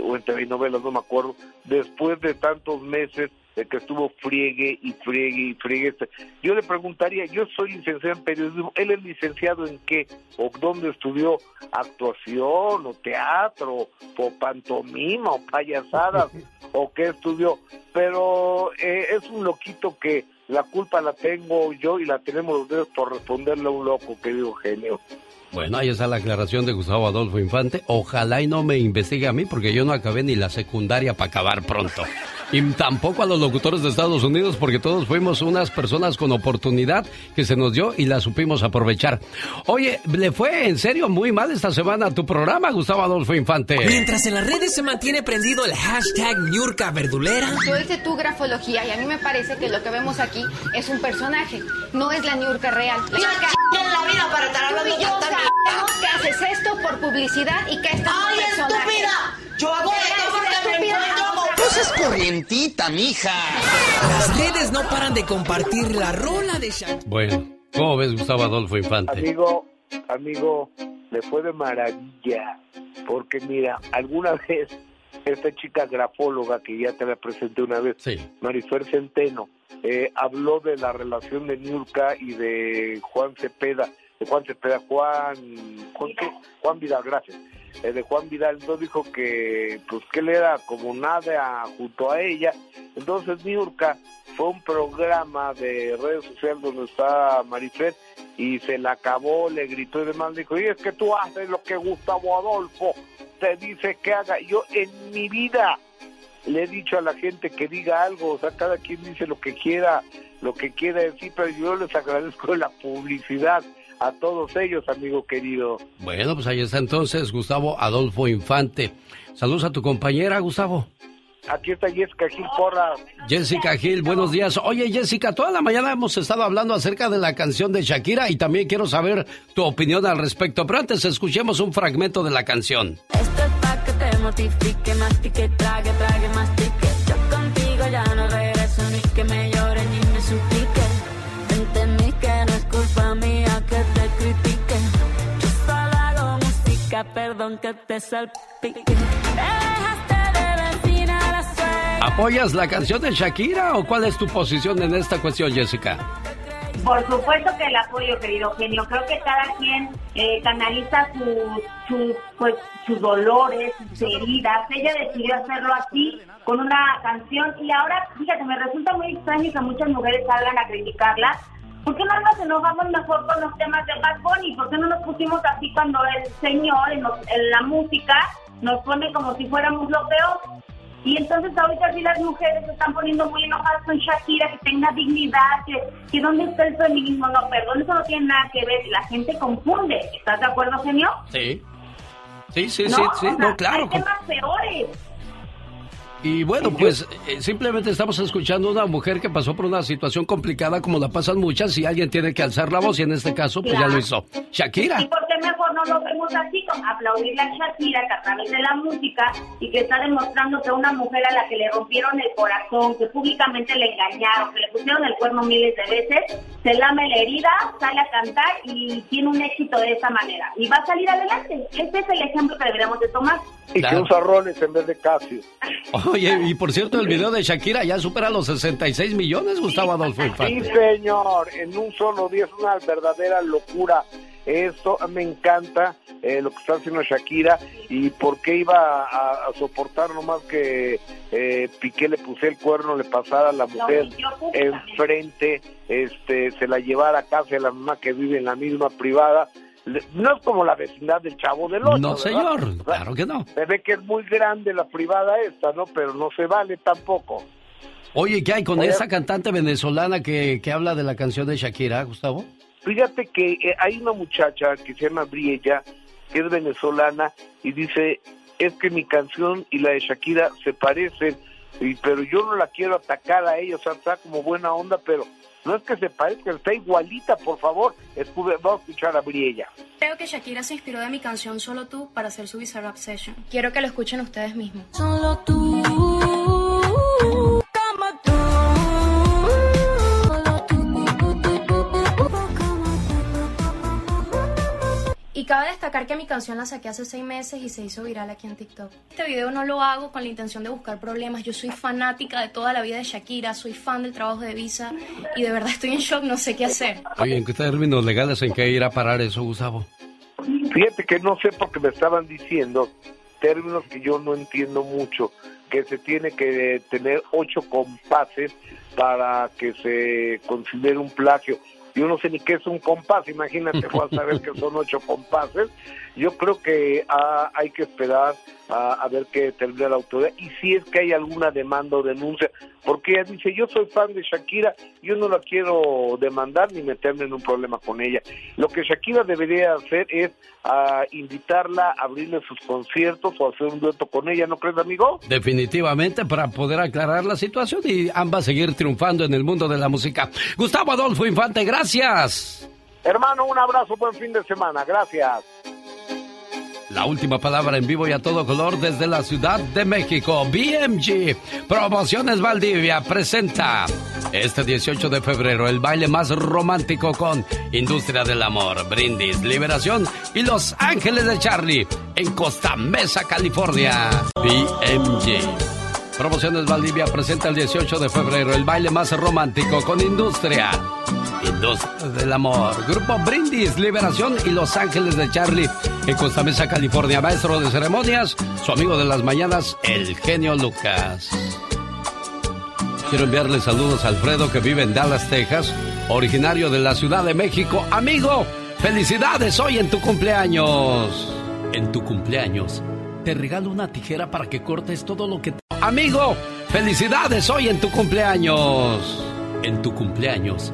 o en TV y novelas, no me acuerdo, después de tantos meses de que estuvo friegue y friegue y friegue. Yo le preguntaría, yo soy licenciado en periodismo, ¿él es licenciado en qué? ¿O dónde estudió actuación o teatro o pantomima o payasadas o qué estudió? Pero eh, es un loquito que la culpa la tengo yo y la tenemos los dedos por responderle a un loco, querido genio.
Bueno, ahí está la aclaración de Gustavo Adolfo Infante. Ojalá y no me investigue a mí porque yo no acabé ni la secundaria para acabar pronto. Y tampoco a los locutores de Estados Unidos porque todos fuimos unas personas con oportunidad que se nos dio y la supimos aprovechar. Oye, ¿le fue en serio muy mal esta semana a tu programa, Gustavo Adolfo Infante?
Mientras en las redes se mantiene prendido el hashtag Niurka Verdulera.
Tú dices tu grafología y a mí me parece que lo que vemos aquí es un personaje, no es la Niurka real. La Niurka
en la vida para estar hablando
yo sabemos que haces esto por publicidad y que esto
¡Ay,
es un personaje.
estúpida! Yo hago esto porque me encuentro
es corrientita, mija.
Las redes no paran de compartir la rola de Shakira.
Bueno, ¿cómo ves, Gustavo Adolfo Infante?
Amigo, amigo, le fue de maravilla, porque mira, alguna vez esta chica grafóloga que ya te la presenté una vez, Marifer Centeno, eh, habló de la relación de Niurka y de Juan Cepeda, de Juan Cepeda, Juan, Juan, Vidal, gracias, eh, de Juan Vidal, no dijo que, pues que él era como nada junto a ella, entonces Niurka fue un programa de redes sociales donde está Marifer y se la acabó, le gritó y demás, dijo, y es que tú haces lo que Gustavo Adolfo te dice que haga. Yo en mi vida le he dicho a la gente que diga algo, o sea, cada quien dice lo que quiera, lo que quiera decir, pero yo les agradezco la publicidad a todos ellos, amigo querido.
Bueno, pues ahí está entonces Gustavo Adolfo Infante. Saludos a tu compañera, Gustavo.
Aquí está Jessica Gil Porra.
Jessica Gil, buenos días. Oye, Jessica, toda la mañana hemos estado hablando acerca de la canción de Shakira y también quiero saber tu opinión al respecto. Pero antes escuchemos un fragmento de la canción.
Esto es pa' que te mortifique, mastique, trague, trague, mastique. Yo contigo ya no regreso música, perdón que te salpique. Te dejaste de vecina a la suegra.
¿Apoyas la canción de Shakira o cuál es tu posición en esta cuestión, Jessica?
Por supuesto que el apoyo, querido genio. Creo que cada quien eh, canaliza sus, sus, pues, sus dolores, sus heridas. Ella decidió hacerlo así, con una canción. Y ahora, fíjate, me resulta muy extraño que muchas mujeres salgan a criticarla. ¿Por qué no nos enojamos mejor con los temas de Bad Bunny? ¿Por qué no nos pusimos así cuando el señor en, los- en la música nos pone como si fuéramos lo peor? Y entonces ahorita sí las mujeres se están poniendo muy enojadas con Shakira, que tenga dignidad, que, que dónde está el feminismo. No, perdón, eso no tiene nada que ver. La gente confunde. ¿Estás de acuerdo, genio?
Sí. Sí, sí,
no,
sí, sí,
o sea,
no, claro.
Hay temas peores.
Y bueno, pues eh, simplemente estamos escuchando a una mujer que pasó por una situación complicada como la pasan muchas y alguien tiene que alzar la voz y en este caso pues ya lo hizo. Shakira.
¿Y por qué mejor no lo vemos así, como aplaudirle a Shakira, que a través de la música y que está demostrando que una mujer a la que le rompieron el corazón, que públicamente le engañaron, que le pusieron el cuerno miles de veces, se lame la herida, sale a cantar y tiene un éxito de esa manera. Y va a salir adelante. Este es el ejemplo que deberíamos de tomar.
Y que usa roles en vez de Casio.
Oye, y por cierto, el video de Shakira ya supera los 66 millones, Gustavo Adolfo
Sí, señor, en un solo día es una verdadera locura. Esto me encanta eh, lo que está haciendo Shakira y por qué iba a, a soportar nomás que eh, Piqué le puse el cuerno, le pasara a la mujer enfrente, este, se la llevara a casa de la mamá que vive en la misma privada. No es como la vecindad del Chavo del Ocho,
No,
¿verdad?
señor, claro que no.
Se ve que es muy grande la privada esta, ¿no? Pero no se vale tampoco.
Oye, ¿qué hay con
Oye.
esa cantante venezolana que, que habla de la canción de Shakira, Gustavo?
Fíjate que eh, hay una muchacha que se llama Briella, que es venezolana, y dice, es que mi canción y la de Shakira se parecen, y, pero yo no la quiero atacar a ella, o sea, está como buena onda, pero no es que se parezca, está igualita, por favor. vamos a escuchar a Briella.
Creo que Shakira se inspiró de mi canción Solo tú para hacer su Bizarre Obsession. Quiero que lo escuchen ustedes mismos.
Solo tú,
Y cabe destacar que mi canción la saqué hace seis meses y se hizo viral aquí en TikTok. Este video no lo hago con la intención de buscar problemas. Yo soy fanática de toda la vida de Shakira, soy fan del trabajo de Visa y de verdad estoy en shock, no sé qué hacer.
Oye, ¿en qué términos legales en qué ir a parar eso, Gustavo?
Fíjate que no sé porque me estaban diciendo términos que yo no entiendo mucho, que se tiene que tener ocho compases para que se considere un plagio yo no sé ni qué es un compás, imagínate, a saber que son ocho compases. Yo creo que ah, hay que esperar a, ver qué termina la autoridad y si es que hay alguna demanda o denuncia, porque ella dice, yo soy fan de Shakira, yo no la quiero demandar ni meterme en un problema con ella. Lo que Shakira debería hacer es a invitarla a abrirle sus conciertos o hacer un dueto con ella, ¿no crees, amigo?
Definitivamente, para poder aclarar la situación y ambas seguir triunfando en el mundo de la música. Gustavo Adolfo Infante, gracias.
Hermano, un abrazo, buen fin de semana, gracias.
La última palabra en vivo y a todo color desde la Ciudad de México. BMG Promociones Valdivia presenta este 18 de febrero el baile más romántico con Industria del Amor, Brindis, Liberación y Los Ángeles de Charlie en Costa Mesa, California. BMG. Promociones Valdivia presenta el 18 de febrero el baile más romántico con Industria Industria del Amor. Grupo Brindis, Liberación y Los Ángeles de Charlie en Costa Mesa, California. Maestro de ceremonias, su amigo de las mañanas, el genio Lucas. Quiero enviarle saludos a Alfredo que vive en Dallas, Texas, originario de la Ciudad de México. Amigo, felicidades hoy en tu cumpleaños. En tu cumpleaños, te regalo una tijera para que cortes todo lo que... Amigo, felicidades hoy en tu cumpleaños. En tu cumpleaños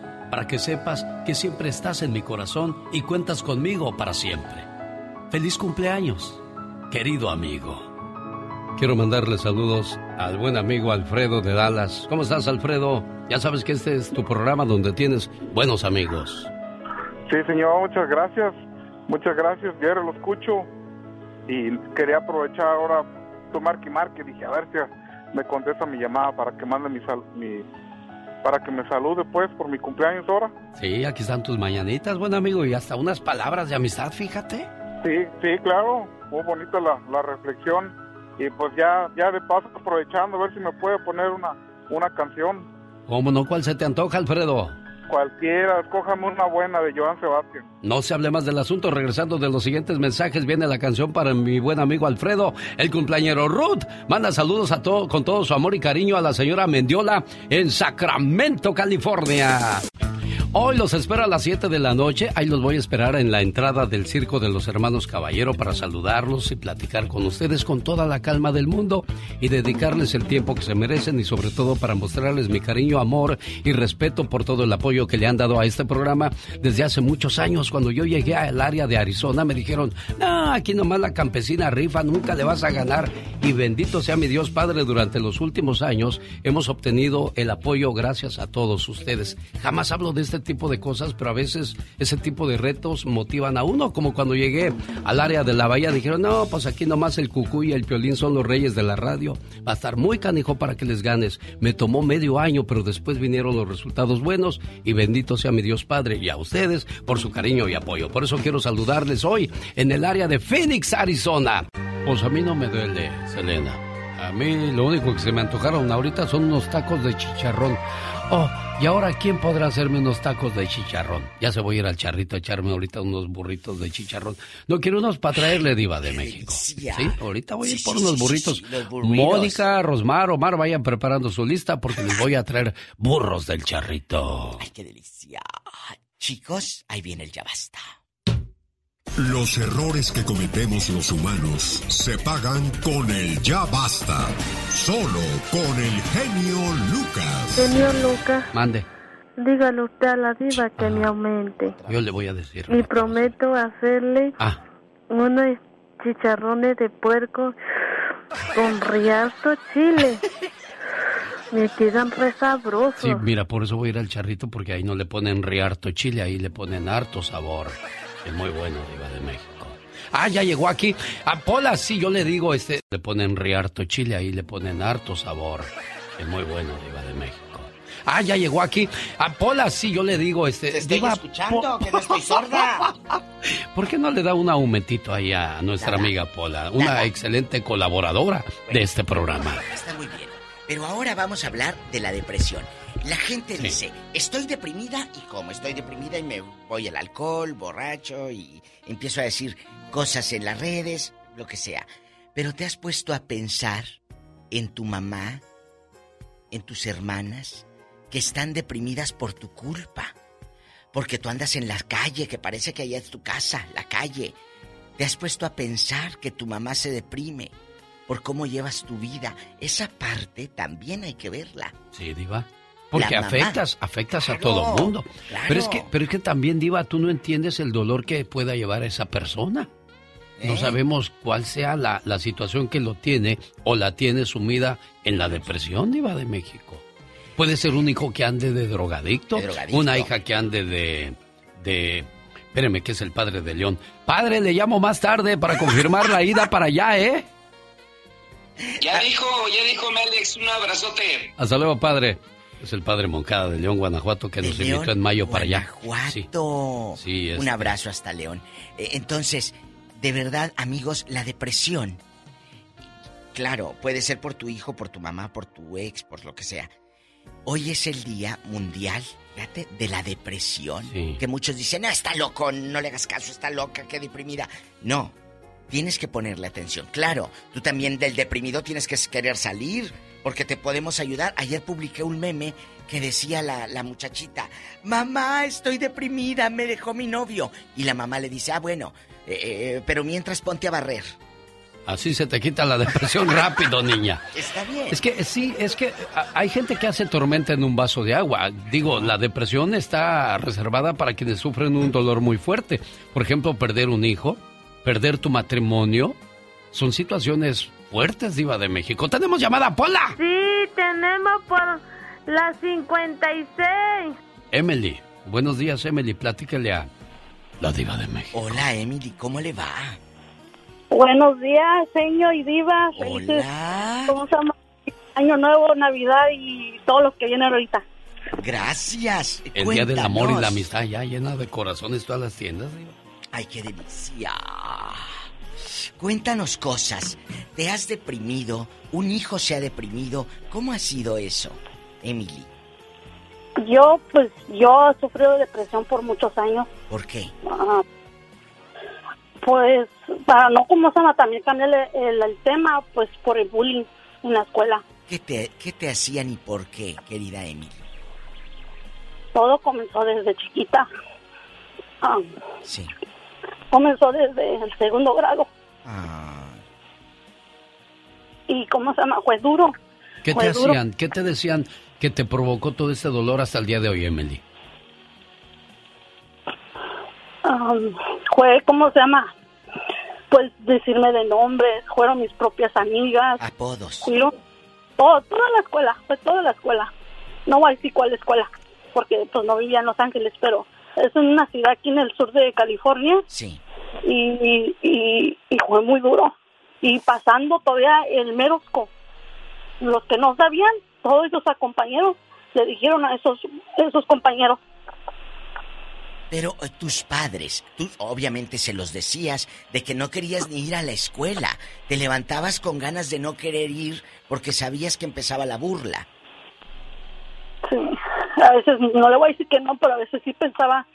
para que sepas que siempre estás en mi corazón y cuentas conmigo para siempre. Feliz cumpleaños, querido amigo. Quiero mandarle saludos al buen amigo Alfredo de Dallas. ¿Cómo estás, Alfredo? Ya sabes que este es tu programa donde tienes buenos amigos.
Sí, señor, muchas gracias. Muchas gracias, Guerrero, lo escucho. Y quería aprovechar ahora tu marque y marque. Dije, a ver si me contesta mi llamada para que mande mi, mi, para que me salude pues por mi cumpleaños ahora.
Sí, aquí están tus mañanitas, buen amigo, y hasta unas palabras de amistad, fíjate.
Sí, sí, claro, muy bonita la, la reflexión y pues ya, ya de paso aprovechando a ver si me puede poner una, una canción.
¿Cómo no? ¿Cuál se te antoja, Alfredo?
Cualquiera, escójame una buena de Joan Sebastián.
No se hable más del asunto. Regresando de los siguientes mensajes, viene la canción para mi buen amigo Alfredo, el cumpleañero Ruth. Manda saludos a todo, con todo su amor y cariño a la señora Mendiola en Sacramento, California. Hoy los espero a las 7 de la noche. Ahí los voy a esperar en la entrada del Circo de los Hermanos Caballero para saludarlos y platicar con ustedes con toda la calma del mundo y dedicarles el tiempo que se merecen y sobre todo para mostrarles mi cariño, amor y respeto por todo el apoyo que le han dado a este programa desde hace muchos años. Cuando yo llegué al área de Arizona me dijeron, aquí nomás la campesina rifa, nunca le vas a ganar. Y bendito sea mi Dios Padre, durante los últimos años hemos obtenido el apoyo gracias a todos ustedes. Jamás hablo de este tipo de cosas, pero a veces ese tipo de retos motivan a uno, como cuando llegué al área de la bahía, dijeron, no, pues aquí nomás el cucú y el piolín son los reyes de la radio, va a estar muy canijo para que les ganes. Me tomó medio año, pero después vinieron los resultados buenos y bendito sea mi Dios Padre y a ustedes por su cariño y apoyo. Por eso quiero saludarles hoy en el área de Phoenix, Arizona. Pues a mí no me duele, Selena. A mí lo único que se me antojaron ahorita son unos tacos de chicharrón. Oh, Y ahora, ¿quién podrá hacerme unos tacos de chicharrón? Ya se voy a ir al charrito a echarme ahorita unos burritos de chicharrón. No quiero unos para traerle diva de México. Sí, ahorita voy a ir por unos burritos. Mónica, Rosmar, Omar, vayan preparando su lista porque les voy a traer burros del charrito.
Ay, qué delicia. Chicos, ahí viene el ya basta.
Los errores que cometemos los humanos se pagan con el ya basta. Solo con el genio Lucas.
Genio Lucas.
Mande.
Dígale usted a la diva que me aumente.
Yo le voy a decir.
Y prometo hacerle
ah.
unos chicharrones de puerco con riazo chile. Me quedan re sabrosos.
Sí, mira, por eso voy a ir al charrito porque ahí no le ponen riarto chile, ahí le ponen harto sabor. Es muy bueno, Diva de México. Ah, ya llegó aquí. A Pola, sí, yo le digo, este, le ponen riarto chile, ahí le ponen harto sabor. Es muy bueno, Diva de México. Ah, ya llegó aquí. A Pola, sí, yo le digo, este.
Te estoy escuchando, que no estoy sorda.
¿Por qué no le da un aumentito ahí a nuestra amiga Pola? Una excelente colaboradora de este programa.
Está muy bien. Pero ahora vamos a hablar de la depresión. La gente dice, estoy deprimida y como estoy deprimida y me voy al alcohol, borracho y empiezo a decir cosas en las redes, lo que sea. Pero te has puesto a pensar en tu mamá, en tus hermanas, que están deprimidas por tu culpa. Porque tú andas en la calle, que parece que allá es tu casa, la calle. Te has puesto a pensar que tu mamá se deprime por cómo llevas tu vida. Esa parte también hay que verla.
Sí, Diva. Porque afectas, afectas a todo el mundo. Pero es que, pero es que también, Diva, tú no entiendes el dolor que pueda llevar a esa persona. No ¿Eh? sabemos cuál sea la, la, situación que lo tiene o la tiene sumida en la depresión, Diva de México. Puede ser un hijo que ande de drogadicto, una hija que ande de, de Espéreme, que es el padre de León. Padre, le llamo más tarde para confirmar la ida para allá, ¿eh?
Ya dijo, ya dijo Melex, un abrazote.
Hasta luego, padre. Es el padre Moncada de León, Guanajuato, que nos invitó en mayo para allá.
Guanajuato.
Sí,
Un abrazo hasta León. Eh, entonces, de verdad, amigos, la depresión, claro, puede ser por tu hijo, por tu mamá, por tu ex, por lo que sea. Hoy es el Día Mundial, fíjate, de la depresión. Que muchos dicen, no, está loco, no le hagas caso, está loca, qué deprimida. No, tienes que ponerle atención. Claro, tú también del deprimido tienes que querer salir, porque te podemos ayudar. Ayer publiqué un meme que decía la, la, muchachita, mamá, estoy deprimida, me dejó mi novio. Y la mamá le dice, ah, bueno, eh, eh, pero mientras ponte a barrer.
Así se te quita la depresión rápido, niña.
Está bien.
Es que sí, es que hay gente que hace tormenta en un vaso de agua. Digo, la depresión está reservada para quienes sufren un dolor muy fuerte. Por ejemplo, perder un hijo, perder tu matrimonio. Son situaciones fuertes, Diva de México. ¿Tenemos llamada, Pola?
Sí, tenemos por la 56.
Emily. Buenos días, Emily. Platíquele a la Diva de México.
Hola, Emily. ¿Cómo le va?
Buenos días, señor y Diva.
Hola.
¿Cómo se llama? Año Nuevo, Navidad y todos los que vienen ahorita.
Gracias.
El Día del Amor y la Amistad ya llena de corazones todas las tiendas. Diva.
Ay, qué delicia. Cuéntanos cosas. ¿Te has deprimido? ¿Un hijo se ha deprimido? ¿Cómo ha sido eso, Emily?
Yo, pues, yo he sufrido depresión por muchos años.
¿Por qué?
Ah, pues, para no como llama, también cambiar el, el, tema, pues, por el bullying en la escuela.
¿Qué te, ¿Qué te hacían y por qué, querida Emily?
Todo comenzó desde chiquita. Ah,
sí.
Comenzó desde el segundo grado.
Ah.
¿Y cómo se llama? Fue duro.
¿Qué te hacían? ¿Qué te decían que te provocó todo este dolor hasta el día de hoy, Emily?
Um, fue, ¿cómo se llama? Pues decirme de nombres, fueron mis propias amigas.
Apodos.
todo, toda la escuela, fue toda la escuela. No voy a decir cuál escuela, porque pues no vivía en Los Ángeles, pero es una ciudad aquí en el sur de California.
Sí
y, y, fue muy duro. Y pasando todavía el merosco, los que no sabían, todos esos compañeros le dijeron a esos, esos compañeros.
Pero eh, tus padres, tú obviamente se los decías de que no querías ni ir a la escuela. Te levantabas con ganas de no querer ir porque sabías que empezaba la burla.
Sí, a veces no le voy a decir que no, pero a veces sí pensaba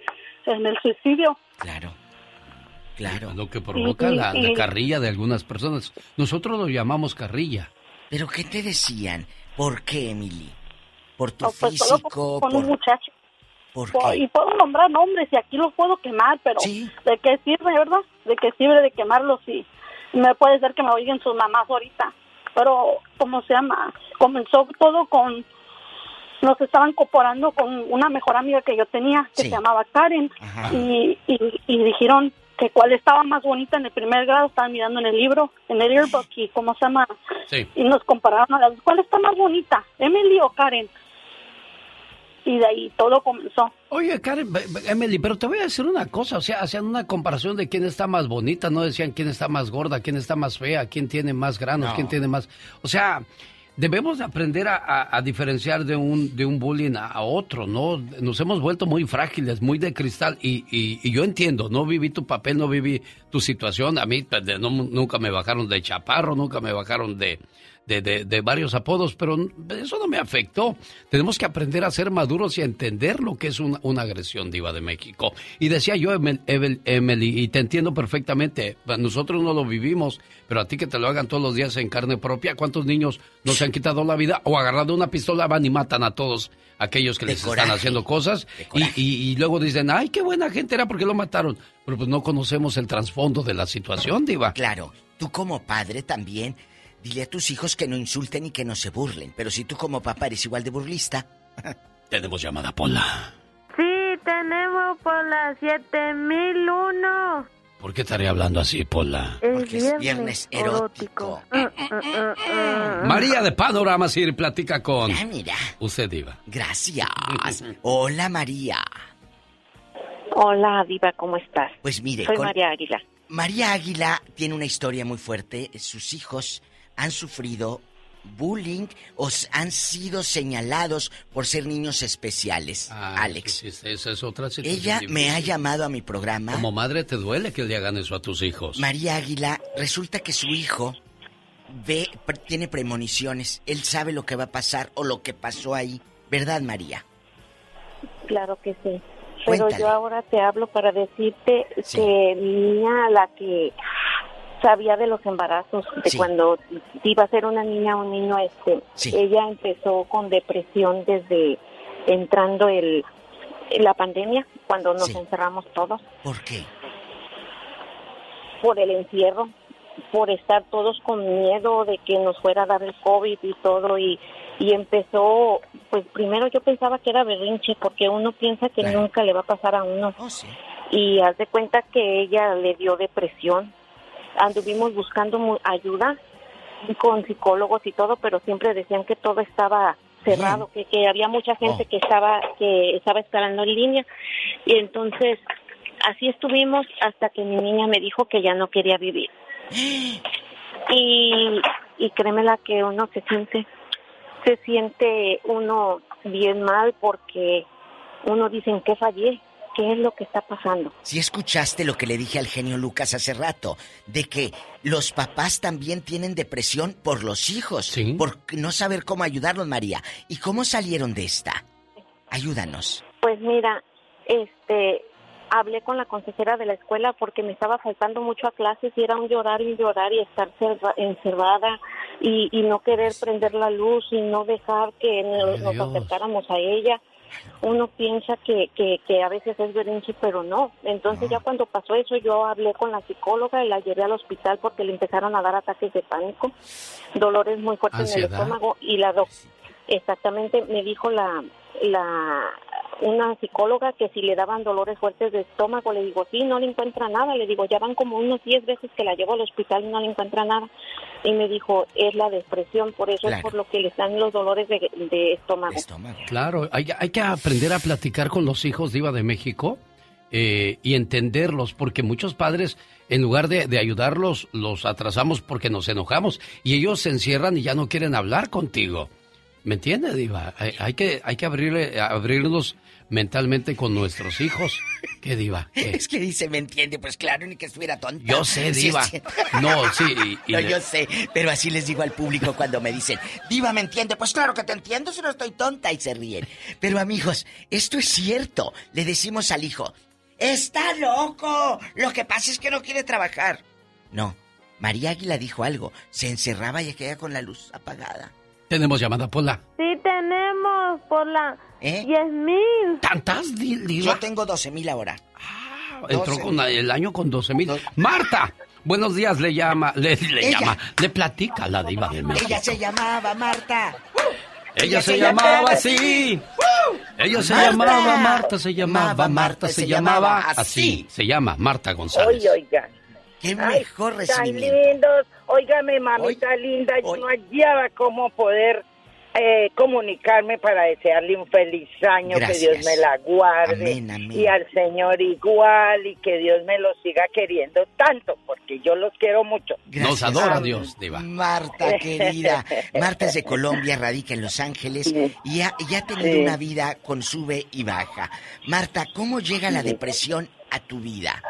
en el suicidio.
Claro. Claro.
Lo que provoca la, carrilla de algunas personas. Nosotros lo llamamos carrilla.
¿Pero qué te decían? ¿Por qué, Emily? ¿Por tu pues, físico?
Con, un muchacho. ¿Por qué? Y puedo nombrar nombres y aquí los puedo quemar, pero ¿de qué sirve, verdad? ¿De qué sirve de quemarlos si me puede ser que me oigan sus mamás ahorita? Pero, ¿cómo se llama? Comenzó todo con nos estaban cooperando con una mejor amiga que yo tenía, que se llamaba Karen, y, y, dijeron que cuál estaba más bonita en el primer grado, estaban mirando en el libro, en el yearbook, y cómo se llama, y nos compararon a las, ¿cuál está más bonita, Emily o Karen? Y de ahí todo comenzó.
Oye, Karen, Emily, pero te voy a decir una cosa, o sea, hacían una comparación de quién está más bonita, no decían quién está más gorda, quién está más fea, quién tiene más granos, quién tiene más, o sea, debemos aprender a, diferenciar de un, de un bullying a, otro, ¿no? Nos hemos vuelto muy frágiles, muy de cristal y, y, yo entiendo, no viví tu papel, no viví tu situación, a mí pues, nunca me bajaron de chaparro, nunca me bajaron de, de, de, varios apodos, pero eso no me afectó. Tenemos que aprender a ser maduros y a entender lo que es una, agresión diva de México. Y decía yo, Emily, y te entiendo perfectamente, nosotros no lo vivimos, pero a ti que te lo hagan todos los días en carne propia, ¿cuántos niños no se han quitado la vida o agarrado una pistola van y matan a todos aquellos que les están haciendo cosas y, y, luego dicen, ay, qué buena gente era porque lo mataron? Pero pues no conocemos el trasfondo de la situación, diva.
Claro, tú como padre también Dile a tus hijos que no insulten y que no se burlen. Pero si tú como papá eres igual de burlista...
tenemos llamada, Pola.
Sí, tenemos Pola 7001.
¿Por qué estaré hablando así, Pola?
Porque es viernes erótico. Mm,
mm, mm, María de Panorama Sir platica con...
Ah, mira.
Usted, Diva.
Gracias. Hola, María.
Hola, Diva, ¿cómo estás?
Pues mire...
Soy María Águila.
María Águila tiene una historia muy fuerte. Sus hijos han sufrido bullying o han sido señalados por ser niños especiales, ah, Alex.
esa es otra situación.
Ella me ha llamado a mi programa.
Como madre te duele que le hagan eso a tus hijos.
María Águila, resulta que su hijo ve, tiene premoniciones. Él sabe lo que va a pasar o lo que pasó ahí. ¿Verdad, María?
Claro que sí. Pero yo ahora te hablo para decirte que niña, la que sabía de los embarazos, de cuando iba a ser una niña o un niño, este, ella empezó con depresión desde entrando el la pandemia, cuando nos encerramos todos.
¿Por qué?
Por el encierro, por estar todos con miedo de que nos fuera a dar el COVID y todo, y, y empezó, pues primero yo pensaba que era berrinche, porque uno piensa que nunca le va a pasar a uno.
Oh,
y haz de cuenta que ella le dio depresión, anduvimos buscando ayuda con psicólogos y todo, pero siempre decían que todo estaba cerrado, que, que había mucha gente oh. que estaba que estaba esperando en línea y entonces así estuvimos hasta que mi niña me dijo que ya no quería vivir. Y, y créemela que uno se siente se siente uno bien mal porque uno dice en qué fallé, qué es lo que está pasando.
Si escuchaste lo que le dije al genio Lucas hace rato, de que los papás también tienen depresión por los hijos, por no saber cómo ayudarlos, María. ¿Y cómo salieron de esta? Ayúdanos.
Pues mira, este, hablé con la consejera de la escuela porque me estaba faltando mucho a clases y era un llorar y llorar y estar encerrada y, no querer prender la luz y no dejar que nos acercáramos a ella uno piensa que, que, que a veces es berrinche, pero no. Entonces ya cuando pasó eso yo hablé con la psicóloga y la llevé al hospital porque le empezaron a dar ataques de pánico, dolores muy fuertes en el estómago y la doctora exactamente me dijo la, la una psicóloga que si le daban dolores fuertes de estómago, le digo, sí, no le encuentra nada, le digo, ya van como unos 10 veces que la llevo al hospital y no le encuentra nada. Y me dijo, es la depresión, por eso es por lo que le están los dolores de, estómago.
Claro, hay, hay, que aprender a platicar con los hijos de Iba de México eh, y entenderlos, porque muchos padres, en lugar de, de ayudarlos, los atrasamos porque nos enojamos y ellos se encierran y ya no quieren hablar contigo. ¿Me entiende, Diva? Hay, que, hay que abrirle, abrirnos mentalmente con nuestros hijos. ¿Qué, Diva?
Es que dice, ¿me entiende? Pues claro, ni que estuviera tonta.
Yo sé, Diva. no, sí.
no, yo sé, pero así les digo al público cuando me dicen, Diva, ¿me entiende? Pues claro que te entiendo si no estoy tonta y se ríen. Pero amigos, esto es cierto. Le decimos al hijo, ¡Está loco! Lo que pasa es que no quiere trabajar. No, María Águila dijo algo. Se encerraba y quedaba con la luz apagada.
Tenemos llamada, Pola.
Sí, tenemos, Pola.
¿Eh?
Diez mil.
¿Tantas,
Yo tengo doce mil ahora.
Ah, entró con el año con doce mil. ¡Marta! Buenos días, le llama, le, llama, le platica la diva del México.
Ella se llamaba Marta.
Ella, se, llamaba así. Ella se llamaba Marta, se llamaba Marta, se, llamaba así. Se llama Marta González.
Oye, oiga.
Qué mejor recibimiento.
Tan lindos. Óigame, mamita linda, yo no hallaba cómo poder eh, comunicarme para desearle un feliz año, que Dios me la guarde y al Señor igual y que Dios me los siga queriendo tanto, porque yo los quiero mucho.
Nos adora Dios, Diva.
Marta, querida. Marta es de Colombia, radica en Los Ángeles y ha, tenido una vida con sube y baja. Marta, ¿cómo llega la depresión a tu vida?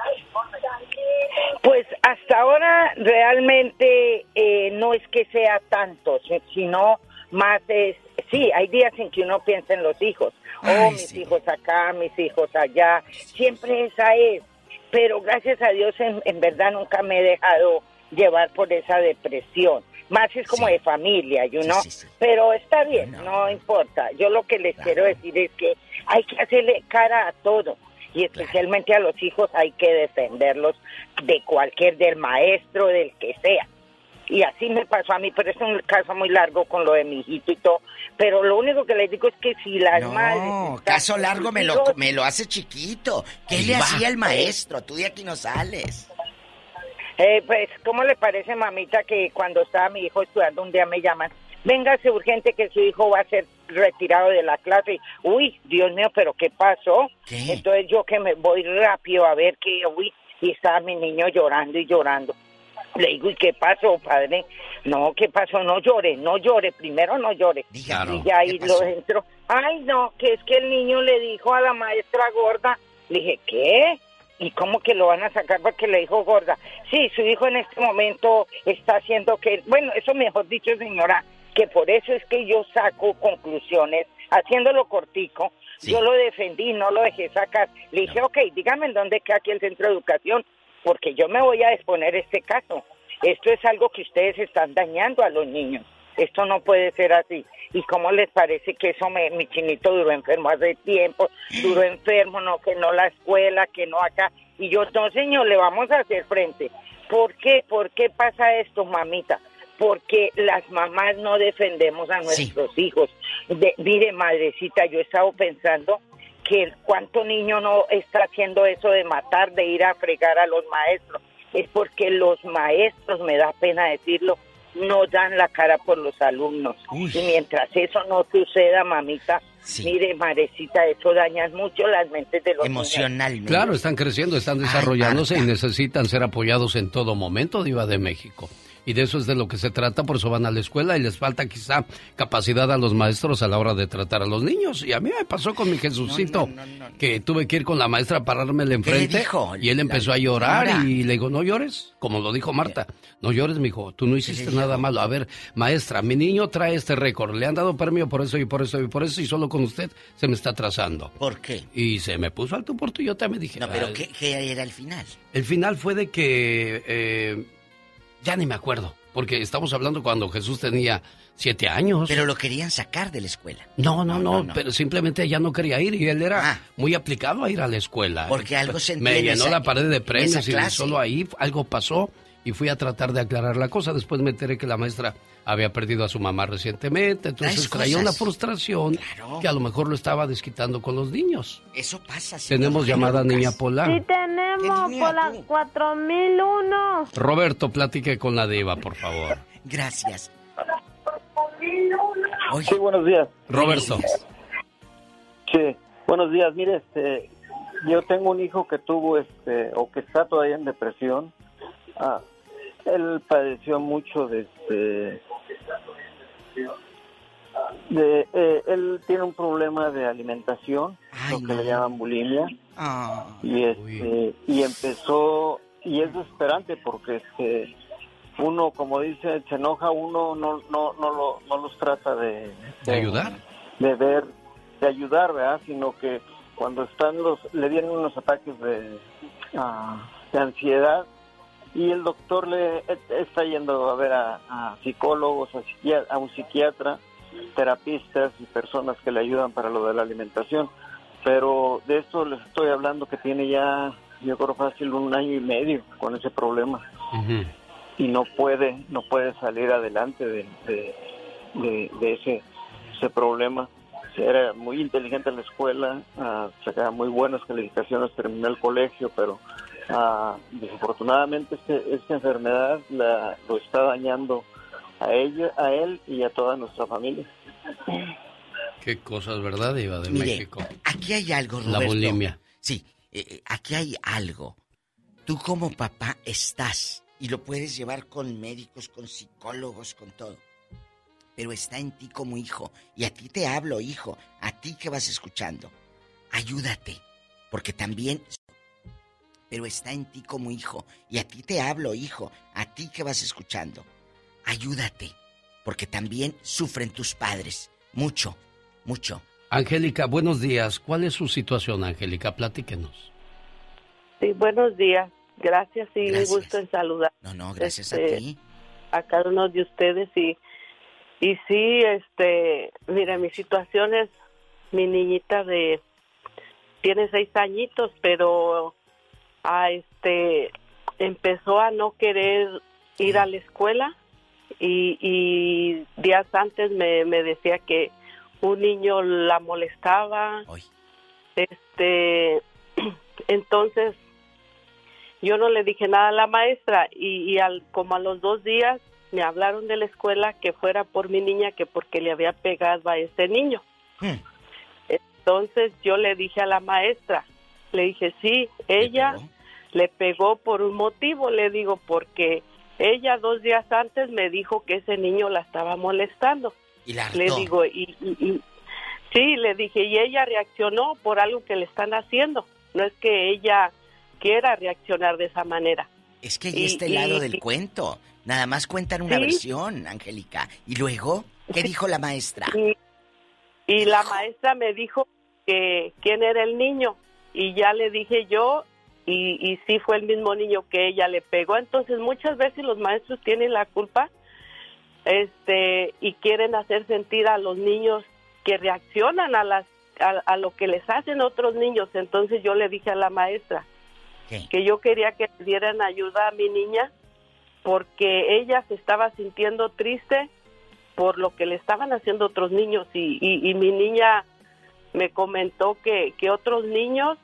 Pues hasta ahora realmente eh, no es que sea tanto, sino más es, sí, hay días en que uno piensa en los hijos, oh, mis hijos acá, mis hijos allá, siempre esa es, pero gracias a Dios en, verdad nunca me he dejado llevar por esa depresión. Más es como de familia, you know? pero está bien, no. importa. Yo lo que les quiero decir es que hay que hacerle cara a todo y especialmente a los hijos hay que defenderlos de cualquier, del maestro, del que sea y así me pasó a mí, pero es un caso muy largo con lo de mi hijito y todo. Pero lo único que les digo es que si las
no,
madres...
caso largo me lo, me lo hace chiquito. ¿Qué le hacía el maestro? Tú de aquí no sales.
Eh, pues, ¿cómo le parece, mamita, que cuando estaba mi hijo estudiando un día me llaman? Véngase urgente que su hijo va a ser retirado de la clase. Uy, Dios mío, pero ¿qué pasó? Entonces yo que me voy rápido a ver que, uy, y estaba mi niño llorando y llorando. Le digo, ¿y qué pasó, padre? No, ¿qué pasó? No llore, no llore, primero no llore. y ya ahí lo entró. Ay, no, que es que el niño le dijo a la maestra gorda. Le dije, ¿qué? ¿Y cómo que lo van a sacar porque le dijo gorda? Sí, su hijo en este momento está haciendo que, bueno, eso mejor dicho, señora, que por eso es que yo saco conclusiones, haciéndolo cortico, yo lo defendí, no lo dejé sacar. Le dije, ok, dígame en dónde queda aquí el centro de educación porque yo me voy a exponer este caso. Esto es algo que ustedes están dañando a los niños. Esto no puede ser así. ¿Y cómo les parece que eso me, mi chinito duró enfermo hace tiempo? Duró enfermo, no, que no la escuela, que no acá. Y yo, no, señor, le vamos a hacer frente. ¿Por qué? ¿Por qué pasa esto, mamita? Porque las mamás no defendemos a nuestros hijos. De, mire, madrecita, yo he estado pensando que cuánto niño no está haciendo eso de matar, de ir a fregar a los maestros. Es porque los maestros, me da pena decirlo, no dan la cara por los alumnos. Y mientras eso no suceda, mamita, mire, marecita, eso daña mucho las mentes de los
Emocionalmente.
Claro, están creciendo, están desarrollándose y necesitan ser apoyados en todo momento, Diva de México y de eso es de lo que se trata, por eso van a la escuela y les falta quizá capacidad a los maestros a la hora de tratar a los niños. Y a mí me pasó con mi Jesucito, que tuve que ir con la maestra a parármele enfrente y él empezó a llorar y le digo, no llores, como lo dijo Marta, no llores, mi hijo, tú no hiciste nada malo. A ver, maestra, mi niño trae este récord, le han dado premio por eso y por eso y por eso y solo con usted se me está atrasando.
¿Por qué?
Y se me puso alto por tu y yo también dije...
No, pero ¿qué, ¿qué, era el final?
El final fue de que... Eh, ya ni me acuerdo, porque estamos hablando cuando Jesús tenía siete años.
Pero lo querían sacar de la escuela.
No, no, no, pero simplemente ella no quería ir y él era ah. muy aplicado a ir a la escuela.
Porque algo se
Me llenó la pared de premios y solo ahí algo pasó y fui a tratar de aclarar la cosa. Después me enteré que la maestra había perdido a su mamá recientemente, entonces traía una frustración que a lo mejor lo estaba desquitando con los niños.
Eso pasa.
Tenemos llamada Niña Pola.
Sí, tenemos Pola 4001.
Roberto, platique con la diva, por favor.
Gracias.
Sí, buenos días.
Roberto.
Sí, buenos días. Mire, este, yo tengo un hijo que tuvo, este, o que está todavía en depresión. Ah, él padeció mucho de este
De, eh, él tiene un problema de alimentación, lo que le llaman bulimia.
Ah.
Y, este, y empezó, y es desesperante porque este, uno, como dice, se enoja, uno no, no, no, lo, no los trata de,
¿De ayudar?
de ver, de ayudar, ¿verdad? Sino que cuando están los, le vienen unos ataques de, ah, de ansiedad y el doctor le e- está yendo a ver a, a psicólogos, a, psiquiatra- a un psiquiatra, terapistas y personas que le ayudan para lo de la alimentación. Pero de esto les estoy hablando que tiene ya, yo creo fácil un año y medio con ese problema. Y no puede no puede salir adelante de, de, de- de ese ese problema. Era muy inteligente en la escuela ah, sacaba muy buenas calificaciones terminó el colegio pero ah, desafortunadamente este- esta enfermedad la, lo está dañando a ella a él y a toda nuestra familia
Qué cosas, ¿verdad, Diva de
Mire,
México?
Aquí hay algo,
La
Roberto.
bulimia.
Sí, eh, eh, aquí hay algo. Tú como papá estás y lo puedes llevar con médicos, con psicólogos, con todo. Pero está en ti como hijo. Y a ti te hablo, hijo. A ti que vas escuchando. Ayúdate. Porque también... Pero está en ti como hijo. Y a ti te hablo, hijo. A ti que vas escuchando. Ayúdate. Porque también sufren tus padres. Mucho, mucho.
Angélica, buenos días. ¿Cuál es su situación, Angélica? Platíquenos.
Sí, buenos días. Gracias y
Gracias.
un gusto en saludar.
No, no, gracias a
Este,
ti.
A cada uno de ustedes y y sí, este, mira, mi situación es mi niñita de tiene seis añitos, pero a este empezó a no querer ir a la escuela y, y días antes me, me decía que un niño la molestaba. Este, entonces yo no le dije nada a la maestra y, y al, como a los dos días me hablaron de la escuela que fuera por mi niña que porque le había pegado a ese niño. Entonces yo le dije a la maestra, le dije, sí, ella le pegó por un motivo, le digo, porque ella dos días antes me dijo que ese niño la estaba molestando.
Y la
Le digo, y, y- y- sí, le dije, y ella reaccionó por algo que le están haciendo. No es que ella quiera reaccionar de esa manera.
Es que hay
Y-
este lado del cuento. Nada más cuentan una
Sí.
versión, Angélica. ¿Y luego? ¿Qué dijo la maestra?
Y, y la maestra me dijo que quién era el niño y ya le dije yo y, y sí fue el mismo niño que ella le pegó. Entonces muchas veces los maestros tienen la culpa este y quieren hacer sentir a los niños que reaccionan a las a, a lo que les hacen otros niños. Entonces yo le dije a la maestra que yo quería que le dieran ayuda a mi niña porque ella se estaba sintiendo triste por lo que le estaban haciendo otros niños y, y, y mi niña me comentó que, que otros niños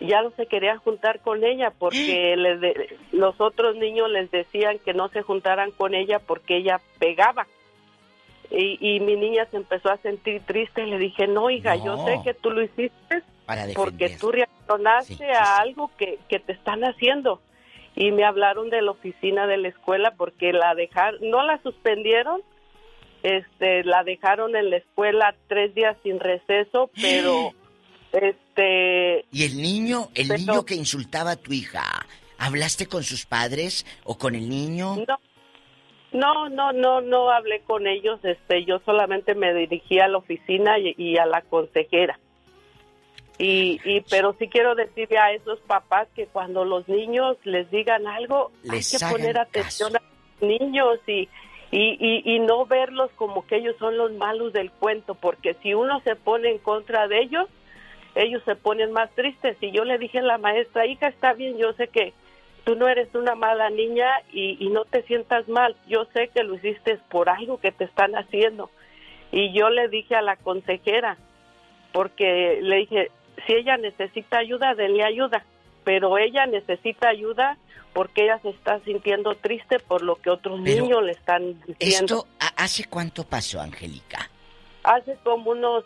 ya no se querían juntar con ella porque les de- los otros niños les decían que no se juntaran con ella porque ella pegaba. Y, y mi niña se empezó a sentir triste. Le dije, no, hija, yo sé que tú lo hiciste
Para
porque tú reaccionaste a algo que, que te están haciendo. Y me hablaron de la oficina de la escuela porque la dejaron, no la suspendieron, este, la dejaron en la escuela tres días sin receso, pero este,
¿Y el niño, el
Pero-
niño que insultaba a tu hija? ¿Hablaste con sus padres o con el niño?
No, no, no, no, no hablé con ellos. Este, yo solamente me dirigí a la oficina y, y a la consejera. Y, y, pero sí quiero decirle a esos papás que cuando los niños les digan algo,
Les
hay que poner atención a los niños y, y, y, y no verlos como que ellos son los malos del cuento, porque si uno se pone en contra de ellos, ellos se ponen más tristes. Y yo le dije a la maestra, hija, está bien, yo sé que tú no eres una mala niña y, y no te sientas mal. Yo sé que lo hiciste por algo que te están haciendo. Y yo le dije a la consejera, porque le dije, si ella necesita ayuda, denle ayuda. Pero ella necesita ayuda porque ella se está sintiendo triste por lo que otros
Pero
niños le están diciendo.
¿Esto hace cuánto pasó, Angélica?
Hace como unos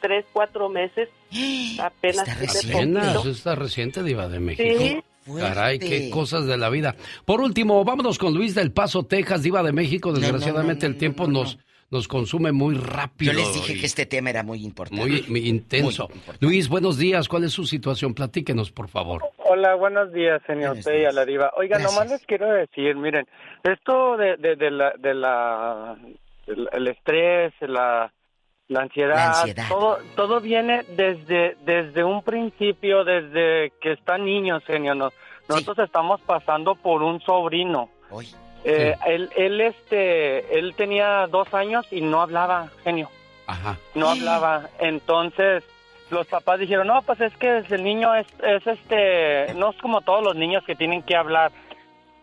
tres, cuatro meses, apenas hace
Apenas,
poquito.
está reciente, Diva de México.
Sí.
Caray, qué cosas de la vida. Por último, vámonos con Luis del Paso, Texas, Diva de México. Desgraciadamente el tiempo nos, nos consume muy rápido.
Yo les dije que este tema era muy importante.
Muy, intenso. Luis, buenos días. ¿Cuál es su situación? Platíquenos, por favor.
Hola, buenos días, señor Usted y a la diva. Oiga, nomás les quiero decir, miren, esto de, de, la, de la, el, estrés, la, la ansiedad, todo todo viene desde desde un principio, desde que están niños, genio. nosotros estamos pasando por un sobrino. Eh, él, él, este, él tenía dos años y no hablaba, genio.
Ajá.
No hablaba. Entonces, los papás dijeron, no, pues es que el niño es, es este, no es como todos los niños que tienen que hablar.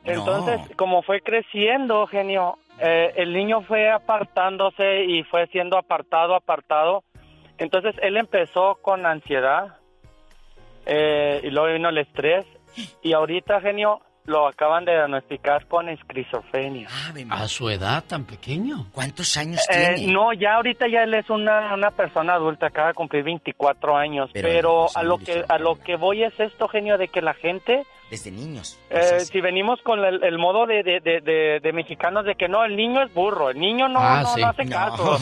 Entonces, como fue creciendo, genio, eh, el niño fue apartándose y fue siendo apartado, apartado. Entonces, él empezó con ansiedad eh, y luego vino el estrés. Y ahorita, genio, lo acaban de diagnosticar con esquizofrenia.
¿A su edad tan pequeño?
¿Cuántos años
eh,
tiene?
No, ya ahorita ya él es una, una persona adulta, acaba de cumplir 24 años. Pero, a lo que a lo que voy es esto, genio, de que la gente...
Desde niños.
Eh, si venimos con el, modo de, de, de, mexicanos de que no, el niño es burro, el niño no,
ah,
no, hace caso.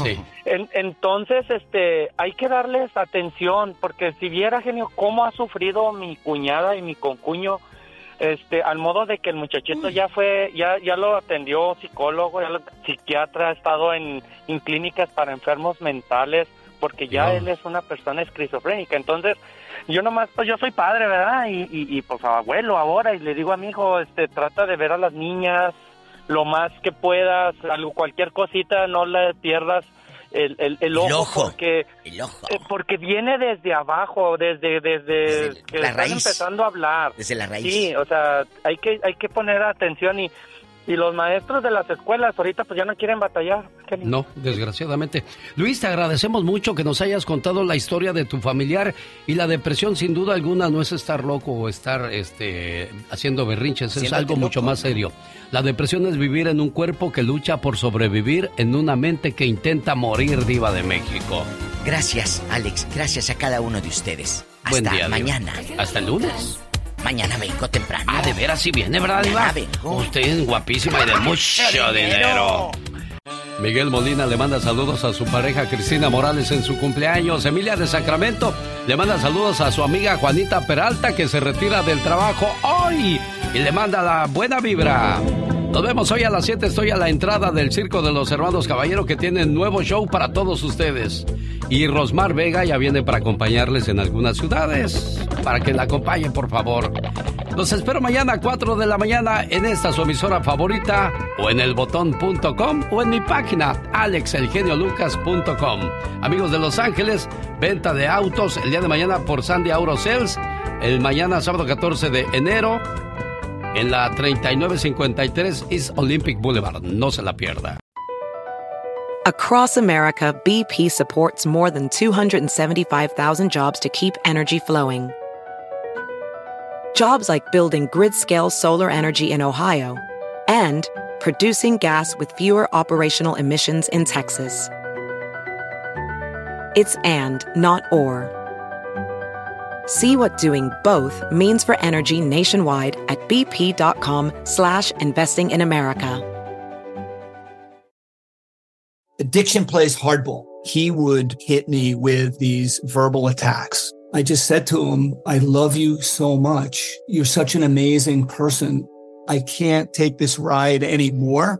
entonces, este, hay que darles atención, porque si viera, genio, cómo ha sufrido mi cuñada y mi concuño este al modo de que el muchachito ya fue ya ya lo atendió psicólogo ya lo, psiquiatra ha estado en, clínicas para enfermos mentales porque ya él es una persona esquizofrénica. Entonces yo nomás pues yo soy padre verdad y, y, pues abuelo ahora y le digo a mi hijo este trata de ver a las niñas lo más que puedas algo cualquier cosita no le pierdas el, el, el, ojo, porque
el ojo.
Eh, porque viene desde abajo desde desde, que la están empezando a hablar.
Desde la raíz.
Sí o sea hay que hay que poner atención y y los maestros de las escuelas ahorita pues ya no quieren batallar.
No, desgraciadamente. Luis, te agradecemos mucho que nos hayas contado la historia de tu familiar y la depresión sin duda alguna no es estar loco o estar este, haciendo berrinches, es algo mucho más serio. La depresión es vivir en un cuerpo que lucha por sobrevivir en una mente que intenta morir diva de México.
Gracias, Alex. Gracias a cada uno de ustedes.
Buen
Hasta mañana.
Hasta el lunes.
Mañana vengo temprano.
Ah, de veras sí viene, ¿verdad, Diva? Usted es guapísima y de mucho dinero. Miguel Molina le manda saludos a su pareja Cristina Morales en su cumpleaños. Emilia de Sacramento le manda saludos a su amiga Juanita Peralta que se retira del trabajo hoy y le manda la buena vibra. Nos vemos hoy a las 7. Estoy a la entrada del Circo de los Hermanos Caballero que tiene nuevo show para todos ustedes. Y Rosmar Vega ya viene para acompañarles en algunas ciudades. Para que la acompañen, por favor. Los espero mañana a 4 de la mañana en esta su emisora favorita o en elbotón.com o en mi página alexelgeniolucas.com. Amigos de Los Ángeles, venta de autos el día de mañana por Sandy Auto Sales. El mañana sábado 14 de enero en la 3953 East Olympic Boulevard. No se la pierda.
Across America, BP supports more than 275,000 jobs to keep energy flowing. Jobs like building grid-scale solar energy in Ohio and producing gas with fewer operational emissions in Texas. It's and, not or. See what doing both means for energy nationwide at bp.com slash investing in America.
Addiction plays hardball. He would hit me with these verbal attacks. I just said to him, I love you so much. You're such an amazing person. I can't take this ride anymore.